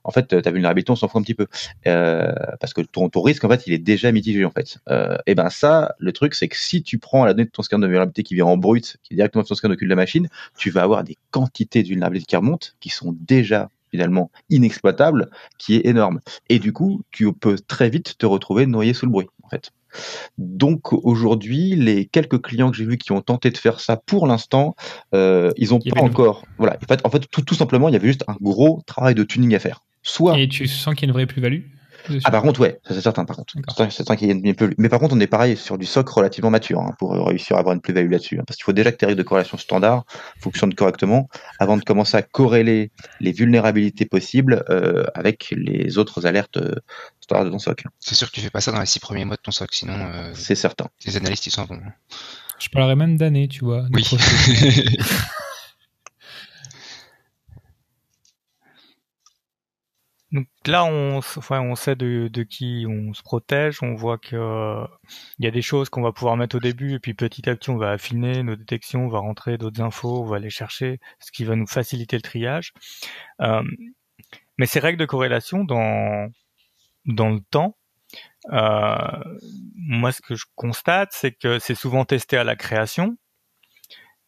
en fait, ta vulnérabilité, on s'en fout un petit peu. Euh, parce que ton, ton risque, en fait, il est déjà mitigé, en fait. Euh, et ben ça, le truc, c'est que si tu prends la donnée de ton scanner de vulnérabilité qui vient en brut, qui est directement sur ton scanner au cul de la machine, tu vas avoir des quantités de vulnérabilité qui remontent, qui sont déjà finalement inexploitables, qui est énorme. Et du coup, tu peux très vite te retrouver noyé sous le bruit, en fait. Donc aujourd'hui, les quelques clients que j'ai vus qui ont tenté de faire ça pour l'instant, euh, ils ont Il y pas une- encore. Voilà. En fait, en fait tout, tout simplement, il y avait juste un gros travail de tuning à faire. Soit Et tu sens qu'il y a une vraie plus-value? Ah par contre ouais, ça c'est certain par contre. C'est certain qu'il y a une plus Mais par contre on est pareil sur du SOC relativement mature hein, pour réussir à avoir une plus-value là-dessus. hein, parce qu'il faut déjà que tes règles de corrélation standard fonctionnent correctement avant de commencer à corréler les vulnérabilités possibles euh, avec les autres alertes euh, standards de ton SOC. C'est sûr que tu fais pas ça dans les six premiers mois de ton SOC, sinon euh, C'est certain. les analystes ils s'en vont. Je parlerais même d'années, tu vois. Oui. Donc là, on, enfin, on sait de, de qui on se protège. On voit que euh, il y a des choses qu'on va pouvoir mettre au début, et puis petit à petit, on va affiner nos détections, on va rentrer d'autres infos, on va aller chercher, ce qui va nous faciliter le triage. Euh, mais ces règles de corrélation dans dans le temps, euh, moi, ce que je constate, c'est que c'est souvent testé à la création.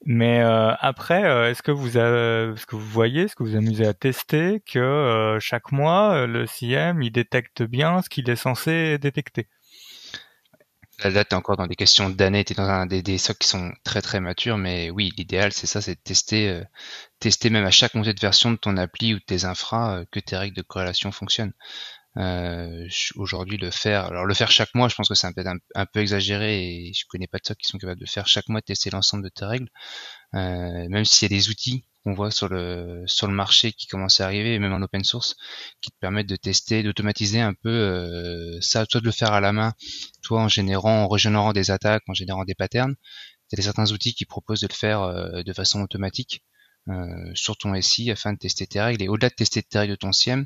Mais euh, après, euh, est-ce que vous avez, est-ce que vous voyez, est-ce que vous amusez à tester que euh, chaque mois le CM il détecte bien ce qu'il est censé détecter? Là, là t'es encore dans des questions d'années, t'es dans un, des, des socs qui sont très très matures, mais oui, l'idéal c'est ça, c'est de tester, tester même à chaque montée de version de ton appli ou de tes infras que tes règles de corrélation fonctionnent. Euh, Aujourd'hui, le faire, alors le faire chaque mois, je pense que c'est un peu exagéré et je connais pas de socs qui sont capables de faire chaque mois tester l'ensemble de tes règles. Euh, même s'il y a des outils qu'on voit sur le sur le marché qui commencent à arriver, même en open source, qui te permettent de tester, d'automatiser un peu euh, ça, soit de le faire à la main, toi en générant, en régénérant des attaques, en générant des patterns. Il y a certains outils qui proposent de le faire euh, de façon automatique euh, sur ton SI afin de tester tes règles. Et au-delà de tester tes règles de ton SIEM,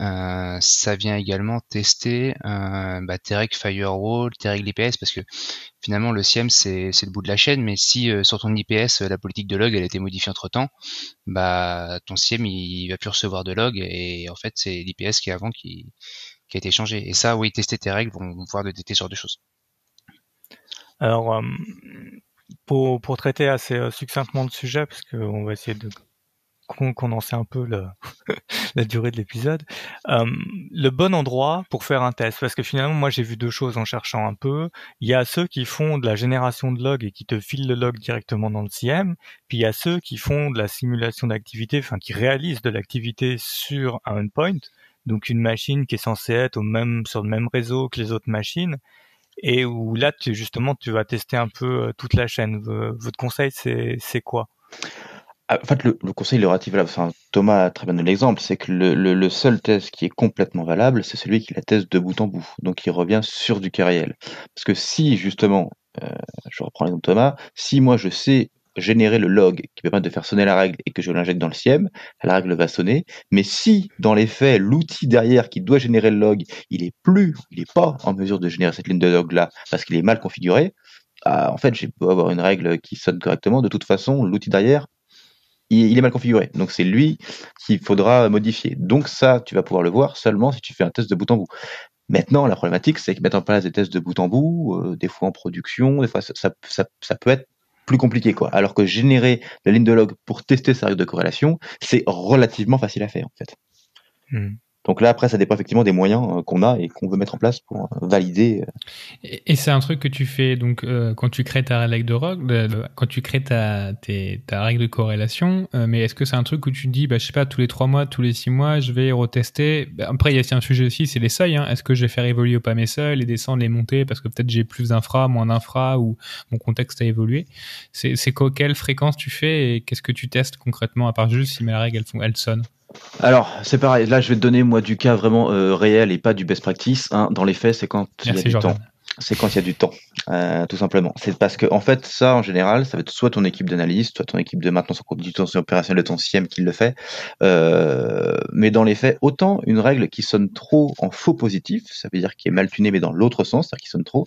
euh, ça vient également tester euh, bah, règles firewall, tes règles IPS, parce que finalement le SIEM c'est le bout de la chaîne, mais si euh, sur ton IPS euh, la politique de log elle a été modifiée entre temps, bah ton SIEM il, va plus recevoir de log et en fait c'est l'IPS qui est avant qui, qui a été changé. Et ça, oui, tester tes règles vont vont pouvoir détecter ce genre de choses. Alors, euh, pour, pour traiter assez succinctement le sujet, parce qu'on va essayer de condenser un peu le- la durée de l'épisode, euh, le bon endroit pour faire un test, parce que finalement, moi j'ai vu deux choses en cherchant un peu. Il y a ceux qui font de la génération de log et qui te filent le log directement dans le CM, puis il y a ceux qui font de la simulation d'activité, enfin qui réalisent de l'activité sur un endpoint, donc une machine qui est censée être au même sur le même réseau que les autres machines et où là tu justement tu vas tester un peu euh, toute la chaîne. Votre conseil c'est quoi? En fait, le, le conseil il est relatif valable. Enfin, Thomas a très bien donné l'exemple, c'est que le, le- le seul test qui est complètement valable, c'est celui qui la teste de bout en bout. Donc, il revient sur du cas réel. Parce que si, justement, euh, je reprends l'exemple de Thomas, si moi je sais générer le log qui permet de faire sonner la règle et que je l'injecte dans le SIEM, la règle va sonner. Mais si, dans les faits, l'outil derrière qui doit générer le log, il est plus, il est pas en mesure de générer cette ligne de log là parce qu'il est mal configuré, ah, en fait, j'ai beau avoir une règle qui sonne correctement, de toute façon, l'outil derrière, il, est mal configuré. Donc c'est lui qu'il faudra modifier. Donc ça, tu vas pouvoir le voir seulement si tu fais un test de bout en bout. Maintenant, la problématique, c'est que mettre en place des tests de bout en bout, euh, des fois en production, des fois ça, ça, ça, ça peut être plus compliqué quoi. Alors que générer la ligne de log pour tester sa règle de corrélation, c'est relativement facile à faire en fait. Hmm. Donc là après ça dépend effectivement des moyens euh, qu'on a et qu'on veut mettre en place pour euh, valider. euh. Et, c'est un truc que tu fais donc euh, quand tu crées ta règle de de- quand tu crées ta, ta règle de corrélation. mais est-ce que c'est un truc où tu dis, bah, je sais pas, tous les trois mois, tous les six mois, je vais retester? Bah, après, il y a un sujet aussi, c'est les seuils. Hein. Est-ce que je vais faire évoluer ou pas mes seuils, les descendre, les monter, parce que peut-être j'ai plus d'infra, moins d'infra, ou mon contexte a évolué. C'est quelle fréquence tu fais et qu'est-ce que tu testes concrètement à part juste si ma règle elle, elle sonne. Alors c'est pareil. Là je vais te donner moi du cas vraiment euh, réel et pas du best practice. hein. Dans les faits c'est quand il y a du Jordan. temps. c'est quand il y a du temps, euh, tout simplement. C'est parce que en fait, ça en général, ça va être soit ton équipe d'analyse, soit ton équipe de maintenance en condition opérationnelle de ton SIEM qui le fait. Euh, mais dans les faits, autant une règle qui sonne trop en faux positif, ça veut dire qui est mal tunée mais dans l'autre sens, c'est-à-dire qui sonne trop.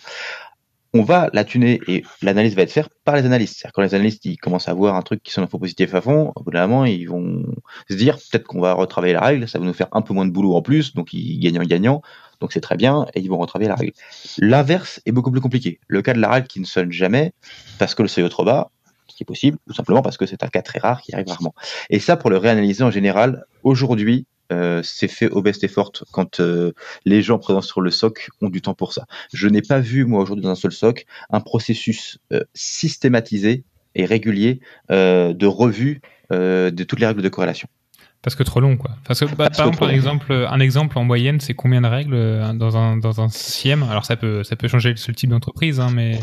On va la tuner et l'analyse va être faite par les analystes. C'est-à-dire quand les analystes ils commencent à voir un truc qui sonne faux positif à fond, au bout d'un moment ils vont se dire peut-être qu'on va retravailler la règle, ça va nous faire un peu moins de boulot en plus, donc ils gagnent gagnant. Donc c'est très bien et ils vont retravailler la règle. L'inverse est beaucoup plus compliqué. Le cas de la règle qui ne sonne jamais parce que le seuil est trop bas, ce qui est possible, tout simplement parce que c'est un cas très rare qui arrive rarement. Et ça, pour le réanalyser en général, aujourd'hui, euh, c'est fait au best effort quand euh, les gens présents sur le SOC ont du temps pour ça. Je n'ai pas vu, moi, aujourd'hui, dans un seul SOC, un processus euh, systématisé et régulier de revue de toutes les règles de corrélation. Parce que trop long, quoi. Parce que, bah, Parce par que exemple, un exemple en moyenne, c'est combien de règles dans un, dans un SIEM Alors, ça peut, ça peut changer le type d'entreprise, hein, mais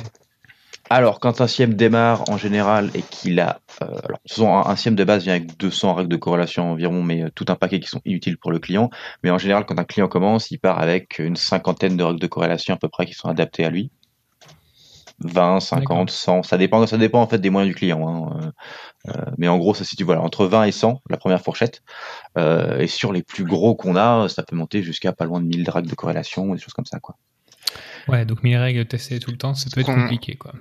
Alors, quand un SIEM démarre en général et qu'il a, euh, alors, souvent un, un SIEM de base vient avec 200 règles de corrélation environ, mais euh, tout un paquet qui sont inutiles pour le client. Mais en général, quand un client commence, il part avec une cinquantaine de règles de corrélation à peu près qui sont adaptées à lui. 20, 50, 100, ça dépend, ça dépend en fait des moyens du client. hein. Euh, euh, mais en gros, ça se situe voilà, entre 20 et 100, la première fourchette. Euh, et sur les plus gros qu'on a, ça peut monter jusqu'à pas loin de 1000 drags de corrélation, des choses comme ça. Quoi. Ouais, donc 1000 règles testées tout le temps, ça peut être compliqué, quoi.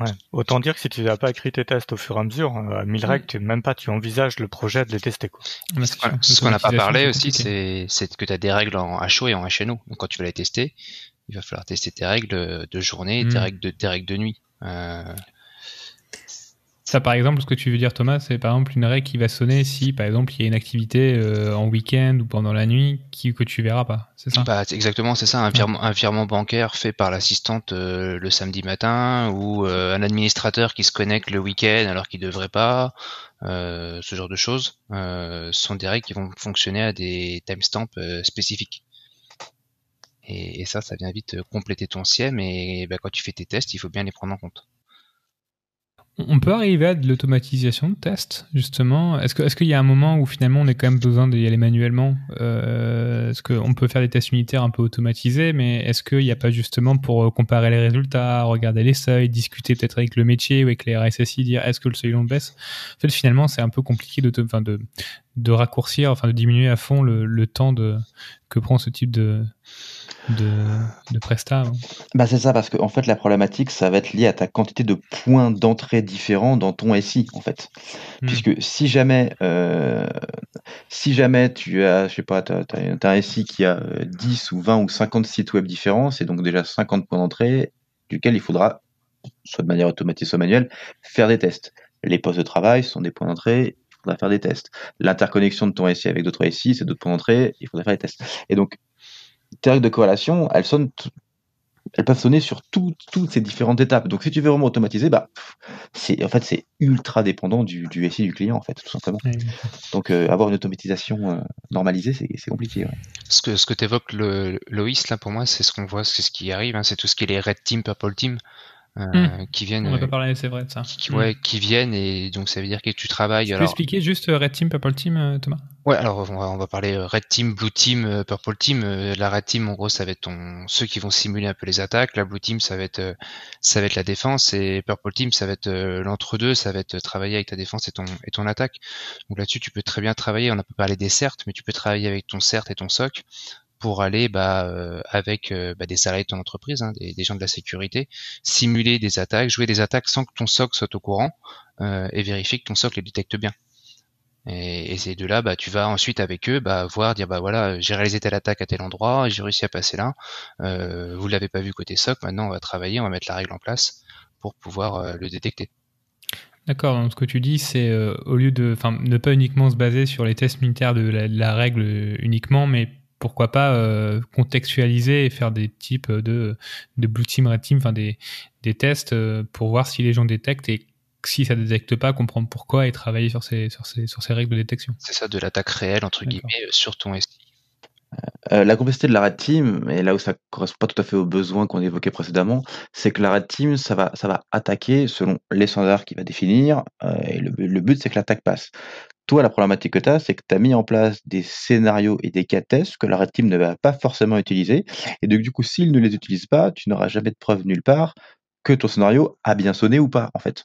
Ouais. Autant dire que si tu n'as pas écrit tes tests au fur et à mesure, euh, à 1000 règles, tu, même pas tu envisages le projet de les tester. Quoi. Ce c'est qu'on sûr. ce qu'on n'a pas parlé aussi, c'est que tu as des règles en HO et en HNO. Donc quand tu vas les tester, il va falloir tester tes règles de journée et tes Mm. règles de, tes règles de nuit. Euh, Ça, par exemple, ce que tu veux dire, Thomas, c'est par exemple une règle qui va sonner si, par exemple, il y a une activité euh, en week-end ou pendant la nuit qui, que tu verras pas. C'est ça? Bah, exactement, c'est ça, un virement, un virement bancaire fait par l'assistante euh, le samedi matin ou euh, un administrateur qui se connecte le week-end alors qu'il devrait pas, ce genre de choses, sont des règles qui vont fonctionner à des timestamps spécifiques. Et, et ça, ça vient vite compléter ton SIEM et bah, quand tu fais tes tests, il faut bien les prendre en compte. On peut arriver à de l'automatisation de tests, justement? Est-ce que est-ce qu'il y a un moment où finalement on a quand même besoin d'y aller manuellement? Euh, Est-ce qu'on peut faire des tests unitaires un peu automatisés, mais est-ce qu'il n'y a pas justement pour euh, comparer les résultats, regarder les seuils, discuter peut-être avec le métier ou avec les RSSI, dire est-ce que le seuil long baisse? En fait, finalement, c'est un peu compliqué enfin, de, de raccourcir, enfin de diminuer à fond le, le temps de, que prend ce type de, de, de hein. Bah c'est ça, parce que en fait la problématique, ça va être lié à ta quantité de points d'entrée différents dans ton SI, en fait. Hmm. Puisque si jamais, euh, si jamais tu as, je sais pas, un SI qui a euh, 10 ou 20 ou 50 sites web différents, c'est donc déjà 50 points d'entrée duquel il faudra, soit de manière automatique, soit manuelle, faire des tests. Les postes de travail sont des points d'entrée, il faudra faire des tests. L'interconnexion de ton SI avec d'autres SI, c'est d'autres points d'entrée, il faudra faire des tests. Et donc, tes règles de corrélation, elles sonnent elles peuvent sonner sur tout- toutes ces différentes étapes. Donc, si tu veux vraiment automatiser, bah, c'est, en fait, c'est ultra dépendant du, du SI du client, en fait, tout simplement. Donc, euh, avoir une automatisation euh, normalisée, c'est, c'est compliqué. ouais. Ce que, ce que t'évoques le, Loïs, là, pour moi, c'est ce qu'on voit, c'est ce qui arrive, hein, c'est tout ce qui est les Red Team, Purple Team, euh, qui viennent, On n'a euh, pas parlé, c'est vrai de ça. qui, ouais, qui viennent et donc ça veut dire que tu travailles. Tu peux alors, expliquer juste Red Team, Purple Team, Thomas? Ouais, alors on va, on va parler euh, Red Team, Blue Team, euh, Purple Team. Euh, La Red Team, en gros, ça va être ton, ceux qui vont simuler un peu les attaques. La Blue Team, ça va être, ça va être la défense. Et Purple Team, ça va être l'entre-deux. Ça va être travailler avec ta défense et ton, et ton attaque. Donc là-dessus, tu peux très bien travailler. On a pas parlé des certes, mais tu peux travailler avec ton CERT et ton SOC pour aller bah, avec bah, des salariés de ton entreprise, hein, des, gens de la sécurité, simuler des attaques, jouer des attaques sans que ton SOC soit au courant et vérifier que ton SOC les détecte bien. Et, et ces deux-là, bah, tu vas ensuite avec eux bah, voir, dire bah voilà, j'ai réalisé telle attaque à tel endroit, j'ai réussi à passer là. Euh, vous l'avez pas vu côté SOC, maintenant on va travailler, on va mettre la règle en place pour pouvoir euh, le détecter. D'accord, ce que tu dis, c'est euh, au lieu de, ne pas uniquement se baser sur les tests militaires de la, règle euh, uniquement, mais pourquoi pas contextualiser et faire des types de, de blue team, red team, des, tests pour voir si les gens détectent et si ça détecte pas, comprendre pourquoi et travailler sur ces, sur ces, sur ces règles de détection. C'est ça, de l'attaque réelle entre guillemets euh, sur ton SI. Euh, la complexité de la Red Team, et là où ça correspond pas tout à fait aux besoins qu'on évoquait précédemment, c'est que la Red Team, ça va, ça va attaquer selon les standards qu'il va définir, euh, et le, le but, c'est que l'attaque passe. Toi, la problématique que tu as, c'est que tu as mis en place des scénarios et des cas de tests que la Red Team ne va pas forcément utiliser, et donc du coup, s'il ne les utilise pas, tu n'auras jamais de preuve nulle part que ton scénario a bien sonné ou pas, en fait.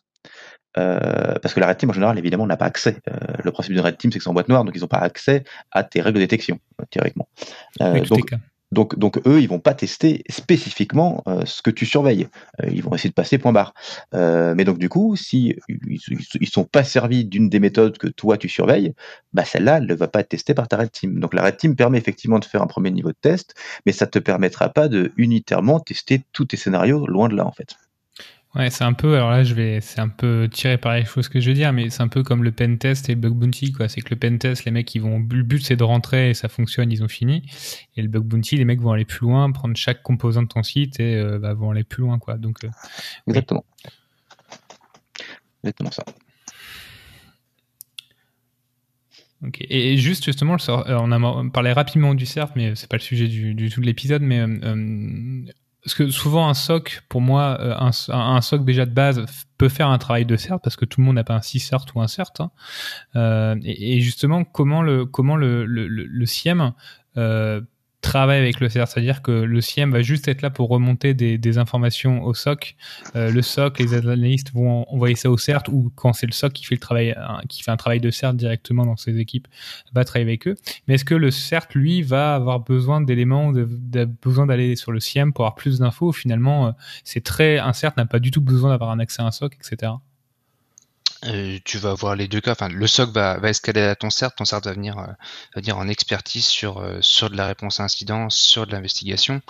Euh, parce que la Red Team, en général, évidemment, n'a pas accès. Euh, le principe d'une Red Team, c'est que c'est en boîte noire, donc ils n'ont pas accès à tes règles de détection, euh, théoriquement. Euh, Oui, donc, eux, ils vont pas tester spécifiquement ce que tu surveilles. Ils vont essayer de passer point barre. Mais donc du coup, si ils, sont pas servis d'une des méthodes que toi tu surveilles, bah celle-là, elle ne va pas être testée par ta red team. Donc la red team permet effectivement de faire un premier niveau de test, mais ça te permettra pas de unitairement tester tous tes scénarios. Loin de là, en fait. Ouais, c'est un peu, alors là, je vais, c'est un peu tiré par les choses que je veux dire, mais c'est un peu comme le pen test et le bug bounty, quoi. C'est que le pen test, les mecs, ils vont, le but, c'est de rentrer et ça fonctionne, ils ont fini. Et le bug bounty, les mecs vont aller plus loin, prendre chaque composant de ton site et euh, bah, vont aller plus loin, quoi. Donc, euh, Exactement. Exactement ça. Et, juste, justement, euh, on a parlé rapidement du CERF, mais c'est pas le sujet du, du tout de l'épisode, mais, euh, parce que souvent, un SOC, pour moi, euh, un, SOC déjà de base peut faire un travail de CERT parce que tout le monde n'a pas un CERT ou un CERT. hein. Euh, et, justement, comment le, comment le, le, le, le SIEM euh, travaille avec le CERT, c'est-à-dire que le CIEM va juste être là pour remonter des, informations au SOC. Euh, le SOC, les analystes vont envoyer ça au CERT ou quand c'est le SOC qui fait travail, un travail de CERT directement dans ses équipes, va travailler avec eux. Mais est-ce que le CERT, lui, va avoir besoin d'éléments, d'aller sur le CIEM pour avoir plus d'infos Finalement, euh, c'est très, un CERT n'a pas du tout besoin d'avoir un accès à un SOC, etc. Euh, tu vas avoir les deux cas. Enfin, le SOC va, va escaler à ton CERT. Ton CERT va venir, euh, va venir en expertise sur, euh, sur de la réponse à incident, sur de l'investigation.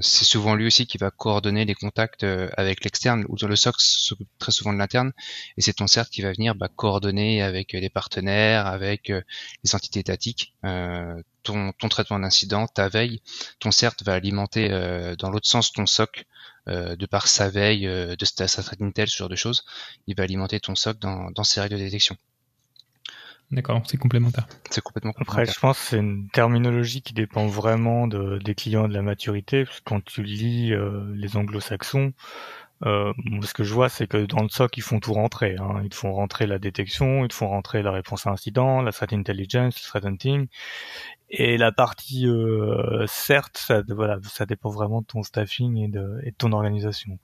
C'est souvent lui aussi qui va coordonner les contacts avec l'externe, ou le SOC s'occupe très souvent de l'interne. Et c'est ton CERT qui va venir bah, coordonner avec les partenaires, avec les entités étatiques, ton, ton traitement d'incident, ta veille. Ton CERT va alimenter dans l'autre sens ton SOC. Euh, de par sa veille, euh, de sa, threat intel, ce genre de choses, il va alimenter ton SOC dans, dans ses règles de détection. D'accord, c'est complémentaire. C'est complètement Après, complémentaire. je pense que c'est une terminologie qui dépend vraiment de, des clients et de la maturité. Parce que quand tu lis euh, les anglo-saxons, euh, ce que je vois, c'est que dans le SOC, ils font tout rentrer. Hein. Ils te font rentrer la détection, ils te font rentrer la réponse à incident, la threat intelligence, le threat hunting. Et la partie, euh, certes, ça, voilà, ça dépend vraiment de ton staffing et de, et de ton organisation.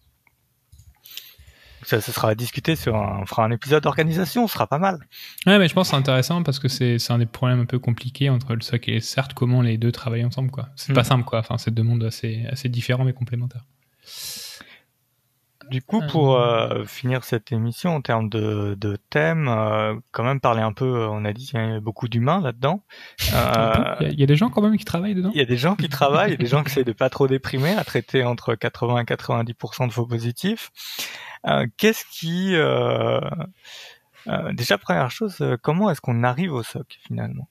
Ça, ça sera à discuter sur un, on fera un épisode d'organisation, ce sera pas mal. Ouais, mais je pense que c'est intéressant parce que c'est c'est un des problèmes un peu compliqués entre le SOC et le CERT, comment les deux travaillent ensemble, quoi. C'est Mm. pas simple, quoi. Enfin, c'est deux mondes assez, assez différents mais complémentaires. Du coup, pour euh, finir cette émission en termes de, de thème, euh, quand même parler un peu, euh, on a dit qu'il y a beaucoup d'humains là-dedans. Euh, Il y, a- il y a des gens quand même qui travaillent dedans Il y a des gens qui travaillent, il y a des gens qui essaient de pas trop déprimer, à traiter entre 80 et 90% de faux positifs. Euh, Qu'est-ce qui... euh, euh, déjà, première chose, euh, comment est-ce qu'on arrive au SOC finalement?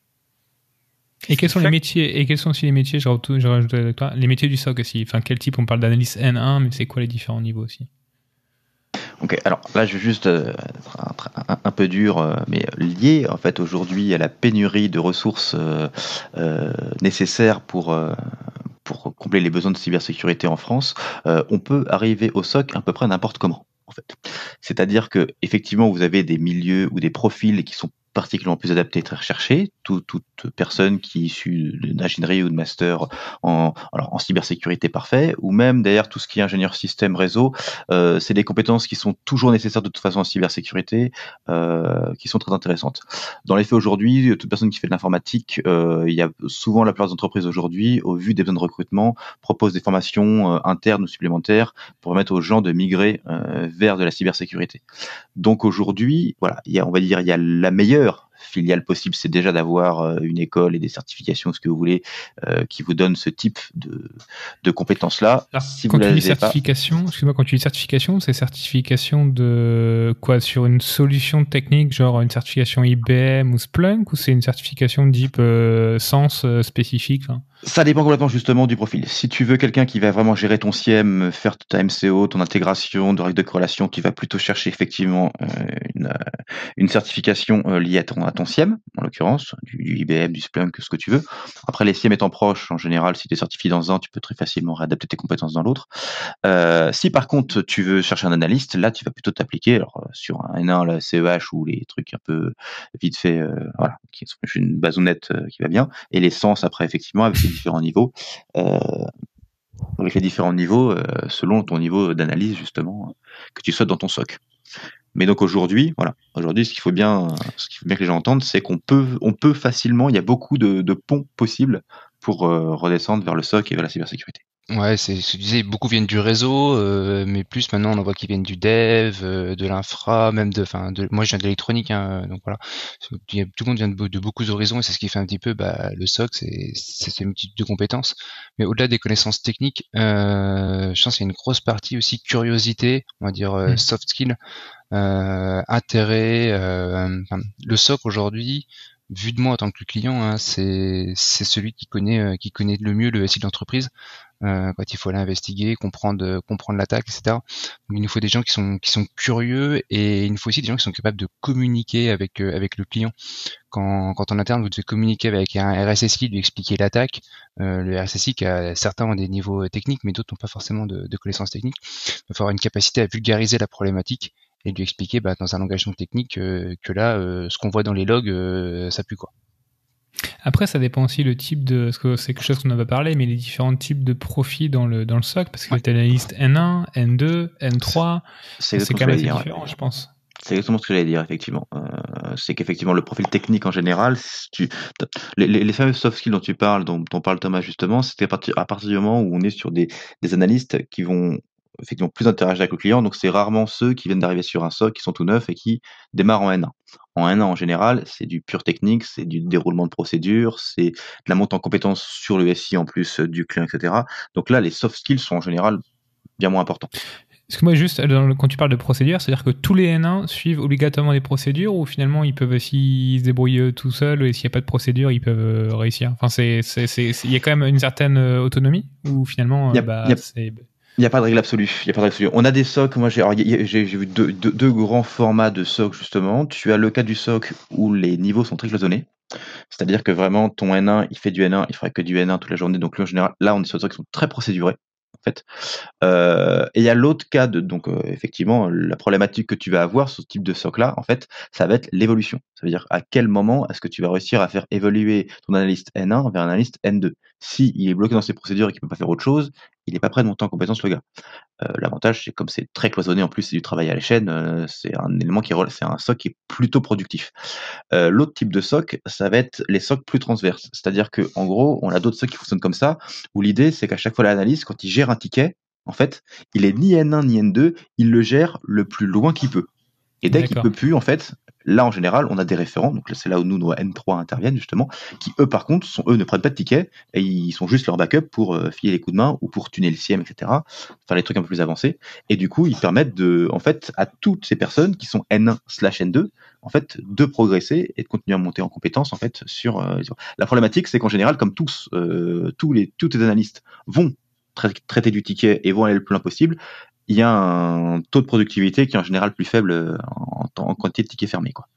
Et quels sont les métiers Et quels sont aussi les métiers Je rajoute, je rajoute avec toi les métiers du SOC aussi. Enfin, quel type? On parle d'analyse N1, mais c'est quoi les différents niveaux aussi? Ok, alors là je vais juste euh, être un, peu dur, euh, mais lié en fait aujourd'hui à la pénurie de ressources euh, euh, nécessaires pour pour combler les besoins de cybersécurité en France, euh, on peut arriver au SOC à peu près n'importe comment. En fait, c'est-à-dire que effectivement vous avez des milieux ou des profils qui sont particulièrement plus adaptés et très recherchés. Tout- toute personne qui est issue d'ingénierie ou de master en, alors en cybersécurité parfait, ou même d'ailleurs tout ce qui est ingénieur système réseau, euh, c'est des compétences qui sont toujours nécessaires de toute façon en cybersécurité, euh, qui sont très intéressantes. Dans les faits aujourd'hui, toute personne qui fait de l'informatique, euh, il y a souvent la plupart des entreprises aujourd'hui, au vu des besoins de recrutement, proposent des formations internes ou supplémentaires pour permettre aux gens de migrer vers de la cybersécurité. Donc aujourd'hui, voilà, il y a, on va dire, il y a la meilleure filiale possible, c'est déjà d'avoir euh, une école et des certifications, ce que vous voulez, euh, qui vous donnent ce type de, de compétences-là. Si quand vous tu dis pas, certification, excuse-moi, quand tu dis certification, c'est certification de quoi? Sur une solution technique, genre une certification IBM ou Splunk, ou c'est une certification de type euh, sens spécifique hein Ça dépend complètement justement du profil. Si tu veux quelqu'un qui va vraiment gérer ton SIEM, faire ta MCO, ton intégration de règles de corrélation, tu vas plutôt chercher effectivement euh, une, euh, une certification euh, liée à ton, à SIEM, en l'occurrence, du, IBM, du Splunk, ce que tu veux. Après, les SIEM étant proches, en général, si tu es certifié dans un, tu peux très facilement réadapter tes compétences dans l'autre. Si par contre tu veux chercher un analyste, là tu vas plutôt t'appliquer sur un N1, la CEH ou les trucs un peu vite fait, voilà, qui sont une bazounette qui va bien, et les sens après effectivement avec différents niveaux. Euh, avec les différents niveaux euh, selon ton niveau d'analyse justement euh, que tu souhaites dans ton SOC. Mais donc aujourd'hui, voilà, aujourd'hui ce qu'il faut bien, ce qu'il faut bien que les gens entendent, c'est qu'on peut, on peut facilement, il y a beaucoup de, de ponts possibles pour redescendre vers le SOC et vers la cybersécurité. Ouais, c'est ce que je disais, beaucoup viennent du réseau, euh, mais plus maintenant on en voit qui viennent du dev, euh, de l'infra, même de, enfin, de, moi je viens de l'électronique, hein, donc voilà, Il y a- tout le monde vient de, de beaucoup d'horizons et c'est ce qui fait un petit peu, bah, le SOC, c'est c'est ce multitude de compétences. Mais au-delà des connaissances techniques, euh, je pense qu'il y a une grosse partie aussi curiosité, on va dire euh, Mm. soft skill, euh, intérêt. euh, le SOC aujourd'hui, vu de moi en tant que client, hein, c'est c'est celui qui connaît euh, qui connaît le mieux le SI de l'entreprise euh, quand il faut aller investiguer, comprendre euh, comprendre l'attaque, etc. Il nous faut des gens qui sont qui sont curieux et il nous faut aussi des gens qui sont capables de communiquer avec euh, avec le client. Quand quand en interne vous devez communiquer avec un RSSI, lui expliquer l'attaque, euh, le RSSI qui a certains ont des niveaux techniques mais d'autres n'ont pas forcément de, de connaissances techniques, il va falloir une capacité à vulgariser la problématique et lui expliquer bah, dans un langage non technique euh, que là euh, ce qu'on voit dans les logs euh, ça pue quoi. Après, ça dépend aussi le type de, parce que c'est quelque chose qu'on n'a pas parlé, mais les différents types de profils dans le dans le SOC, parce que Ouais. tu as la liste N1, N2, N3, C'est quand ce que même j'allais assez dire. différent, je pense. C'est exactement ce que j'allais dire, effectivement. Euh, c'est qu'effectivement, le profil technique en général, tu, les, les, les fameux soft skills dont tu parles, dont, dont parle Thomas justement, c'était à partir, à partir du moment où on est sur des, des analystes qui vont effectivement plus interagir avec le client. Donc, c'est rarement ceux qui viennent d'arriver sur un SOC, qui sont tout neufs et qui démarrent en N1. En N1, en général, c'est du pur technique, c'est du déroulement de procédure, c'est de la montée en compétences sur le SI en plus euh, du client, etc. Donc là, les soft skills sont en général bien moins importants. Parce que moi, juste, le- quand tu parles de procédure, c'est-à-dire que tous les N1 suivent obligatoirement des procédures ou finalement ils peuvent aussi se débrouiller eux tout seuls et s'il n'y a pas de procédure, ils peuvent euh, réussir? Enfin, il y a quand même une certaine euh, autonomie ou finalement, euh, a- bah, a- c'est. Il n'y a pas de règle absolue. Il a pas de règle absolue. On a des SOC. Moi, j'ai vu deux, grands formats de SOC justement. Tu as le cas du SOC où les niveaux sont très cloisonnés. C'est-à-dire que vraiment, ton N1, il fait du N1, il ferait que du N1 toute la journée. Donc, lui, en général, là, on est sur des SOC qui sont très procédurés. En fait. Euh, et il y a l'autre cas de, donc, euh, effectivement, la problématique que tu vas avoir sur ce type de SOC-là, en fait, ça va être l'évolution. Ça veut dire à quel moment est-ce que tu vas réussir à faire évoluer ton analyste N1 vers un analyste N2. Si il est bloqué dans ses procédures et qu'il peut pas faire autre chose, il n'est pas prêt de monter en compétence, le gars. Euh, L'avantage, c'est comme c'est très cloisonné, en plus c'est du travail à la chaîne, euh, c'est un élément qui c'est un SOC qui est plutôt productif. Euh, L'autre type de SOC, ça va être les SOC plus transverses. C'est-à-dire que en gros, on a d'autres SOC qui fonctionnent comme ça, où l'idée c'est qu'à chaque fois l'analyse, quand il gère un ticket, en fait, il est ni N1 ni N2, il le gère le plus loin qu'il peut. Et dès qu'il peut plus, en fait, là en général, on a des référents, donc là, c'est là où nous, nos N3 interviennent justement, qui eux par contre, sont, eux ne prennent pas de tickets et ils sont juste leur backup pour euh, filer les coups de main ou pour tuner le CIEM, etc. Faire les trucs un peu plus avancés. Et du coup, ils permettent de, en fait, à toutes ces personnes qui sont N1 slash N2, en fait, de progresser et de continuer à monter en compétences, en fait, sur. euh, La problématique, c'est qu'en général, comme tous, euh, tous les, tous les analystes vont tra- traiter du ticket et vont aller le plus loin possible, il y a un taux de productivité qui est en général plus faible euh, en, quantité de tickets fermés, quoi.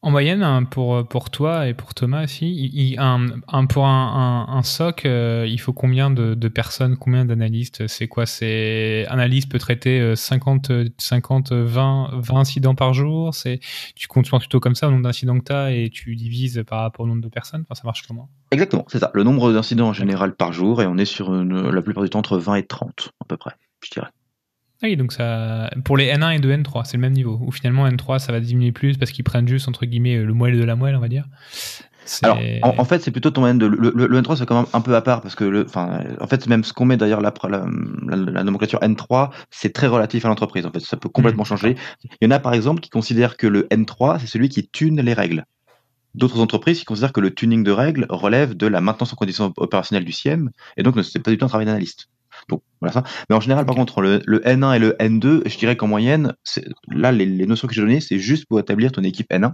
En moyenne, hein, pour, pour toi et pour Thomas aussi, il, il- un, un- pour un, un, un SOC, euh, il faut combien de, de personnes, combien d'analystes C'est quoi C'est analyste peut traiter euh, 50, euh, 50 20, 20 incidents par jour C'est Tu comptes plutôt comme ça, le nombre d'incidents que tu as et tu divises par rapport au nombre de personnes enfin, Ça marche comment? Exactement, c'est ça. Le nombre d'incidents en général par jour, et on est sur une- la plupart du temps entre 20 et 30, à peu près, je dirais. Ah Oui, donc ça, pour les N1 et 2 N3, c'est le même niveau. Ou finalement N3, ça va diminuer plus parce qu'ils prennent juste entre guillemets le moelle de la moelle, on va dire. Alors, en, en fait, c'est plutôt ton N2. Le, le, le N3, c'est quand même un peu à part parce que, le, enfin, en fait, même ce qu'on met d'ailleurs la, la, la, la nomenclature N3, c'est très relatif à l'entreprise. En fait, ça peut complètement changer. Il y en a, par exemple, qui considèrent que le N3, c'est celui qui tune les règles. D'autres entreprises qui considèrent que le tuning de règles relève de la maintenance en conditions opérationnelles du CIEM, et donc c'est pas du tout un travail d'analyste. Donc voilà ça. Mais en général, par contre, le, le N1 et le N2, je dirais qu'en moyenne, là, les, les notions que j'ai données, c'est juste pour établir ton équipe N1,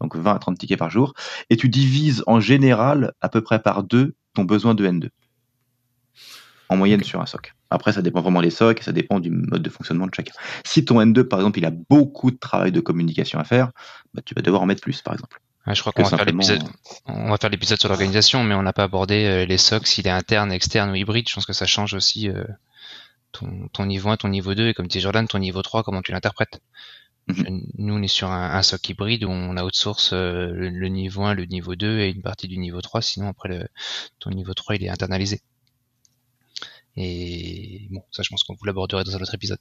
donc 20 à 30 tickets par jour, et tu divises en général à peu près par deux ton besoin de N2. En moyenne sur un SOC. Après, ça dépend vraiment des SOC et ça dépend du mode de fonctionnement de chacun. Si ton N2, par exemple, il a beaucoup de travail de communication à faire, bah, tu vas devoir en mettre plus, par exemple. Ouais, je crois qu'on va faire simplement, l'épisode. On va faire l'épisode sur l'organisation, mais on n'a pas abordé euh, les SOC, s'il est interne, externe ou hybride. Je pense que ça change aussi euh, ton, ton niveau 1, ton niveau 2, et comme disait Jordan, ton niveau 3, comment tu l'interprètes? Mhm. Nous, on est sur un, un SOC hybride où on a outsource euh, le, le niveau 1, le niveau 2 et une partie du niveau 3. Sinon, après, le, ton niveau 3, il est internalisé. Et bon, ça, je pense qu'on vous l'aborderait dans un autre épisode.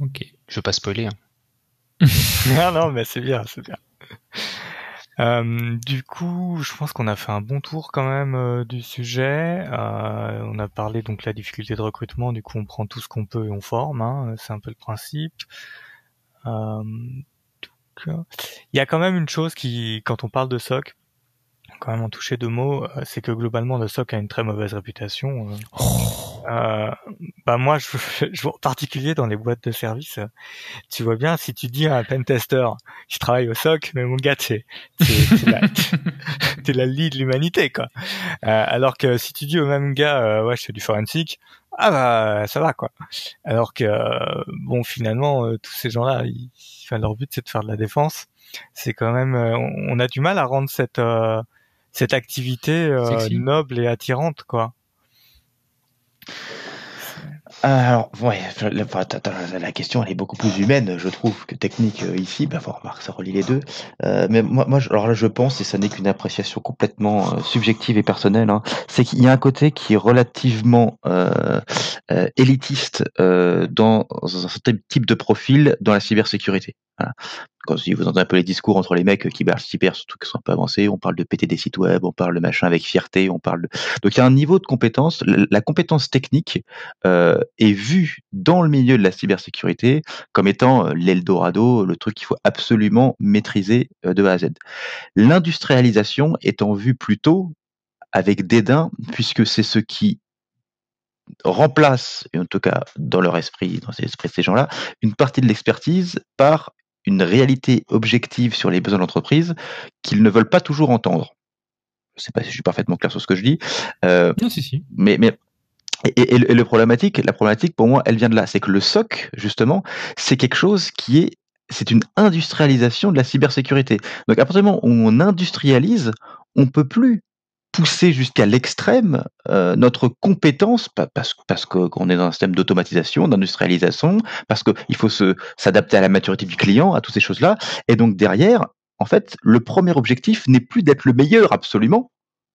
Ok. Je veux pas spoiler. Hein. non, non, mais c'est bien, c'est bien. Euh, du coup, je pense qu'on a fait un bon tour quand même euh, du sujet. Euh, on a parlé donc la difficulté de recrutement. Du coup, on prend tout ce qu'on peut et on forme. Hein, c'est un peu le principe. Euh, euh, il y a quand même une chose qui, quand on parle de SOC, quand même en toucher deux mots, euh, c'est que globalement le SOC a une très mauvaise réputation. euh. Euh, bah moi, je, je en particulier dans les boîtes de service, euh, tu vois bien si tu dis à un pentester, je travaille au SOC, mais mon gars, t'es t'es- t'es la, t'es la lead de l'humanité, quoi. Euh, alors que si tu dis au même gars, euh, ouais, je fais du forensic, ah bah ça va, quoi. Alors que bon, finalement, euh, tous ces gens-là, ils, enfin, leur but c'est de faire de la défense. C'est quand même, euh, on, on a du mal à rendre cette euh, cette activité euh, noble et attirante, quoi. Alors, ouais, la, question elle est beaucoup plus humaine, je trouve, que technique euh, ici. Ben, faut remarquer, ça relie les deux. Euh, mais moi, moi, alors là, je pense, et ça n'est qu'une appréciation complètement euh, subjective et personnelle, hein, c'est qu'il y a un côté qui est relativement euh, euh, élitiste euh, dans un certain type de profil dans la cybersécurité. Voilà. Quand si vous entendez un peu les discours entre les mecs qui cyber, surtout qui sont un peu avancés, on parle de péter des sites web, on parle de machin avec fierté, on parle de... Donc il y a un niveau de compétence, la, la compétence technique euh, est vue dans le milieu de la cybersécurité comme étant euh, l'Eldorado, le truc qu'il faut absolument maîtriser euh, de A à Z. L'industrialisation étant vue plutôt avec dédain, puisque c'est ce qui remplace, et en tout cas dans leur esprit, dans l'esprit de ces gens-là, une partie de l'expertise par une réalité objective sur les besoins de l'entreprise qu'ils ne veulent pas toujours entendre. Je sais pas si je suis parfaitement clair sur ce que je dis, euh, Non, si, si. mais, mais et, et- et le- et le problématique, la problématique pour moi, elle vient de là, c'est que le SOC justement, c'est quelque chose qui est, c'est une industrialisation de la cybersécurité. Donc à partir du moment où on industrialise, on peut plus pousser jusqu'à l'extrême euh, notre compétence pa- parce, parce que qu'on est dans un système d'automatisation, d'industrialisation, parce qu'il faut se s'adapter à la maturité du client, à toutes ces choses-là. Et donc derrière, en fait, le premier objectif n'est plus d'être le meilleur absolument,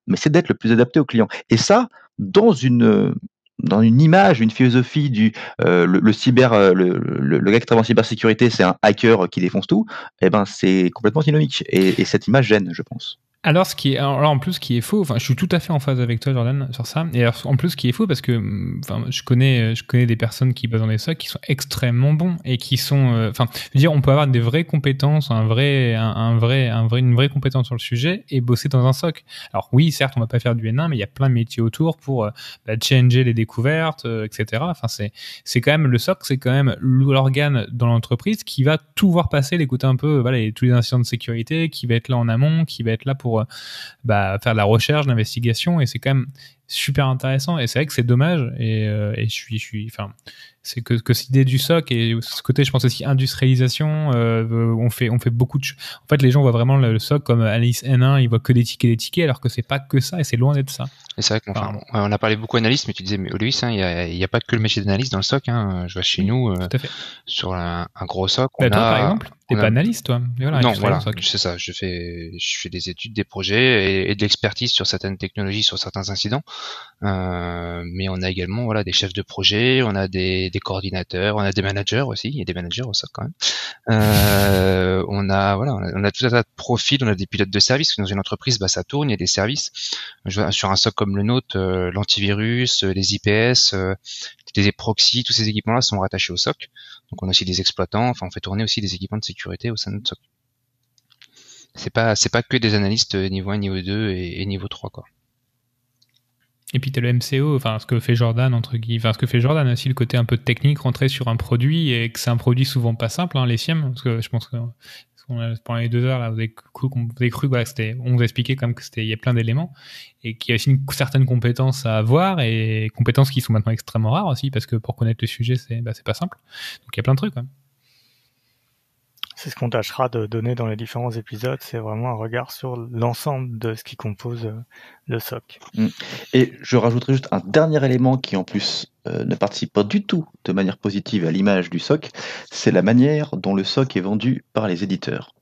mais c'est d'être le plus adapté au client. Et ça, dans une dans une image, une philosophie du euh, le, le cyber, euh, le, le, le gars qui travaille en cybersécurité, c'est un hacker qui défonce tout. Eh ben, c'est complètement dynamique. Et, et cette image gêne, je pense. Alors, ce qui est, alors en plus, ce qui est faux, enfin, je suis tout à fait en phase avec toi, Jordan, sur ça. Et en plus, ce qui est faux, parce que, hum, enfin, je connais, je connais des personnes qui bossent dans des SOC qui sont extrêmement bons et qui sont, euh, enfin, je veux dire, on peut avoir des vraies compétences, un vrai, un, vrai, un vrai, une vraie compétence sur le sujet et bosser dans un SOC. Alors oui, certes, on va pas faire du N1, mais il y a plein de métiers autour pour euh, bah, changer les découvertes, euh, etc. Enfin, c'est, c'est quand même le SOC, c'est quand même l'organe dans l'entreprise qui va tout voir passer, l'écouter un peu, voilà, tous les incidents de sécurité, qui va être là en amont, qui va être là pour euh, bah, faire de la recherche, de l'investigation, et c'est quand même super intéressant. Et c'est vrai que c'est dommage. Et, euh, je suis, c'est que, que cette idée du SOC et ce côté, je pense aussi industrialisation, euh, on fait, on fait beaucoup de. En fait, les gens voient vraiment le, SOC comme Alice N1, ils voient que des tickets, des tickets, alors que c'est pas que ça, et c'est loin d'être ça. C'est vrai qu'on enfin, on a parlé beaucoup analyste, mais tu disais, mais Louis, hein, il y, a, il y a pas que le métier d'analyste dans le SOC. Hein. Je vois chez nous, euh, sur un, un gros SOC, on Bah, toi, a, par exemple, t'es a- pas analyste, toi. Voilà, non, voilà, c'est ça. Je fais, je fais des études, des projets et, et de l'expertise sur certaines technologies, sur certains incidents. Euh, mais on a également, voilà, des chefs de projet, on a des, des coordinateurs, on a des managers aussi. Il y a des managers au SOC quand même. Euh, on a, voilà, on a, tout un tas de profils. On a des pilotes de service. Dans une entreprise, bah, ça tourne. Il y a des services. Sur un SOC comme le nôtre, euh, l'antivirus, euh, les IPS, euh, les proxys, tous ces équipements-là sont rattachés au SOC. Donc on a aussi des exploitants. Enfin, on fait tourner aussi des équipements de sécurité au sein de notre SOC. C'est pas, c'est pas que des analystes euh, niveau 1, niveau 2 et, et niveau 3, quoi. Et puis t'as le MCO, enfin ce que fait Jordan entre guillemets, enfin ce que fait Jordan aussi le côté un peu technique, rentrer sur un produit et que c'est un produit souvent pas simple, hein, les SIEM, parce que je pense que pendant les deux heures là, vous avez cru, vous avez cru c'était, on vous a expliqué comme que c'était, il y a plein d'éléments et qu'il y a aussi une certaine compétence à avoir et compétences qui sont maintenant extrêmement rares aussi parce que pour connaître le sujet c'est, bah, c'est pas simple. Donc il y a plein de trucs. C'est ce qu'on tâchera de donner dans les différents épisodes, c'est vraiment un regard sur l'ensemble de ce qui compose euh, le SOC. Et je rajouterai juste un dernier élément qui en plus euh, ne participe pas du tout de manière positive à l'image du SOC, c'est la manière dont le SOC est vendu par les éditeurs.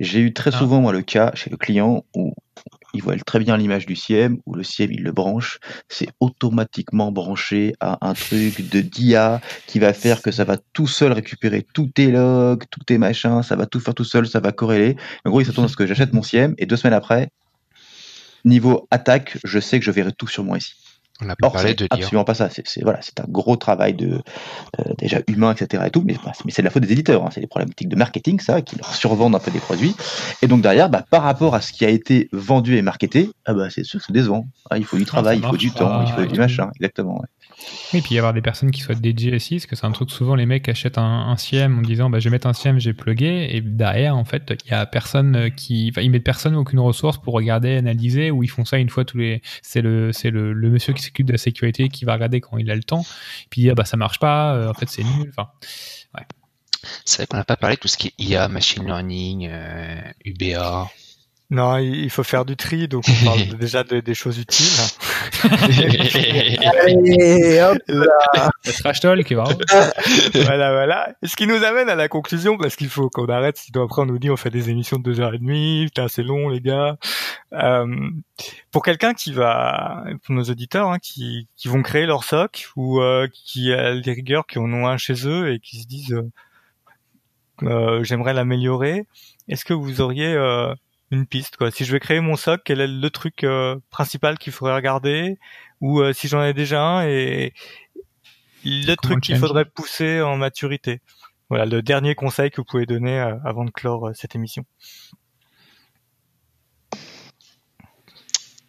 J'ai eu très Ah. souvent moi le cas chez le client où il voit très bien l'image du CIEM, où le CIEM il le branche, c'est automatiquement branché à un truc de DIA qui va faire que ça va tout seul récupérer tous tes logs, tous tes machins, ça va tout faire tout seul, ça va corréler. En gros, il s'attend à ce que j'achète mon CIEM et deux semaines après, niveau attaque, je sais que je verrai tout sur moi ici. On a pas Or, parlé c'est de dire. absolument pas ça. C'est c'est- voilà, c'est un gros travail de euh, déjà humain, etc. Et tout, mais, bah, mais c'est de la faute des éditeurs. hein. C'est des problématiques de marketing, ça, qui leur survendent un peu des produits. Et donc derrière, bah, par rapport à ce qui a été vendu et marketé, ah bah, c'est sûr que c'est décevant. Ah, il faut du travail, il faut du temps, il faut du tout. machin. Exactement. ouais. Oui, puis y avoir des personnes qui soient dédiées aussi, parce que c'est un truc souvent les mecs achètent un, un en disant bah, je vais mettre un SIEM, j'ai plugué, et derrière en fait il y a personne euh, qui, enfin ils mettent personne aucune ressource pour regarder, analyser, ou ils font ça une fois tous les, c'est le c'est le, monsieur qui s'occupe de la sécurité qui va regarder quand il a le temps, puis dire bah ça marche pas, euh, en fait c'est nul, enfin C'est vrai qu'on n'a pas parlé de tout ce qui est IA, machine learning, euh, UBA. Non, il il faut faire du tri, donc on parle déjà de- des choses utiles. Allez, hop là. Le trash talk, bravo. voilà, voilà. Et ce qui nous amène à la conclusion, parce qu'il faut qu'on arrête, sinon après on nous dit on fait des émissions de deux heures et demie, putain c'est long les gars. Euh, pour quelqu'un qui va, pour nos auditeurs, hein, qui, qui vont créer leur soc ou euh, qui a des rigueurs qui en ont un chez eux et qui se disent euh, euh, j'aimerais l'améliorer, est-ce que vous auriez euh, une piste quoi Si je vais créer mon soc, quel est le truc euh, principal qu'il faudrait regarder Ou euh, si j'en ai déjà un et le truc qu'il faudrait pousser en maturité. Voilà le dernier conseil que vous pouvez donner euh, avant de clore euh, cette émission.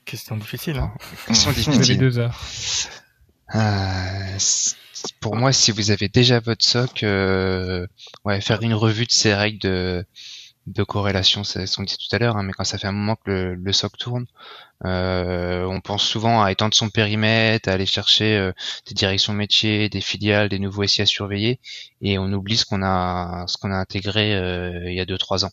Question difficile. Hein Question difficile. deux heures. Euh, pour moi, si vous avez déjà votre soc, euh, ouais, faire une revue de ces règles de, de corrélation, c'est ce qu'on dit tout à l'heure, hein, mais quand ça fait un moment que le, le soc tourne, euh, on pense souvent à étendre son périmètre, à aller chercher euh, des directions métiers, des filiales, des nouveaux SI à surveiller, et on oublie ce qu'on a, ce qu'on a intégré euh, il y a deux trois ans.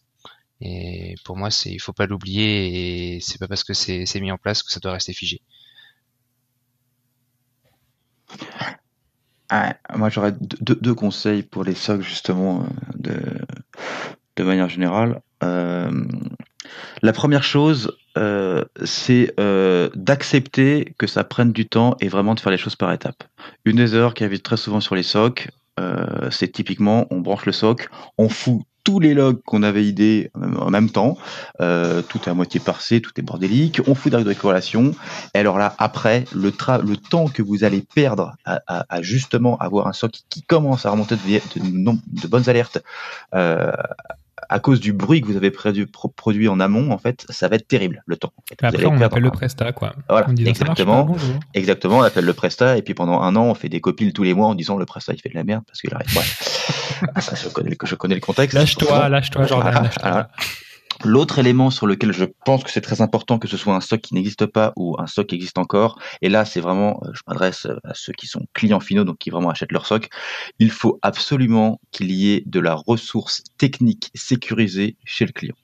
Et pour moi, c'est, il faut pas l'oublier, et c'est pas parce que c'est mis en place que ça doit rester figé. Ah, moi, j'aurais deux, deux- conseils pour les socs, justement, euh, de, de manière générale. Euh, la première chose, euh, c'est euh, d'accepter que ça prenne du temps et vraiment de faire les choses par étapes. Une des erreurs qui arrive très souvent sur les euh, c'est typiquement, on branche le soc, on fout tous les logs qu'on avait idées en même temps, tout est à moitié parsé, tout est bordélique, on fout des règles de corrélation, et alors là, après, le, tra- le temps que vous allez perdre à, justement avoir un soc qui commence à remonter de, de, de bonnes alertes à cause du bruit que vous avez produit en amont, en fait, ça va être terrible, le temps. en fait. Vous Après, on appelle le Presta, quoi. Voilà, marche exactement. Exactement, on appelle le Presta, et puis pendant un an, on fait des copiles tous les mois en disant le Presta, il fait de la merde, parce qu'il arrive. Ouais. Ah, ça, je connais, le- je connais le contexte. Lâche-toi, lâche-toi, Jordan, Ah, lâche-toi. ah, L'autre élément sur lequel je pense que c'est très important que ce soit un stock qui n'existe pas ou un stock qui existe encore, et là c'est vraiment, euh, je m'adresse à ceux qui sont clients finaux, donc qui vraiment achètent leur stock, il faut absolument qu'il y ait de la ressource technique sécurisée chez le client.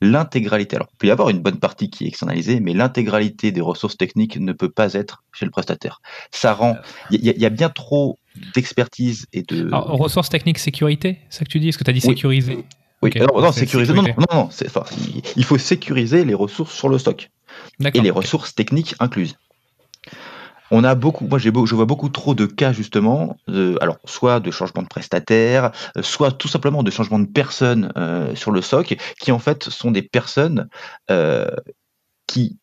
L'intégralité, alors il peut y avoir une bonne partie qui est externalisée, mais l'intégralité des ressources techniques ne peut pas être chez le prestataire. Ça rend, il y, a- il y a bien trop d'expertise et de... Alors, ressources techniques sécurité, c'est ça que tu dis Est-ce que tu as dit Oui. Oui, alors, non, c'est sécuriser, non, non, non, non, enfin, il- faut sécuriser les ressources sur le stock. Et les ressources techniques incluses. On a beaucoup, moi j'ai je vois beaucoup trop de cas justement, de, alors soit de changement de prestataire, euh, soit tout simplement de changement de personnes euh, sur le SOC, qui en fait sont des personnes euh, qui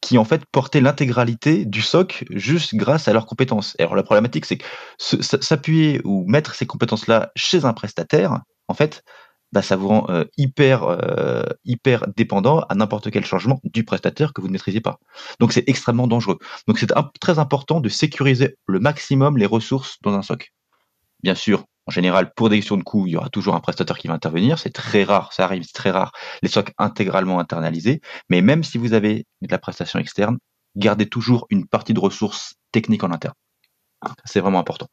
qui en fait portaient l'intégralité du SOC juste grâce à leurs compétences. Et alors la problématique c'est que s'appuyer ou mettre ces compétences-là chez un prestataire, en fait, bah, ça vous rend euh, hyper euh, hyper dépendant à n'importe quel changement du prestataire que vous ne maîtrisez pas. Donc c'est extrêmement dangereux. Donc c'est très important de sécuriser le maximum les ressources dans un SOC. Bien sûr, en général, pour des questions de coûts, il y aura toujours un prestataire qui va intervenir. C'est très rare, ça arrive, c'est très rare, les SOC intégralement internalisés. Mais même si vous avez de la prestation externe, gardez toujours une partie de ressources techniques en interne. C'est vraiment important.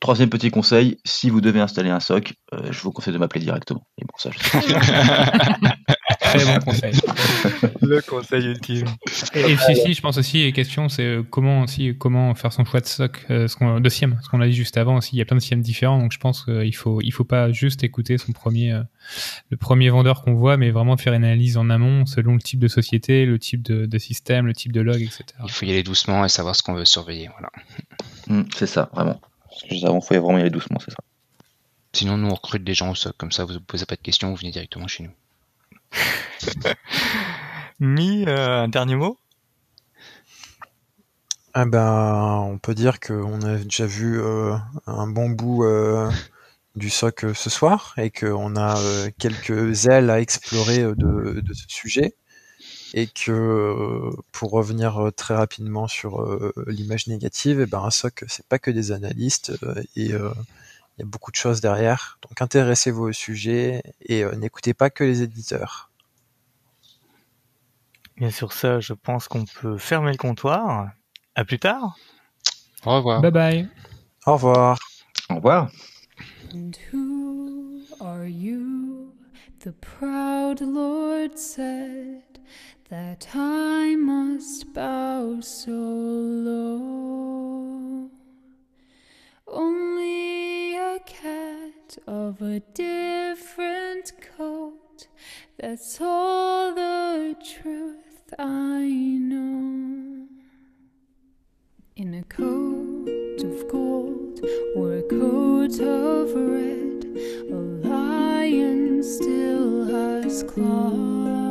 Troisième petit conseil, si vous devez installer un SOC, euh, je vous conseille de m'appeler directement. Et bon, ça, je sais pas. Très bon conseil. Le conseil ultime. Et, et si, si, je pense aussi, les questions, c'est euh, comment aussi, comment faire son choix de soc, euh, ce qu'on, de SIEM, ce qu'on a dit juste avant aussi, il y a plein de SIEM différents, donc je pense qu'il faut, il faut pas juste écouter son premier, euh, le premier vendeur qu'on voit, mais vraiment faire une analyse en amont selon le type de société, le type de, de système, le type de log, etc. Il faut y aller doucement et savoir ce qu'on veut surveiller. Voilà. Hmm, c'est ça, vraiment. Il faut vraiment y aller doucement, c'est ça. Sinon, nous, on recrute des gens au SOC. Comme ça, vous ne posez pas de questions, vous venez directement chez nous. Mi, euh, un dernier mot? Ah ben, on peut dire qu'on a déjà vu euh, un bon bout euh, du SOC ce soir et qu'on a euh, quelques ailes à explorer de, de ce sujet et que euh, pour revenir euh, très rapidement sur euh, l'image négative, eh ben un SOC c'est pas que des analystes euh, et euh, il y a beaucoup de choses derrière. Donc intéressez-vous au sujet et euh, n'écoutez pas que les éditeurs. Bien sur ça, je pense qu'on peut fermer le comptoir. À plus tard. Au revoir. Bye bye. Au revoir. Au revoir. And who are you? The proud Lord said that I must bow so low. Only a cat of a different coat, that's all the truth I know. In a coat of gold or a coat of red, a lion still has claws,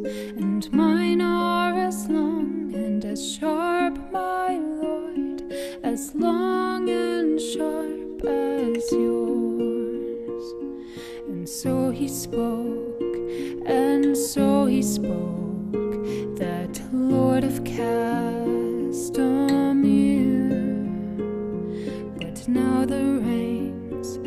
and mine are as long and as sharp, my lord, as long and sharp as yours. And so he spoke, and so he spoke, that Lord of Castamere. But now the reins